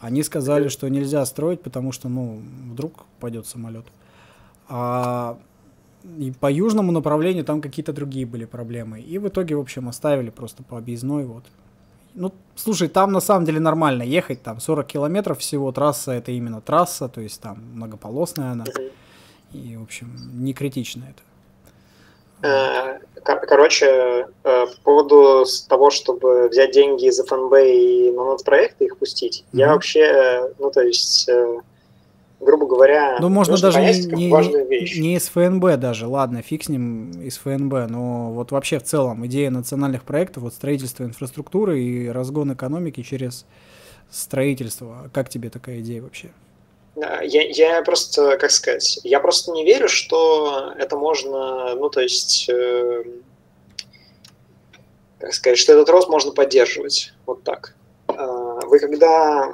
Они сказали, что нельзя строить, потому что, ну, вдруг пойдет самолет. А и по южному направлению там какие-то другие были проблемы. И в итоге, в общем, оставили просто по объездной вот. Ну, слушай, там на самом деле нормально ехать, там 40 километров всего, трасса это именно трасса, то есть там многополосная она. И, в общем, не критично это. Э, кор- Короче, э, по поводу того, чтобы взять деньги из ФНБ и на нацпроекты их пустить, я Мгм. вообще, э, ну, то есть, грубо говоря, Ну, можно даже понять не, не, не из ФНБ даже, ладно, фиг с ним из ФНБ, но вот вообще в целом идея национальных проектов, вот строительство инфраструктуры и разгон экономики через строительство. Как тебе такая идея вообще? Да, Я, я просто, как сказать, я просто не верю, что это можно, ну, то есть, э, как сказать, что этот рост можно поддерживать. Вот так. Э, Вы когда,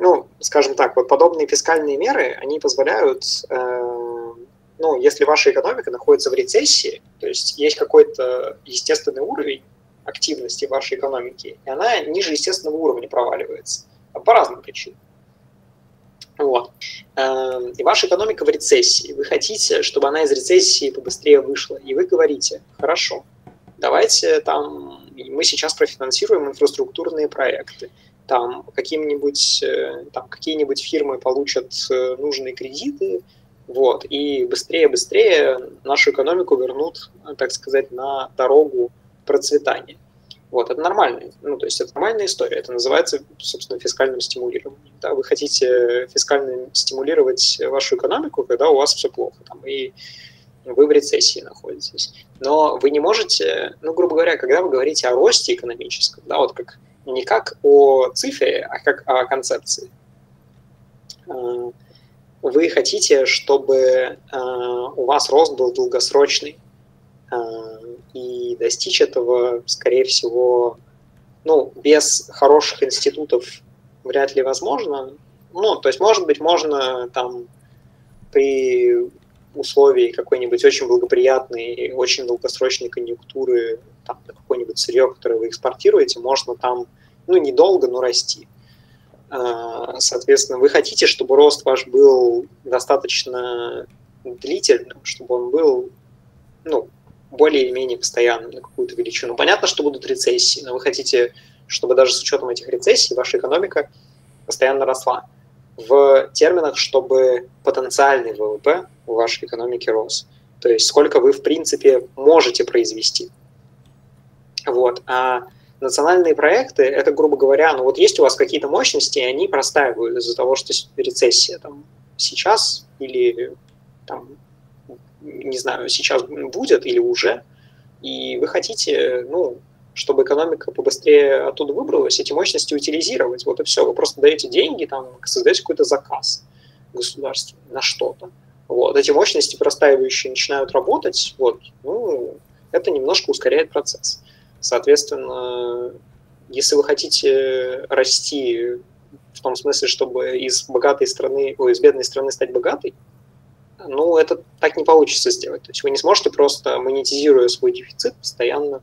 ну, скажем так, вот подобные фискальные меры, они позволяют, э, ну, если ваша экономика находится в рецессии, то есть есть какой-то естественный уровень активности вашей экономики, и она ниже естественного уровня проваливается. По разным причинам. Вот. Эм, И ваша экономика в рецессии. Вы хотите, чтобы она из рецессии побыстрее вышла. И вы говорите, хорошо, давайте там, мы сейчас профинансируем инфраструктурные проекты. Там каким-нибудь, э, там какие-нибудь фирмы получат э, нужные кредиты, вот, и быстрее-быстрее нашу экономику вернут, так сказать, на дорогу процветания. Вот, это нормально. Ну, то есть это нормальная история. Это называется, собственно, фискальным стимулированием. Да? Вы хотите фискально стимулировать вашу экономику, когда у вас все плохо, там, и вы в рецессии находитесь. Но вы не можете, ну, грубо говоря, когда вы говорите о росте экономическом, да, вот как не как о цифре, а как о концепции. Э, Вы хотите, чтобы э, у вас рост был долгосрочный, э, и достичь этого, скорее всего, ну, без хороших институтов вряд ли возможно. Ну, то есть, может быть, можно там при условии какой-нибудь очень благоприятной, очень долгосрочной конъюнктуры, там, какое-нибудь сырье, которое вы экспортируете, можно там, ну, недолго, но расти. А, Соответственно, вы хотите, чтобы рост ваш был достаточно длительным, чтобы он был, ну, более или менее постоянным на какую-то величину. Понятно, что будут рецессии, но вы хотите, чтобы даже с учетом этих рецессий ваша экономика постоянно росла. В терминах, чтобы потенциальный ВВП у вашей экономики рос. То есть сколько вы, в принципе, можете произвести. Вот. А национальные проекты, это, грубо говоря, ну вот есть у вас какие-то мощности, и они простаивают из-за того, что рецессия там сейчас или там не знаю, сейчас будет или уже, и вы хотите, ну, чтобы экономика побыстрее оттуда выбралась, эти мощности утилизировать, вот и все. Вы просто даете деньги, там, создаете какой-то заказ государства на что-то. Вот. Эти мощности простаивающие начинают работать, вот, ну, это немножко ускоряет процесс. Соответственно, если вы хотите расти в том смысле, чтобы из богатой страны, ой, из бедной страны стать богатой, ну, это так не получится сделать. То есть вы не сможете просто, монетизируя свой дефицит, постоянно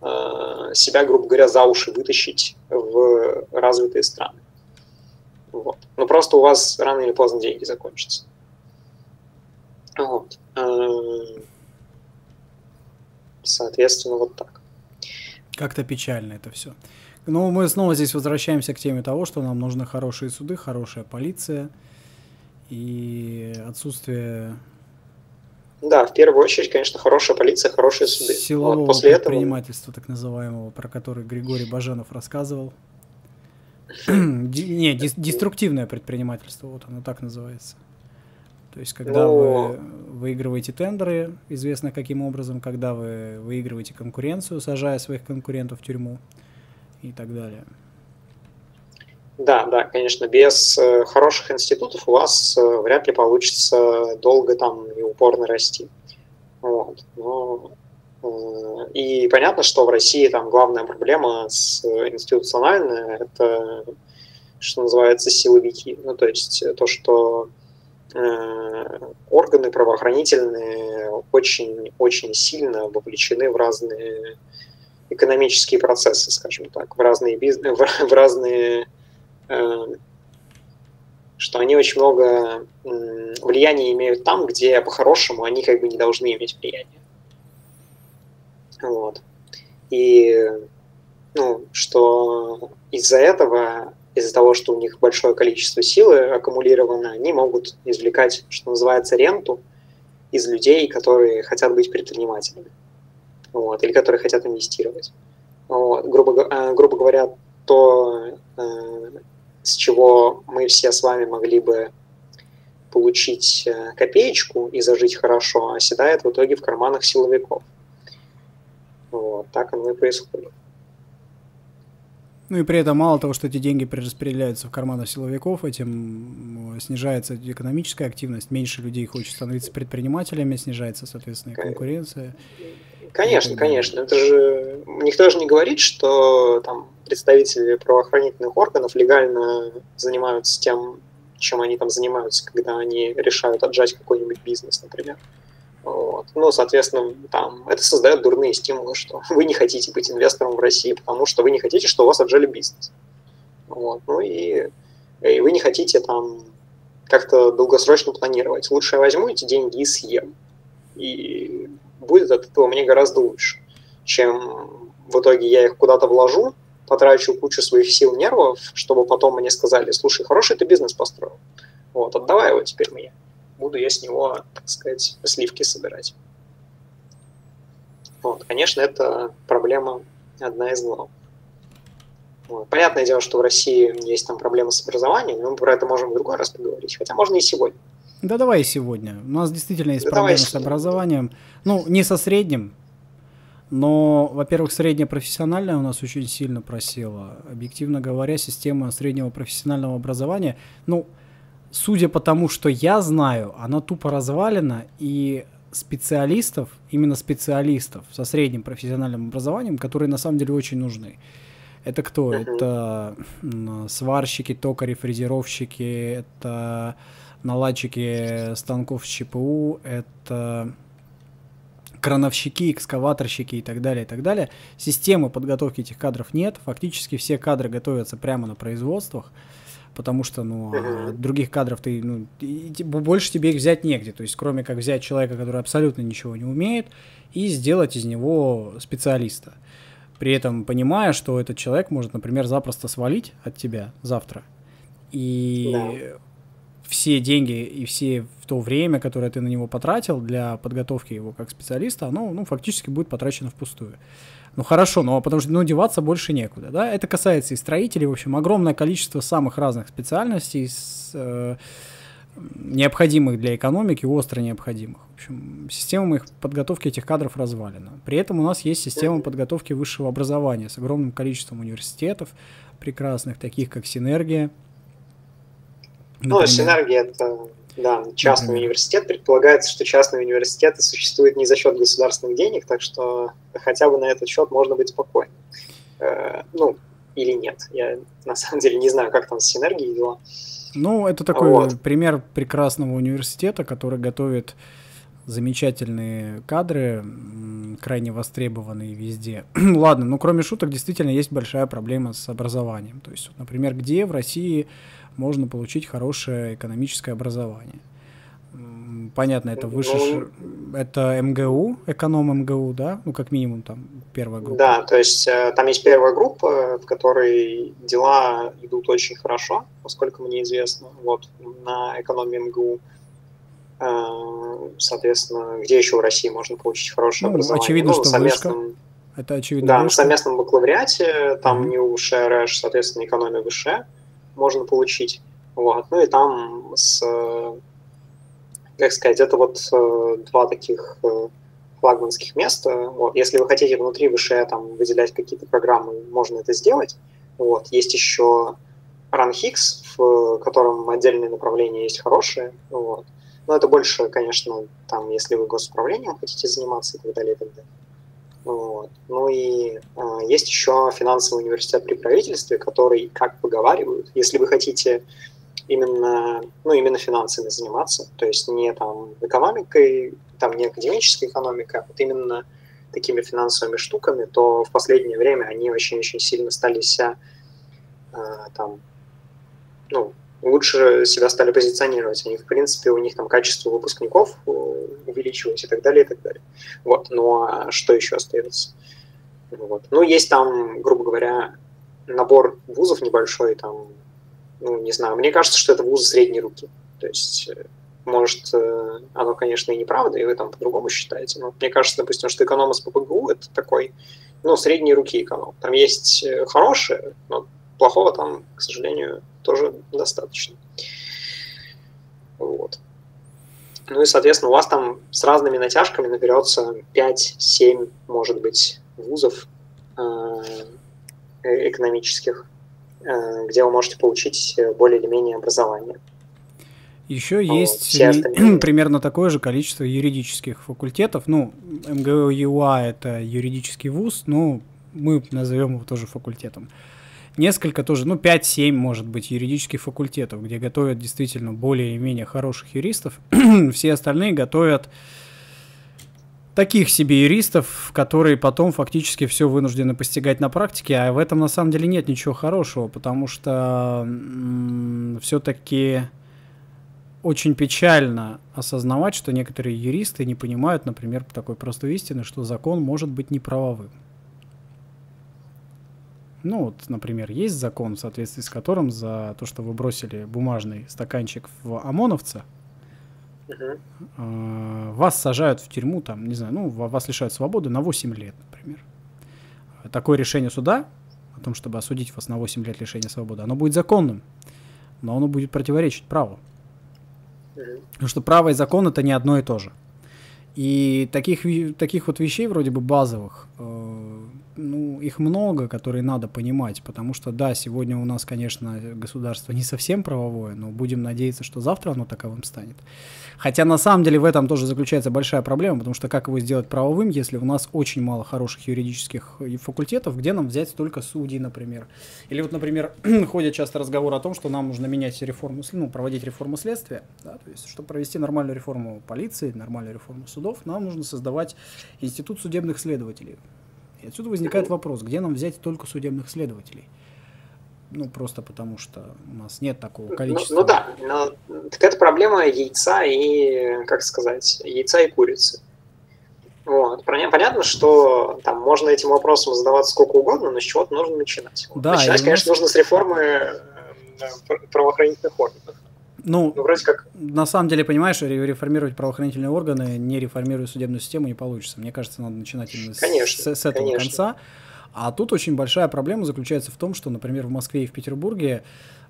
э, себя, грубо говоря, за уши вытащить в развитые страны. Вот. Но просто у вас рано или поздно деньги закончатся. Вот. Э, соответственно, вот так. Как-то печально это все. Но мы снова здесь возвращаемся к теме того, что нам нужны хорошие суды, хорошая полиция и отсутствие Да, в первую очередь, конечно, хорошая полиция, хорошие суды. силового вот после этого предпринимательства, так называемого, про который Григорий Баженов рассказывал. Не, дес- деструктивное предпринимательство, вот оно так называется. То есть, когда Ну- вы выигрываете тендеры, известно каким образом, когда вы выигрываете конкуренцию, сажая своих конкурентов в тюрьму и так далее. Да, да, конечно, без э, хороших институтов у вас э, вряд ли получится долго там и упорно расти. Вот. Но, э, и понятно, что в России там главная проблема с институциональная – это что называется, силовики. Ну, то есть то, что органы правоохранительные очень-очень сильно вовлечены в разные экономические процессы, скажем так, в разные бизнес, в, в разные, что они очень много э, влияния имеют там, где по-хорошему они как бы не должны иметь влияние. Вот. И ну, что из-за этого, из-за того, что у них большое количество силы аккумулировано, они могут извлекать, что называется, ренту из людей, которые хотят быть предпринимателями вот, или которые хотят инвестировать. Вот, грубо, э, грубо говоря, то, э, с чего мы все с вами могли бы получить э, копеечку и зажить хорошо, оседает в итоге в карманах силовиков. Вот, так оно и происходит. Ну и при этом мало того, что эти деньги перераспределяются в карманы силовиков, этим снижается экономическая активность, меньше людей хочет становиться предпринимателями, снижается, соответственно, конкуренция. Конечно, конечно. Это же никто же не говорит, что там представители правоохранительных органов легально занимаются тем, чем они там занимаются, когда они решают отжать какой-нибудь бизнес, например. Вот. Ну, соответственно, там это создает дурные стимулы, что вы не хотите быть инвестором в России, потому что вы не хотите, что у вас отжали бизнес. Вот. Ну и, и вы не хотите там как-то долгосрочно планировать. Лучше я возьму эти деньги и съем. И будет от этого мне гораздо лучше, чем в итоге я их куда-то вложу, потрачу кучу своих сил, нервов, чтобы потом мне сказали, слушай, хороший ты бизнес построил, вот, отдавай его теперь мне. Буду я с него, так сказать, сливки собирать. Вот, конечно, это проблема одна из главных. Вот. Понятное дело, что в России есть там проблемы с образованием, но мы про это можем в другой раз поговорить, хотя можно и сегодня. Да давай сегодня. У нас действительно есть да проблемы с образованием. Ну, не со средним, но, во-первых, среднее профессиональное у нас очень сильно просело. Объективно говоря, система среднего профессионального образования, ну, судя по тому, что я знаю, она тупо развалена, и специалистов, именно специалистов со средним профессиональным образованием, которые на самом деле очень нужны. Это кто? Uh-huh. Это сварщики, токари, фрезеровщики, это наладчики станков с ЧПУ, это крановщики, экскаваторщики и так далее, и так далее. Системы подготовки этих кадров нет. Фактически все кадры готовятся прямо на производствах, потому что, ну, uh-huh. других кадров ты, ну, и, больше тебе их взять негде. То есть, кроме как взять человека, который абсолютно ничего не умеет, и сделать из него специалиста. При этом понимая, что этот человек может, например, запросто свалить от тебя завтра. И да все деньги и все в то время, которое ты на него потратил для подготовки его как специалиста, оно ну, фактически будет потрачено впустую. Ну хорошо, но потому что ну, деваться больше некуда. Да? Это касается и строителей, в общем, огромное количество самых разных специальностей, с, э, необходимых для экономики, остро необходимых. В общем, система их подготовки этих кадров развалена. При этом у нас есть система подготовки высшего образования с огромным количеством университетов прекрасных, таких как Синергия, ну, синергия это да, частный Например. университет. Предполагается, что частные университеты существуют не за счет государственных денег, так что хотя бы на этот счет можно быть спокойным. Э, ну, или нет. Я на самом деле не знаю, как там с синергией дела. Ну, это такой вот. пример прекрасного университета, который готовит замечательные кадры, крайне востребованные везде. Ладно, ну кроме шуток, действительно есть большая проблема с образованием. То есть, например, где в России можно получить хорошее экономическое образование. Понятно, это выше, это МГУ, эконом МГУ, да? Ну, как минимум, там, первая группа. Да, то есть э, там есть первая группа, в которой дела идут очень хорошо, поскольку мне известно, вот, на экономе МГУ. Э, соответственно, где еще в России можно получить хорошее ну, образование? Очевидно, ну, что совместном... вышка. Это очевидно. Да, вышка. на совместном бакалавриате, там mm-hmm. НИУ, ШРШ, соответственно, экономия выше можно получить. Вот. Ну и там с, как сказать, это вот э, два таких э, флагманских места. Вот. Если вы хотите внутри выше там выделять какие-то программы, можно это сделать. Вот. Есть еще RunHix, в котором отдельные направления есть хорошие. Вот. Но это больше, конечно, там, если вы госуправлением хотите заниматься и так далее, и так далее. Вот. Ну и а, есть еще финансовый университет при правительстве, который, как поговаривают, если вы хотите именно, ну, именно финансами заниматься, то есть не там экономикой, там не академической экономикой, а вот именно такими финансовыми штуками, то в последнее время они очень-очень сильно стали себя а, там, ну, лучше себя стали позиционировать. Они, в принципе, у них там качество выпускников э, увеличилось и так далее, и так далее. Вот. Ну, а что еще остается? Вот. Ну, есть там, грубо говоря, набор вузов небольшой, там, ну, не знаю, мне кажется, что это вузы средней руки. То есть, э, может, э, оно, конечно, и неправда, и вы там по-другому считаете, но мне кажется, допустим, что эконом с ППГУ – это такой, ну, средней руки эконом. Там есть хорошие, но плохого там, к сожалению, тоже достаточно. Вот. Ну и, соответственно, у вас там с разными натяжками наберется 5-7, может быть, вузов э, экономических, э, где вы можете получить более или менее образование. Еще вот, есть примерно такое же количество юридических факультетов. Ну, МГУ ЮА это юридический вуз, но мы назовем его тоже факультетом несколько тоже, ну, 5-7, может быть, юридических факультетов, где готовят действительно более-менее хороших юристов. Все остальные готовят таких себе юристов, которые потом фактически все вынуждены постигать на практике, а в этом на самом деле нет ничего хорошего, потому что все-таки очень печально осознавать, что некоторые юристы не понимают, например, такой простой истины, что закон может быть неправовым. Ну, вот, например, есть закон, в соответствии с которым за то, что вы бросили бумажный стаканчик в ОМОНовца, э, вас сажают в тюрьму, там, не знаю, ну, вас лишают свободы на 8 лет, например. Такое решение суда о том, чтобы осудить вас на 8 лет лишения свободы, оно будет законным, но оно будет противоречить праву. Потому что право и закон это не одно и то же. И таких, таких вот вещей вроде бы базовых, э, ну, их много, которые надо понимать, потому что, да, сегодня у нас, конечно, государство не совсем правовое, но будем надеяться, что завтра оно таковым станет. Хотя, на самом деле, в этом тоже заключается большая проблема, потому что как его сделать правовым, если у нас очень мало хороших юридических э, факультетов, где нам взять столько судей, например. Или вот, например, ходят часто разговоры о том, что нам нужно менять реформу, ну, проводить реформу следствия, да, то есть, чтобы провести нормальную реформу полиции, нормальную реформу судов, нам нужно создавать институт судебных следователей. И отсюда возникает вопрос, где нам взять только судебных следователей? Ну, просто потому что у нас нет такого количества. Ну, ну да, но так это проблема яйца и, как сказать, яйца и курицы. Вот. Понятно, что там можно этим вопросом задаваться сколько угодно, но с чего-то нужно начинать. Да, начинать, конечно, нужно с реформы э, правоохранительных органов. Ну, ну, вроде как... На самом деле, понимаешь, реформировать правоохранительные органы, не реформируя судебную систему, не получится. Мне кажется, надо начинать именно конечно, с, с этого конечно. конца. А тут очень большая проблема заключается в том, что, например, в Москве и в Петербурге,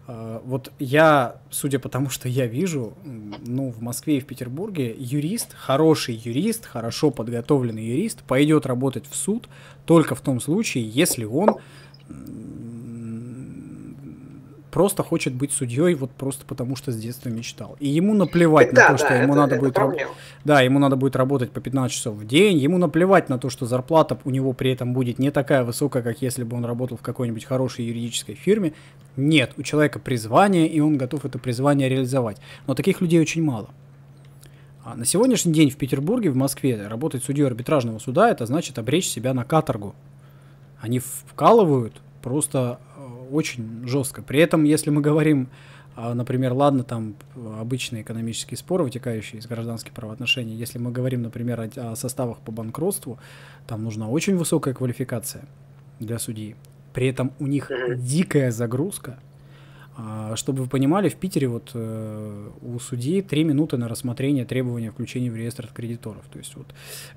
э, вот я, судя по тому, что я вижу, ну, в Москве и в Петербурге юрист, хороший юрист, хорошо подготовленный юрист пойдет работать в суд только в том случае, если он просто хочет быть судьей вот просто потому, что с детства мечтал. И ему наплевать да, на то, да, что ему это, надо это будет раб... да, ему надо будет работать по 15 часов в день, ему наплевать на то, что зарплата у него при этом будет не такая высокая, как если бы он работал в какой-нибудь хорошей юридической фирме. Нет, у человека призвание, и он готов это призвание реализовать. Но таких людей очень мало. А на сегодняшний день в Петербурге, в Москве работать судьей арбитражного суда, это значит обречь себя на каторгу. Они вкалывают просто очень жестко. При этом, если мы говорим, а, например, ладно, там обычные экономические споры, вытекающие из гражданских правоотношений, если мы говорим, например, о, о составах по банкротству, там нужна очень высокая квалификация для судьи. При этом у них дикая загрузка, чтобы вы понимали, в Питере вот э, у судьи три минуты на рассмотрение требования включения в реестр кредиторов. То есть вот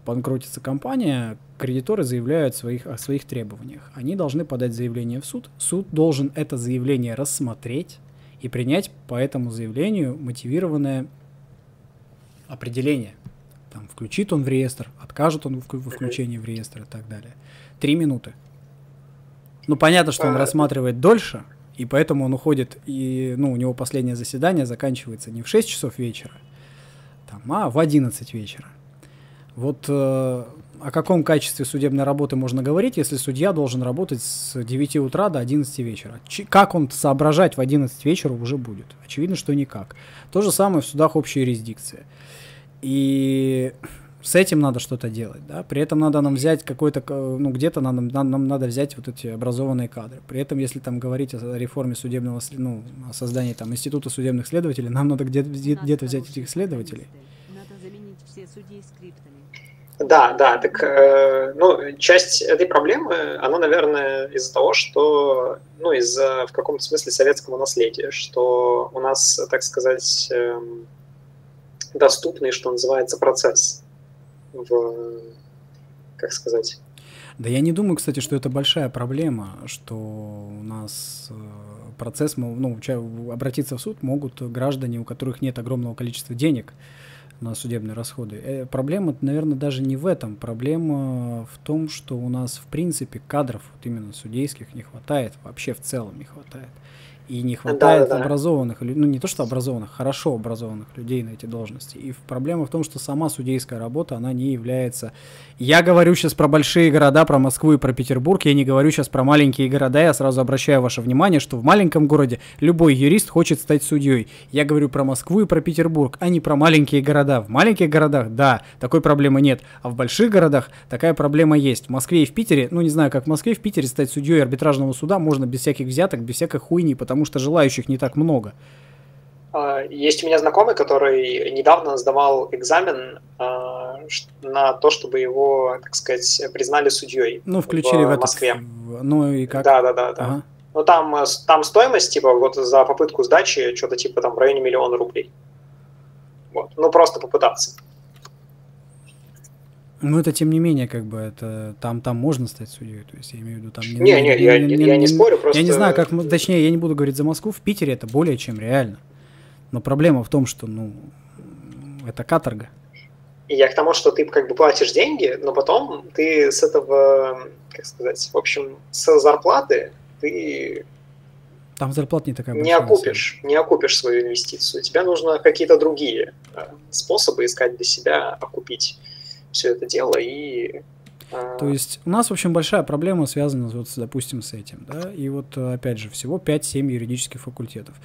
банкротится компания, кредиторы заявляют своих, о своих требованиях. Они должны подать заявление в суд. Суд должен это заявление рассмотреть и принять по этому заявлению мотивированное определение. Там, включит он в реестр, откажет он в включении в реестр и так далее. Три минуты. Ну, понятно, что он рассматривает дольше, и поэтому он уходит, и, ну, у него последнее заседание заканчивается не в 6 часов вечера, там, а в 11 вечера. Вот э, о каком качестве судебной работы можно говорить, если судья должен работать с 9 утра до 11 вечера? Ч- как он соображать в 11 вечера уже будет? Очевидно, что никак. То же самое в судах общей юрисдикции. И с этим надо что-то делать, да. При этом надо нам взять какой-то, ну, где-то нам, нам, нам надо взять вот эти образованные кадры. При этом, если там говорить о реформе судебного, ну, о создании там института судебных следователей, нам надо где-то, где-то взять этих следователей. Надо заменить все судей скриптами. Да, да, так, э, ну, часть этой проблемы, она, наверное, из-за того, что, ну, из-за, в каком-то смысле, советского наследия, что у нас, так сказать, э, доступный, что называется, процесс в, как сказать... Да я не думаю, кстати, что это большая проблема, что у нас э, процесс, ну, обратиться в суд могут граждане, у которых нет огромного количества денег, на судебные расходы. Э, проблема, наверное, даже не в этом. Проблема в том, что у нас, в принципе, кадров, вот именно судейских, не хватает, вообще в целом не хватает и не хватает да, да, образованных, ну не то что образованных, хорошо образованных людей на эти должности. И проблема в том, что сама судейская работа, она не является... Я говорю сейчас про большие города, про Москву и про Петербург, я не говорю сейчас про маленькие города, я сразу обращаю ваше внимание, что в маленьком городе любой юрист хочет стать судьей. Я говорю про Москву и про Петербург, а не про маленькие города. В маленьких городах, да, такой проблемы нет, а в больших городах такая проблема есть. В Москве и в Питере, ну не знаю, как в Москве, в Питере стать судьей арбитражного суда можно без всяких взяток, без всякой хуйни, потому потому что желающих не так много. А, есть у меня знакомый, который недавно сдавал экзамен а, на то, чтобы его, так сказать, признали судьей. Ну, включили в, в Москве. В... Ну и как? Да, да, да, да. Ага. Ну там, там стоимость, типа, вот за попытку сдачи, что-то типа там в районе миллиона рублей. Вот. Ну, просто попытаться. Ну, это тем не менее, как бы, это там, там можно стать судьей, то есть я имею в виду там... Не, не, не, я, не, я не спорю, просто... Я не знаю, как, точнее, я не буду говорить за Москву, в Питере это более чем реально. Но проблема в том, что, ну, это каторга. И я к тому, что ты как бы платишь деньги, но потом ты с этого, как сказать, в общем, с зарплаты ты там зарплата не такая большая. Не окупишь, не окупишь свою инвестицию. Тебе нужно какие-то другие э, способы искать для себя, окупить все это дело и а, то есть у нас, в общем, большая проблема связана, вот, допустим, с этим, да, и вот, опять же, всего 5-7 юридических факультетов.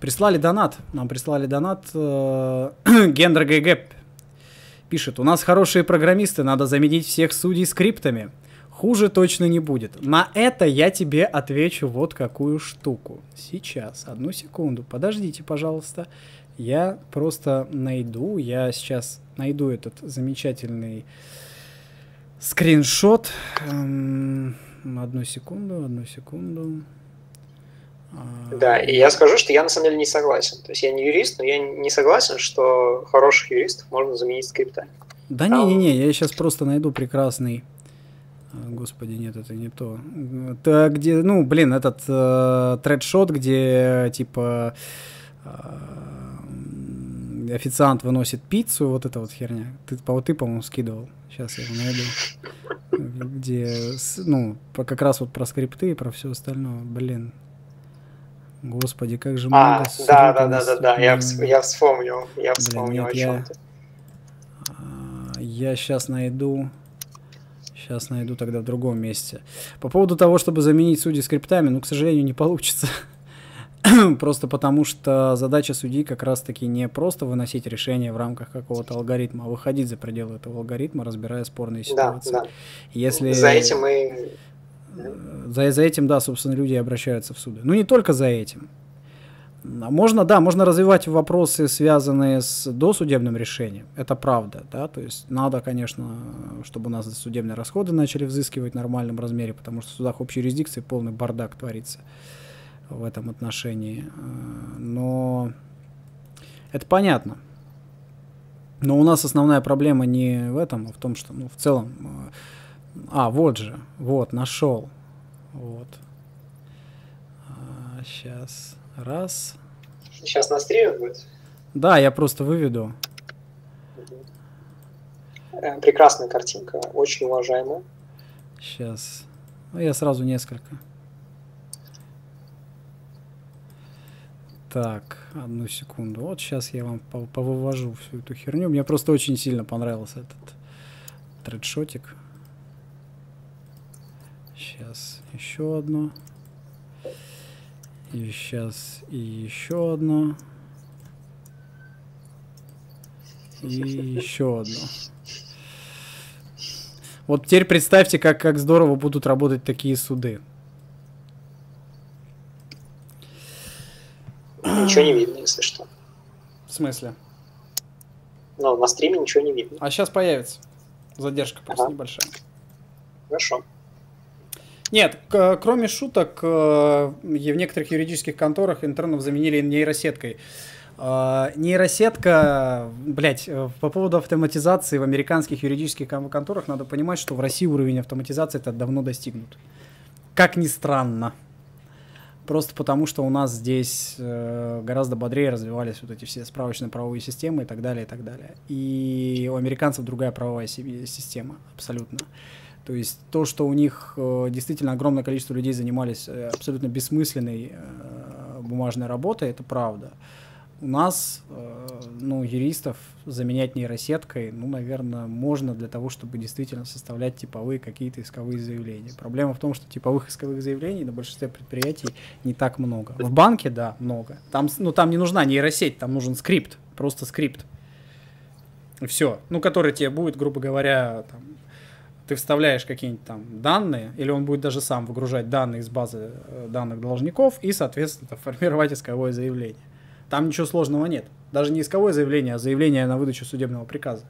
Прислали донат, нам прислали донат э, Гендер ГГ, пишет, у нас хорошие программисты, надо заменить всех судей скриптами, хуже точно не будет. На это я тебе отвечу вот какую штуку. Сейчас, одну секунду, подождите, пожалуйста, я просто найду, я сейчас найду этот замечательный скриншот. Эм, одну секунду, одну секунду. А, да, и я скажу, что я на самом деле не согласен. То есть я не юрист, но я не согласен, что хороших юристов можно заменить скриптами. Да не-не-не, я сейчас просто найду прекрасный... А, господи, нет, это не то. Это где, ну, блин, этот э, тредшот, где типа э, официант выносит пиццу, вот эта вот херня. Ты, по, ты по-моему, скидывал. Сейчас я его найду. Где, ну, как раз вот про скрипты и про все остальное. Блин. Господи, как же а, много... Да, да, да, да, да, я, я вспомнил, я вспомнил Блин, нет, о чем ты. Я сейчас найду... Сейчас найду тогда в другом месте. По поводу того, чтобы заменить судей скриптами, ну, к сожалению, не получится. просто потому что задача судьи как раз-таки не просто выносить решение в рамках какого-то алгоритма, а выходить за пределы этого алгоритма, разбирая спорные ситуации. Да, да. Если... За этим мы... Э, за, за этим, да, собственно, люди обращаются в суды. Ну, не только за этим. Можно, да, можно развивать вопросы, связанные с досудебным решением. Это правда, да, то есть надо, конечно, чтобы у нас судебные расходы начали взыскивать в нормальном размере, потому что в судах общей юрисдикции полный бардак творится в этом отношении. Э, но это понятно. Но у нас основная проблема не в этом, а в том, что, ну, в целом... Э, а, вот же, вот, нашел. Вот. А, сейчас. Раз. Сейчас на стриме будет? Да, я просто выведу. Э, прекрасная картинка, очень уважаемая. Сейчас. Ну, я сразу несколько. Так, одну секунду. Вот сейчас я вам повывожу всю эту херню. Мне просто очень сильно понравился этот тредшотик. Сейчас еще одно. И сейчас и еще одно. И еще одно. Вот теперь представьте, как, как здорово будут работать такие суды. Ничего не видно, если что. В смысле? Но на стриме ничего не видно. А сейчас появится. Задержка просто Ага. небольшая. Хорошо. Нет, кроме шуток, э, в некоторых юридических конторах интернов заменили нейросеткой. Э, Нейросетка, блядь, э, по поводу автоматизации в американских юридических кон- конторах надо понимать, что в России уровень автоматизации это давно достигнут. Как ни странно. Просто потому, что у нас здесь э, гораздо бодрее развивались вот эти все справочные правовые системы и так далее, и так далее. И у американцев другая правовая си- система, абсолютно. То есть то, что у них э, действительно огромное количество людей занимались э, абсолютно бессмысленной бумажной работой, это правда. У нас, ну, юристов заменять нейросеткой, ну, наверное, можно для того, чтобы действительно составлять типовые какие-то исковые заявления. Проблема в том, что типовых исковых заявлений на большинстве предприятий не так много. В банке, да, много. Там, ну, там не нужна нейросеть, там нужен скрипт, просто скрипт. Все. Ну, который тебе будет, грубо говоря, там, ты вставляешь какие-нибудь там данные, или он будет даже сам выгружать данные из базы э, данных должников и, соответственно, формировать исковое заявление. Там ничего сложного нет. Даже не исковое заявление, а заявление на выдачу судебного приказа.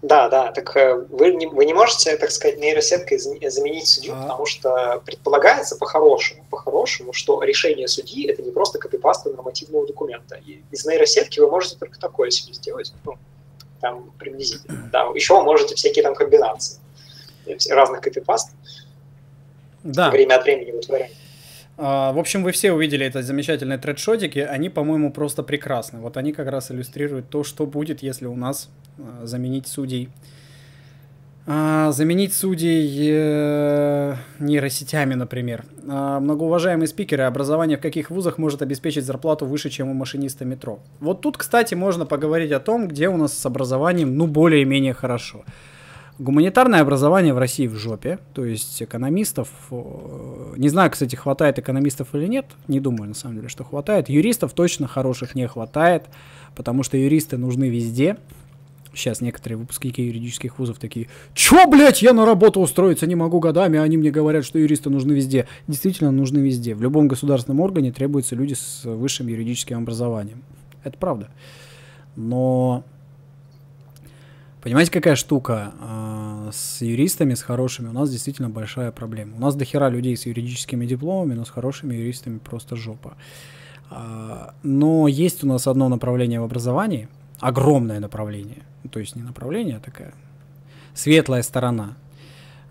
Да, да, так э, вы не, вы не можете, так сказать, нейросеткой за- заменить судью, А. потому что предполагается по-хорошему, по-хорошему, что решение судьи это не просто копипаста нормативного документа. И из нейросетки вы можете только такое себе сделать, ну, там приблизительно. Да, еще вы можете всякие там комбинации разных копипаст Да. время от времени вытворять. А, В общем, вы все увидели это замечательные тредшотики. Они, по-моему, просто прекрасны. Вот они как раз иллюстрируют то, что будет, если у нас а, заменить судей. А, Заменить судей э, нейросетями, например. Многоуважаемые спикеры, образование в каких вузах может обеспечить зарплату выше, чем у машиниста метро? Вот тут, кстати, можно поговорить о том, где у нас с образованием, ну, более-менее хорошо. Гуманитарное образование в России в жопе, то есть экономистов, э, не знаю, кстати, хватает экономистов или нет, не думаю, на самом деле, что хватает. Юристов точно хороших не хватает, потому что юристы нужны везде. Сейчас некоторые выпускники юридических вузов такие, чё, блядь, я на работу устроиться не могу годами, а они мне говорят, что юристы нужны везде. Действительно нужны везде. В любом государственном органе требуются люди с высшим юридическим образованием. Это правда. Но Понимаете, какая штука? А, С юристами, с хорошими, у нас действительно большая проблема. У нас дохера людей с юридическими дипломами, но с хорошими юристами просто жопа. А, Но есть у нас одно направление в образовании, огромное направление. Ну, То есть не направление, а такая светлая сторона.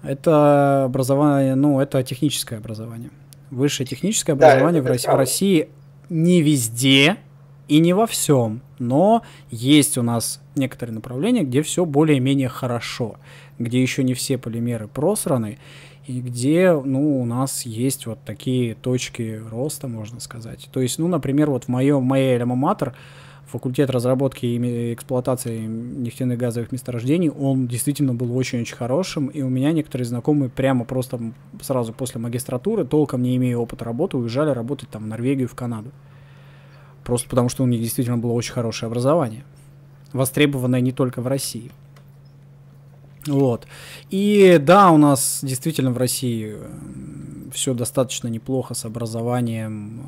Это образование, ну, это техническое образование. Высшее техническое Да, образование это в, России, в. России не везде и не во всем, но есть у нас некоторые направления, где все более-менее хорошо, где еще не все полимеры просраны, и где, ну, у нас есть вот такие точки роста, можно сказать. То есть, ну, например, вот в моем, моей альма-матер, факультет разработки и эксплуатации нефтяных газовых месторождений, он действительно был очень-очень хорошим, и у меня некоторые знакомые прямо просто сразу после магистратуры, толком не имея опыта работы, уезжали работать там в Норвегию, в Канаду. Просто потому, что у них действительно было очень хорошее образование, востребованное не только в России. Вот. И да, у нас действительно в России все достаточно неплохо с образованием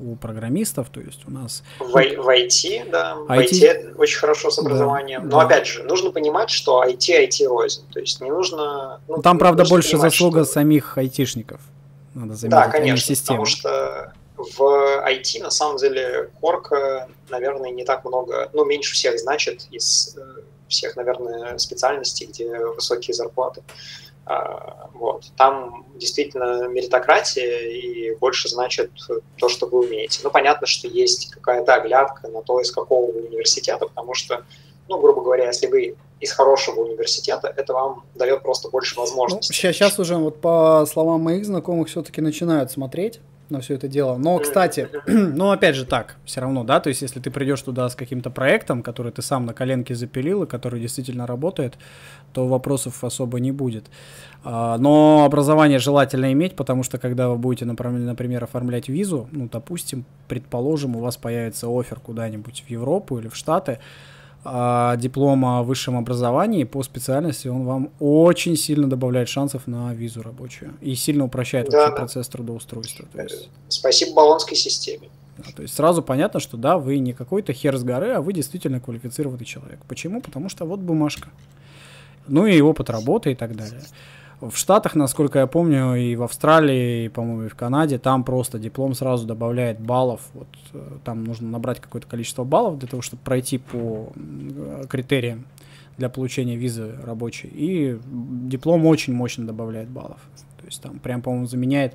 э, у программистов, то есть у нас... В, в IT, да, в IT IT очень хорошо с Да, образованием. Но да. опять же, нужно понимать, что IT IT рознь. То есть не нужно. ну, Там, правда, нужно больше заслуга что- самих айтишников. Надо заметить, Да, а не конечно, системы. потому что в IT на самом деле корка, наверное, не так много, ну, меньше всех значит из э, всех, наверное, специальностей, где высокие зарплаты. А, Вот. Там действительно меритократия и больше значит то, что вы умеете. Ну, понятно, что есть какая-то оглядка на то, из какого университета, потому что, ну, грубо говоря, если вы из хорошего университета, это вам дает просто больше Ну, возможностей. сейчас, уже вот по словам моих знакомых все-таки начинают смотреть. На все это дело. Но, кстати, ну, опять же так, все равно, да, то есть, если ты придешь туда с каким-то проектом, который ты сам на коленке запилил и который действительно работает, то вопросов особо не будет. А, но образование желательно иметь, потому что когда вы будете, например, оформлять визу, ну, допустим, предположим, у вас появится офер куда-нибудь в Европу или в Штаты, диплома о высшем образовании по специальности, он вам очень сильно добавляет шансов на визу рабочую и сильно упрощает Да, вообще да. процесс трудоустройства. То есть, Спасибо баллонской системе. да, то есть сразу понятно, что да, вы не какой-то хер с горы, а вы действительно квалифицированный человек. Почему? Потому что вот бумажка. Ну и опыт работы и так далее. В Штатах, насколько я помню, и в Австралии, и, по-моему, и в Канаде, там просто диплом сразу добавляет баллов. Вот э, там нужно набрать какое-то количество баллов для того, чтобы пройти по э, критериям для получения визы рабочей. И диплом очень мощно добавляет баллов. То есть там прям, по-моему, заменяет,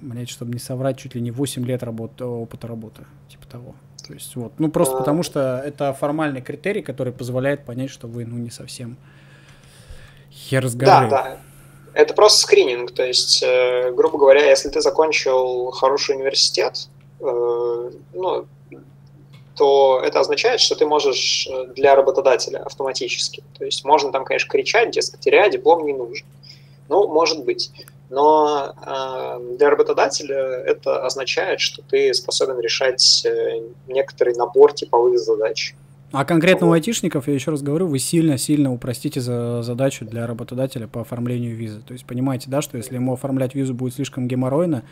блядь, чтобы не соврать, чуть ли не 8 лет работы, опыта работы. Типа того. То есть вот, ну просто А. потому что это формальный критерий, который позволяет понять, что вы, ну, не совсем хер с Да, горы. да. Это просто скрининг. То есть, э, грубо говоря, если ты закончил хороший университет, э, ну, то это означает, что ты можешь э, для работодателя автоматически. То есть можно там, конечно, кричать, дескать, теряя диплом не нужен. Ну, может быть. Но э, для работодателя это означает, что ты способен решать э, некоторый набор типовых задач. А конкретно у айтишников, я еще раз говорю, вы сильно-сильно упростите за задачу для работодателя по оформлению визы. То есть понимаете, да, что если ему оформлять визу будет слишком геморройно,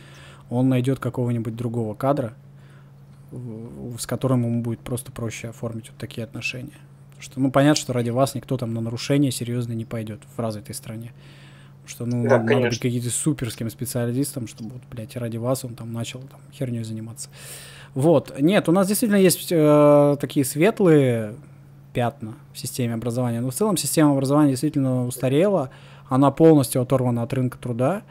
он найдет какого-нибудь другого кадра, с которым ему будет просто проще оформить вот такие отношения. Потому что, ну, понятно, что ради вас никто там на нарушение серьезно не пойдет в развитой стране. Потому что, ну, Да, надо, быть каким-то суперским специалистом, чтобы, вот, блядь, ради вас он там начал там херней заниматься. Вот. Нет, у нас действительно есть э, такие светлые пятна в системе образования. Но в целом система образования действительно устарела. Она полностью оторвана от рынка труда.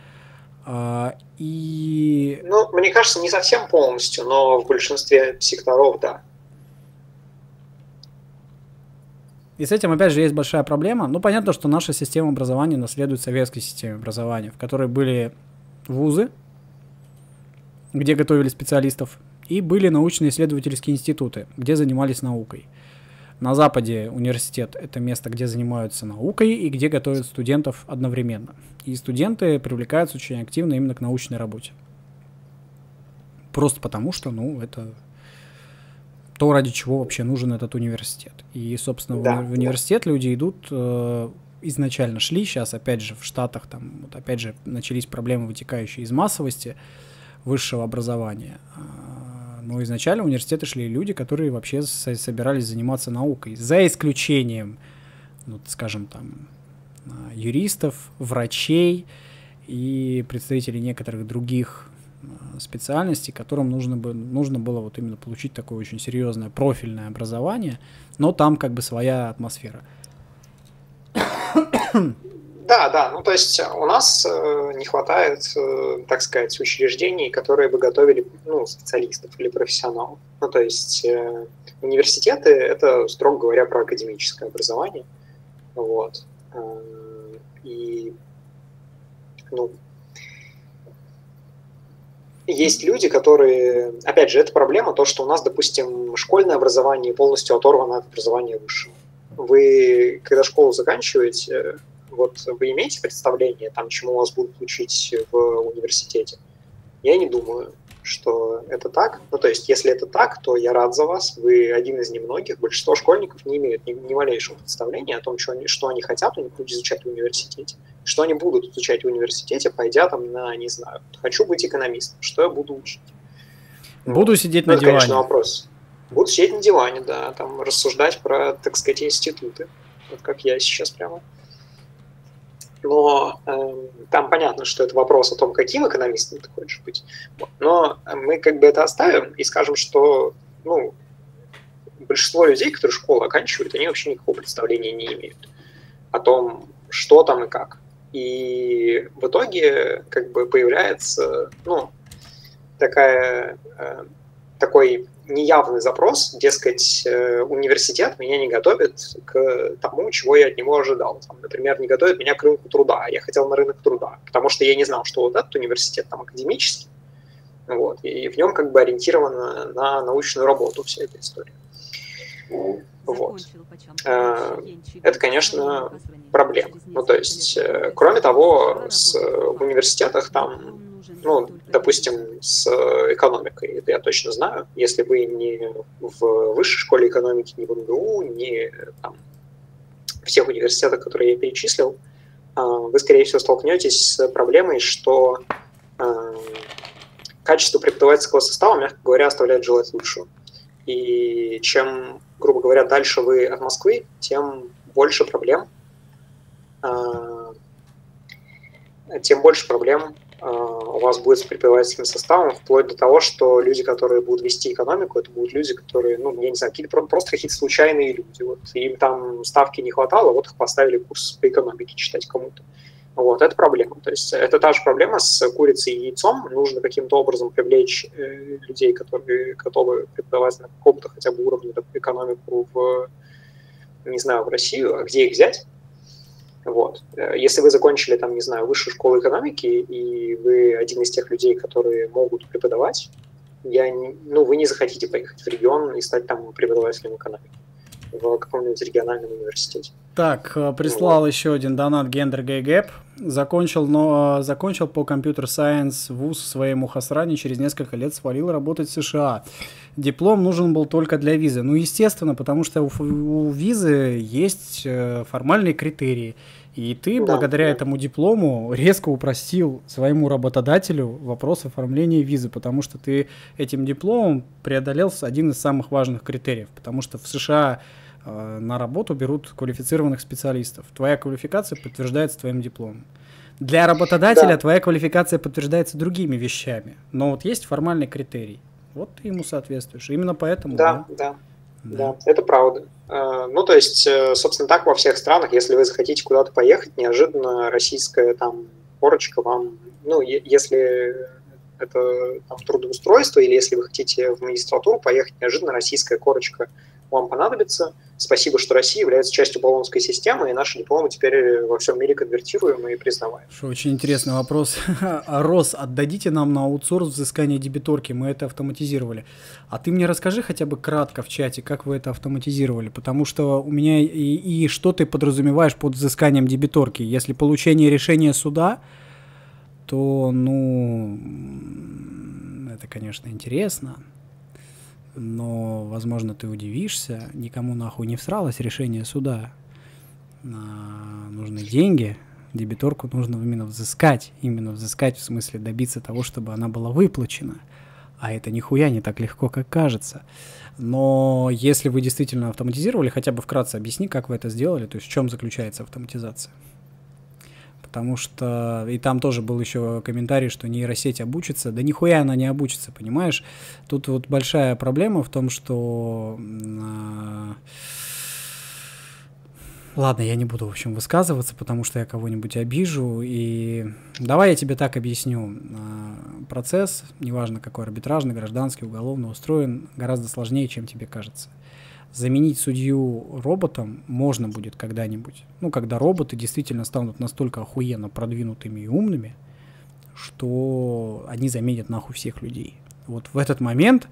А, и Ну, мне кажется, не совсем полностью, но в большинстве секторов, да. И с этим, опять же, есть большая проблема. Ну, понятно, что наша система образования наследует советской системе образования, в которой были вузы, где готовили специалистов, и были научно-исследовательские институты, где занимались наукой. На Западе университет — это место, где занимаются наукой и где готовят студентов одновременно. И студенты привлекаются очень активно именно к научной работе. Просто потому, что, ну, это то, ради чего вообще нужен этот университет. И, собственно, в Да, в университет люди идут, э, изначально шли, сейчас, опять же, в Штатах, там, вот, опять же, начались проблемы, вытекающие из массовости высшего образования. Но изначально в университеты шли люди, которые вообще со- собирались заниматься наукой, за исключением, ну, скажем, там, а, юристов, врачей и представителей некоторых других а, специальностей, которым нужно, бы, нужно было вот именно получить такое очень серьезное профильное образование, но там как бы своя атмосфера. Да, да, ну то есть у нас э, не хватает, э, так сказать, учреждений, которые бы готовили ну, специалистов или профессионалов. Ну то есть э, университеты это, строго говоря, про академическое образование. Вот. Э, И ну, есть люди, которые, опять же, это проблема, то, что у нас, допустим, школьное образование полностью оторвано от образования высшего. Вы, когда школу заканчиваете, вот вы имеете представление, там, чему вас будут учить в университете? Я не думаю, что это так. Ну, то есть, если это так, то я рад за вас. Вы один из немногих. Большинство школьников не имеют ни, ни малейшего представления о том, что они, что они хотят изучать в университете. Что они будут изучать в университете, пойдя там на, не знаю, хочу быть экономистом. Что я буду учить? Буду сидеть Ну, на это, диване. конечно, вопрос. Буду сидеть на диване, да, там рассуждать про, так сказать, институты. Вот как я сейчас прямо. Но эм, там понятно, что это вопрос о том, каким экономистом ты хочешь быть. Но мы как бы это оставим и скажем, что ну, большинство людей, которые школу оканчивают, они вообще никакого представления не имеют о том, что там и как. И в итоге как бы появляется ну, такая, э, такой неявный запрос, дескать, э, университет меня не готовит к тому, чего я от него ожидал. Там, например, не готовит меня к рынку труда, а я хотел на рынок труда, потому что я не знал, что вот этот университет там академический, Вот. И в нем как бы ориентировано на научную работу вся эта история. Вот. Э, Это, конечно, проблема. Ну, то есть, э, кроме того, в университетах там, ну, допустим, с экономикой, это я точно знаю, если вы не в высшей школе экономики, не в МГУ, не там, в тех университетах, которые я перечислил, э, вы, скорее всего, столкнетесь с проблемой, что э, качество преподавательского состава, мягко говоря, оставляет желать лучшего. И чем, грубо говоря, дальше вы от Москвы, тем больше проблем, тем больше проблем у вас будет с преподавательским составом, вплоть до того, что люди, которые будут вести экономику, это будут люди, которые, ну, я не знаю, какие-то просто какие-то случайные люди. Вот им там ставки не хватало, вот их поставили курс по экономике читать кому-то. Вот, это проблема. То есть это та же проблема с курицей и яйцом. Нужно каким-то образом привлечь э, людей, которые готовы преподавать на каком-то хотя бы уровне экономику в, не знаю, в Россию, а где их взять? Вот. Э, если вы закончили, там, не знаю, высшую школу экономики, и вы один из тех людей, которые могут преподавать, я не, ну, вы не захотите поехать в регион и стать там преподавателем экономики в каком-нибудь региональном университете. Так, э, прислал еще один донат Gender Gay Gap. Закончил, но закончил по computer science вуз в своей Мухасране, через несколько лет свалил работать в США. Диплом нужен был только для визы. Ну, естественно, потому что у, у визы есть э, формальные критерии. И ты да, благодаря да. этому диплому резко упростил своему работодателю вопрос оформления визы, потому что ты этим дипломом преодолел один из самых важных критериев, потому что в США Э, на работу берут квалифицированных специалистов. Твоя квалификация подтверждается твоим дипломом. Для работодателя да. твоя квалификация подтверждается другими вещами. Но вот есть формальный критерий. Вот ты ему соответствуешь. Именно поэтому. Да, да. Да, да. да это правда. Э, ну, то есть, э, собственно, так во всех странах, если вы захотите куда-то поехать, неожиданно российская там корочка вам, ну, если это там, трудоустройство, или если вы хотите в магистратуру поехать, неожиданно российская корочка вам понадобится. Спасибо, что Россия является частью болонской системы, и наши дипломы теперь во всем мире конвертируем и признаваем. Что, очень интересный вопрос. А РОС, отдадите нам на аутсорс взыскание дебиторки, мы это автоматизировали. А ты мне расскажи хотя бы кратко в чате, как вы это автоматизировали, потому что у меня и, и что ты подразумеваешь под взысканием дебиторки? Если получение решения суда, то, ну, это, конечно, интересно но, возможно, ты удивишься, никому нахуй не всралось решение суда. А, нужны деньги, дебиторку нужно именно взыскать, именно взыскать в смысле добиться того, чтобы она была выплачена. А это нихуя не так легко, как кажется. Но если вы действительно автоматизировали, хотя бы вкратце объясни, как вы это сделали, то есть в чем заключается автоматизация потому что и там тоже был еще комментарий, что нейросеть обучится. Да нихуя она не обучится, понимаешь? Тут вот большая проблема в том, что... Э, ладно, я не буду, в общем, высказываться, потому что я кого-нибудь обижу. И давай я тебе так объясню. Процесс, неважно какой арбитражный, гражданский, уголовный, устроен гораздо сложнее, чем тебе кажется заменить судью роботом можно будет когда-нибудь. Ну, когда роботы действительно станут настолько охуенно продвинутыми и умными, что они заменят нахуй всех людей. Вот в этот момент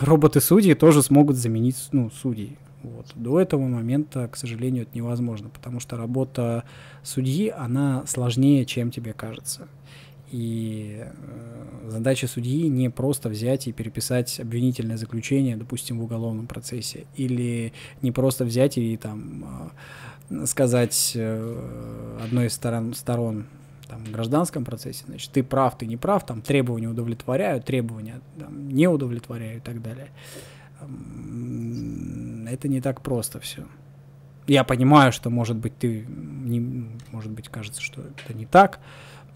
роботы-судьи тоже смогут заменить ну, судей. Вот. До этого момента, к сожалению, это невозможно, потому что работа судьи, она сложнее, чем тебе кажется. И э, задача судьи не просто взять и переписать обвинительное заключение, допустим, в уголовном процессе, или не просто взять и там э, сказать э, одной из сторон, сторон там, в гражданском процессе, значит, ты прав, ты не прав, там требования удовлетворяют, требования там, не удовлетворяют и так далее. Это не так просто все. Я понимаю, что, может быть, ты, не, может быть, кажется, что это не так,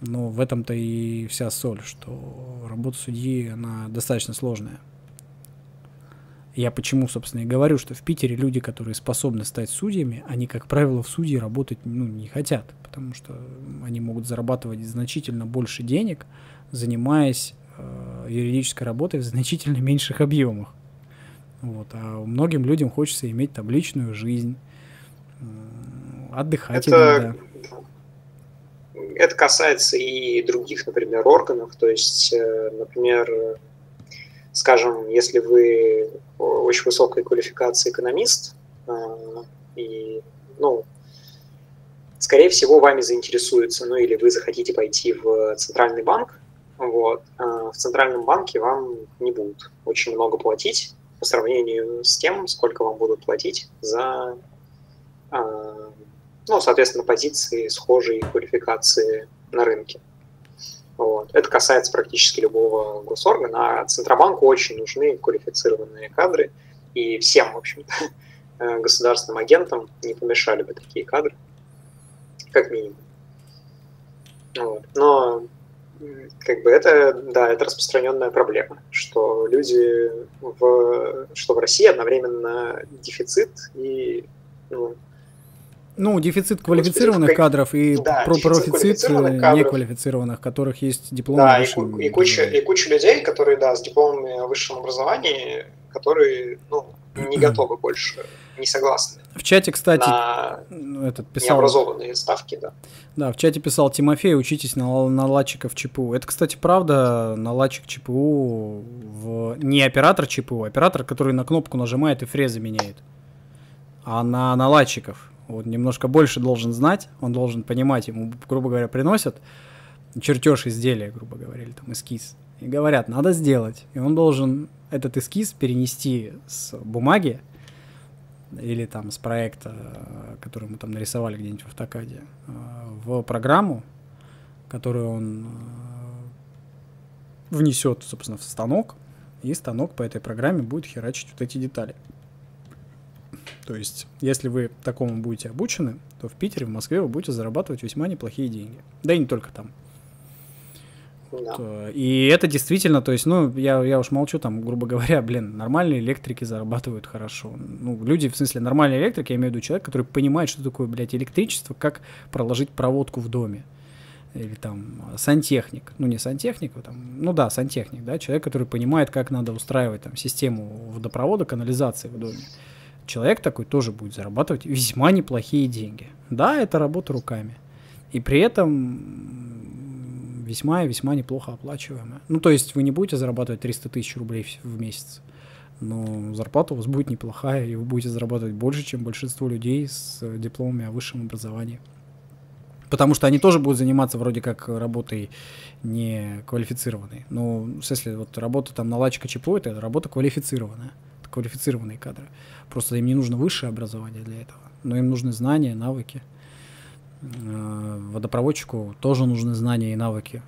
но в этом-то и вся соль, что работа судьи, она достаточно сложная. Я почему, собственно, и говорю, что в Питере люди, которые способны стать судьями, они, как правило, в судьи работать ну, не хотят, потому что они могут зарабатывать значительно больше денег, занимаясь э, юридической работой в значительно меньших объемах. Вот. А многим людям хочется иметь табличную жизнь, э, отдыхать Это... иногда это касается и других, например, органов. То есть, э, например, скажем, если вы очень высокой квалификации экономист, э, и, ну, скорее всего, вами заинтересуются, ну, или вы захотите пойти в центральный банк, вот, в центральном банке вам не будут очень много платить по сравнению с тем, сколько вам будут платить за ну, соответственно, позиции схожей квалификации на рынке. Вот. Это касается практически любого госоргана, а Центробанку очень нужны квалифицированные кадры, и всем, в общем-то, государственным агентам не помешали бы такие кадры, как минимум. Вот. Но как бы это, да, это распространенная проблема, что люди в, что в России одновременно дефицит и ну, ну, дефицит квалифицированных Господи, кадров и да, про профицит неквалифицированных, которых есть диплом да, и, и, куча, и куча людей, которые, да, с дипломами о высшем образовании, которые, ну, не готовы больше, не согласны. В чате, кстати, на этот писал... необразованные ставки, да. Да, в чате писал Тимофей, учитесь на наладчиков ЧПУ. Это, кстати, правда, наладчик ЧПУ в... не оператор ЧПУ, а оператор, который на кнопку нажимает и фрезы меняет, а на наладчиков вот немножко больше должен знать, он должен понимать, ему, грубо говоря, приносят чертеж изделия, грубо говоря, или там эскиз, и говорят, надо сделать. И он должен этот эскиз перенести с бумаги или там с проекта, который мы там нарисовали где-нибудь в автокаде, э, в программу, которую он э, внесет, собственно, в станок, и станок по этой программе будет херачить вот эти детали. То есть, если вы такому будете обучены, то в Питере, в Москве вы будете зарабатывать весьма неплохие деньги. Да и не только там. Да. Вот. И это действительно, то есть, ну, я, я уж молчу, там, грубо говоря, блин, нормальные электрики зарабатывают хорошо. Ну, люди, в смысле, нормальные электрики, я имею в виду человек, который понимает, что такое, блядь, электричество, как проложить проводку в доме. Или там сантехник, ну не сантехник, а там, ну да, сантехник, да, человек, который понимает, как надо устраивать там систему водопровода, канализации в доме человек такой тоже будет зарабатывать весьма неплохие деньги. Да, это работа руками. И при этом весьма и весьма неплохо оплачиваемая. Ну, то есть вы не будете зарабатывать 300 тысяч рублей в месяц, но зарплата у вас будет неплохая, и вы будете зарабатывать больше, чем большинство людей с дипломами о высшем образовании. Потому что они тоже будут заниматься вроде как работой не квалифицированной. Ну, в смысле, вот работа там наладчика ЧПО, это работа квалифицированная квалифицированные кадры. Просто им не нужно высшее образование для этого, но им нужны знания, навыки. Э, водопроводчику тоже нужны знания и навыки.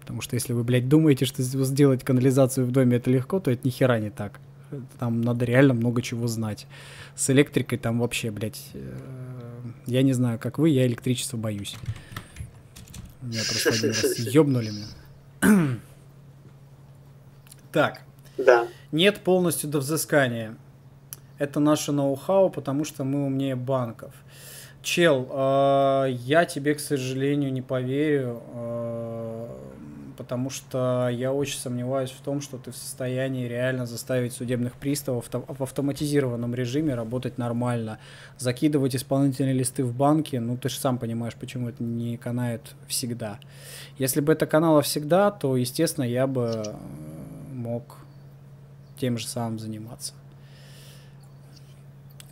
Потому что если вы, блядь, думаете, что сделать канализацию в доме это легко, то это ни хера не так. Там надо реально много чего знать. С электрикой там вообще, блядь, э, я не знаю, как вы, я электричество боюсь. Меня просто один раз ёбнули меня. Так. Да. Нет полностью до взыскания. Это наше ноу-хау, потому что мы умнее банков. Чел, э, я тебе, к сожалению, не поверю, э, потому что я очень сомневаюсь в том, что ты в состоянии реально заставить судебных приставов в автоматизированном режиме работать нормально. Закидывать исполнительные листы в банке, ну ты же сам понимаешь, почему это не канает всегда. Если бы это канало всегда, то, естественно, я бы мог тем же самым заниматься.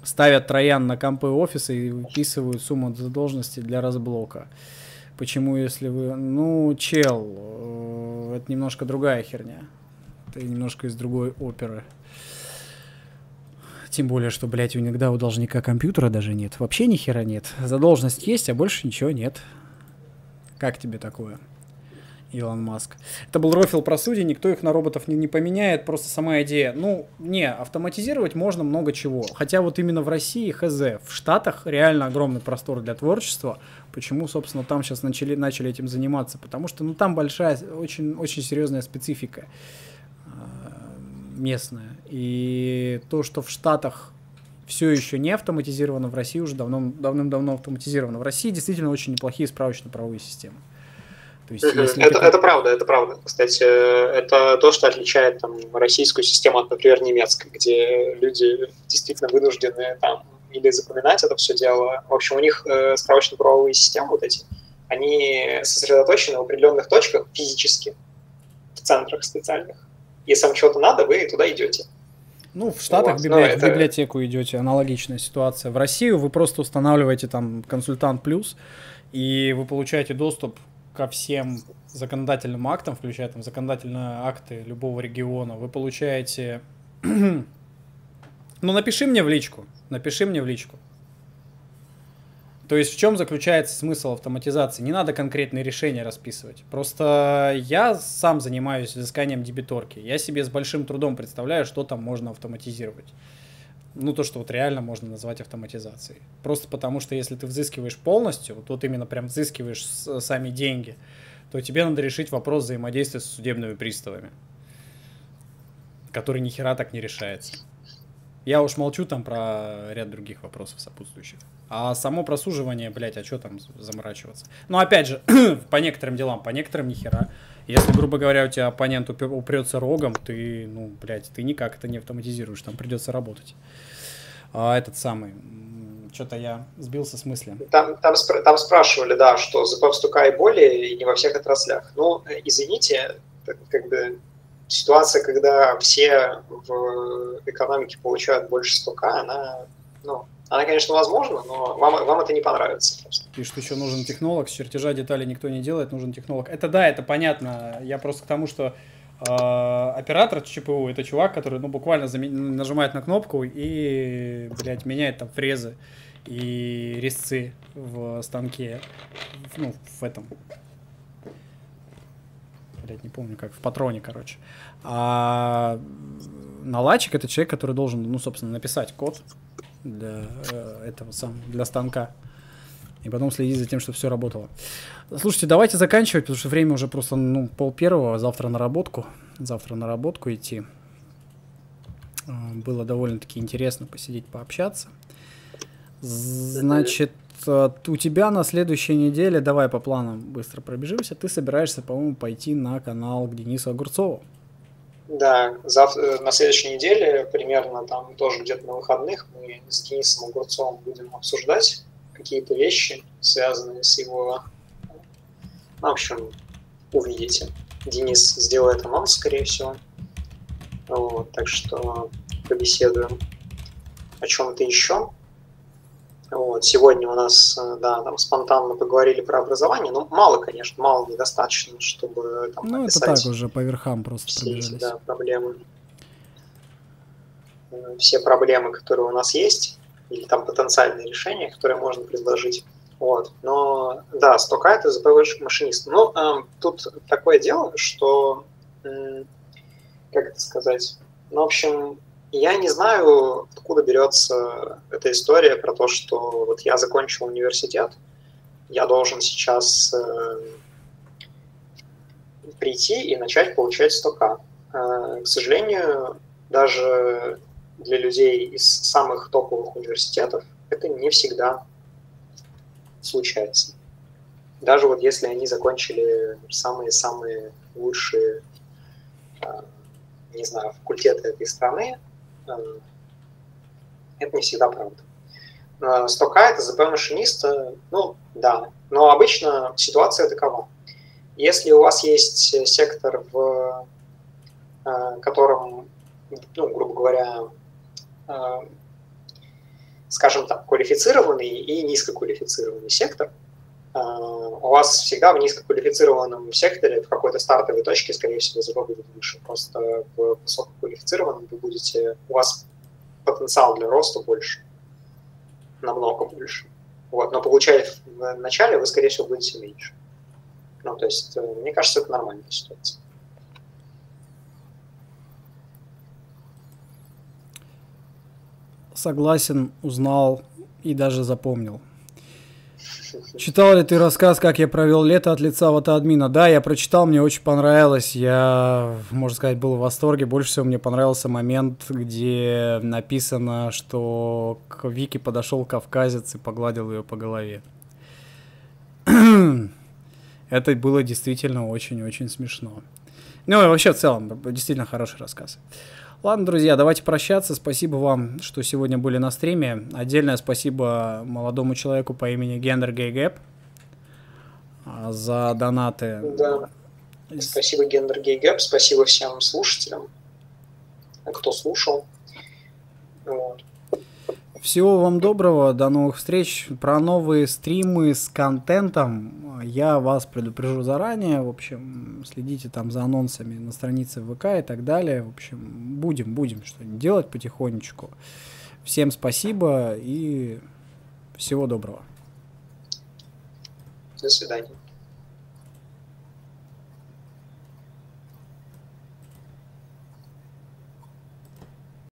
Ставят троян на компы офиса и выписывают сумму задолженности для разблока. Почему, если вы... Ну, чел, э, это немножко другая херня. Это немножко из другой оперы. Тем более, что, блядь, иногда у должника компьютера даже нет. Вообще ни хера нет. Задолженность есть, а больше ничего нет. Как тебе такое? Илон Маск. Это был рофил про судей, никто их на роботов не, не поменяет, просто сама идея. Ну, не, автоматизировать можно много чего. Хотя вот именно в России, хз, в Штатах реально огромный простор для творчества. Почему, собственно, там сейчас начали, начали этим заниматься? Потому что, ну, там большая, очень, очень серьезная специфика э, местная. И то, что в Штатах все еще не автоматизировано, в России уже давно, давным-давно автоматизировано. В России действительно очень неплохие справочно-правовые системы. То есть, если это, это правда, это правда. Кстати, это то, что отличает там, российскую систему от, например, немецкой, где люди действительно вынуждены там или запоминать это все дело. В общем, у них э, справочно-правовые системы вот эти они сосредоточены в определенных точках физически, в центрах специальных. Если вам чего-то надо, вы туда идете. Ну, в Штатах Вот, ну, библи- это- в библиотеку идете, аналогичная ситуация. В Россию вы просто устанавливаете там консультант плюс, и вы получаете доступ ко всем законодательным актам, включая там законодательные акты любого региона. Вы получаете... ну, напиши мне в личку, напиши мне в личку. То есть в чем заключается смысл автоматизации? Не надо конкретные решения расписывать. Просто я сам занимаюсь изысканием дебиторки. Я себе с большим трудом представляю, что там можно автоматизировать. Ну, то, что вот реально можно назвать автоматизацией. Просто потому, что если ты взыскиваешь полностью, вот, вот именно прям взыскиваешь с- сами деньги, то тебе надо решить вопрос взаимодействия с судебными приставами, который ни хера так не решается. Я уж молчу там про ряд других вопросов сопутствующих. А само просуживание, блядь, а что там заморачиваться? Ну, опять же, по некоторым делам, по некоторым ни хера. Если, грубо говоря, у тебя оппонент упрется рогом, ты, ну, блядь, ты никак это не автоматизируешь, там придется работать. А этот самый, что-то я сбился с мысли. Там, там, спр- там спрашивали, да, что ЗП в стука и более, и не во всех отраслях. Ну, э, извините, как бы ситуация, когда все в экономике получают больше стука, она, ну, она, конечно, возможна, но вам, вам это не понравится просто. Пишет, еще нужен технолог, с чертежа деталей никто не делает, нужен технолог. Это да, это понятно. Я просто к тому, что э, оператор ЧПУ это чувак, который ну, буквально нажимает на кнопку и, блядь, меняет там фрезы и резцы в станке. Ну, в этом. Блядь, не помню как, в патроне, короче. А наладчик это человек, который должен, ну, собственно, написать код для э, этого сам, для станка. И потом следить за тем, чтобы все работало. Слушайте, давайте заканчивать, потому что время уже просто, ну, пол первого, завтра на работку. Завтра на работку идти. А, Было довольно-таки интересно посидеть, пообщаться. Значит, у тебя на следующей неделе, давай по планам быстро пробежимся, ты собираешься, по-моему, пойти на канал к Денису Огурцову. Да, зав- э, на следующей неделе, примерно там тоже где-то на выходных, мы с Денисом Огурцовым будем обсуждать какие-то вещи, связанные с его... Ну, в общем, увидите. Денис сделает анонс, скорее всего. Вот, так что побеседуем о чем-то еще. Вот, сегодня у нас, э, да, там спонтанно поговорили про образование. Ну, мало, конечно, мало недостаточно, чтобы там Ну, это так уже по верхам просто все эти пробежались. да, проблемы. Э, Все проблемы, которые у нас есть, или там потенциальные решения, которые можно предложить. Вот. Но да, стока это ЗПВ машинист. Ну, эм, тут такое дело, что м, как это сказать? Ну, в общем, я не знаю, откуда берется эта история про то, что вот я закончил университет, я должен сейчас э, прийти и начать получать стока. Э, К сожалению, даже для людей из самых топовых университетов это не всегда случается. Даже вот если они закончили самые-самые лучшие, э, не знаю, факультеты этой страны, это не всегда правда. Э, Стока это ЗП машиниста, ну да, но обычно ситуация такова. Если у вас есть сектор, в э, котором, ну, грубо говоря, э, скажем так, квалифицированный и низкоквалифицированный сектор, э, у вас всегда в низкоквалифицированном секторе в какой-то стартовой точке, скорее всего, ЗП будет выше. Просто в высококвалифицированном вы будете, у вас потенциал для роста больше, намного больше. Вот, но получать в начале вы, скорее всего, будете меньше. Ну, то есть, э, мне кажется, это нормальная ситуация. Согласен, узнал и даже запомнил. Читал ли ты рассказ, как я провел лето от лица вот админа? Да, я прочитал, мне очень понравилось. Я, можно сказать, был в восторге. Больше всего мне понравился момент, где написано, что к Вике подошел кавказец и погладил ее по голове. Это было действительно очень-очень смешно. Ну и вообще в целом, действительно хороший рассказ. Ладно, друзья, давайте прощаться. Спасибо вам, что сегодня были на стриме. Отдельное спасибо молодому человеку по имени Gender Gay Gap. а, за донаты. Да. Спасибо Gender Gay Gap, спасибо всем слушателям, кто слушал. Вот. Всего вам доброго, до новых встреч. Про новые стримы с контентом я вас предупрежу заранее. В общем, следите там за анонсами на странице ВК и так далее. В общем, будем, будем что-нибудь делать потихонечку. Всем спасибо и всего доброго. До свидания.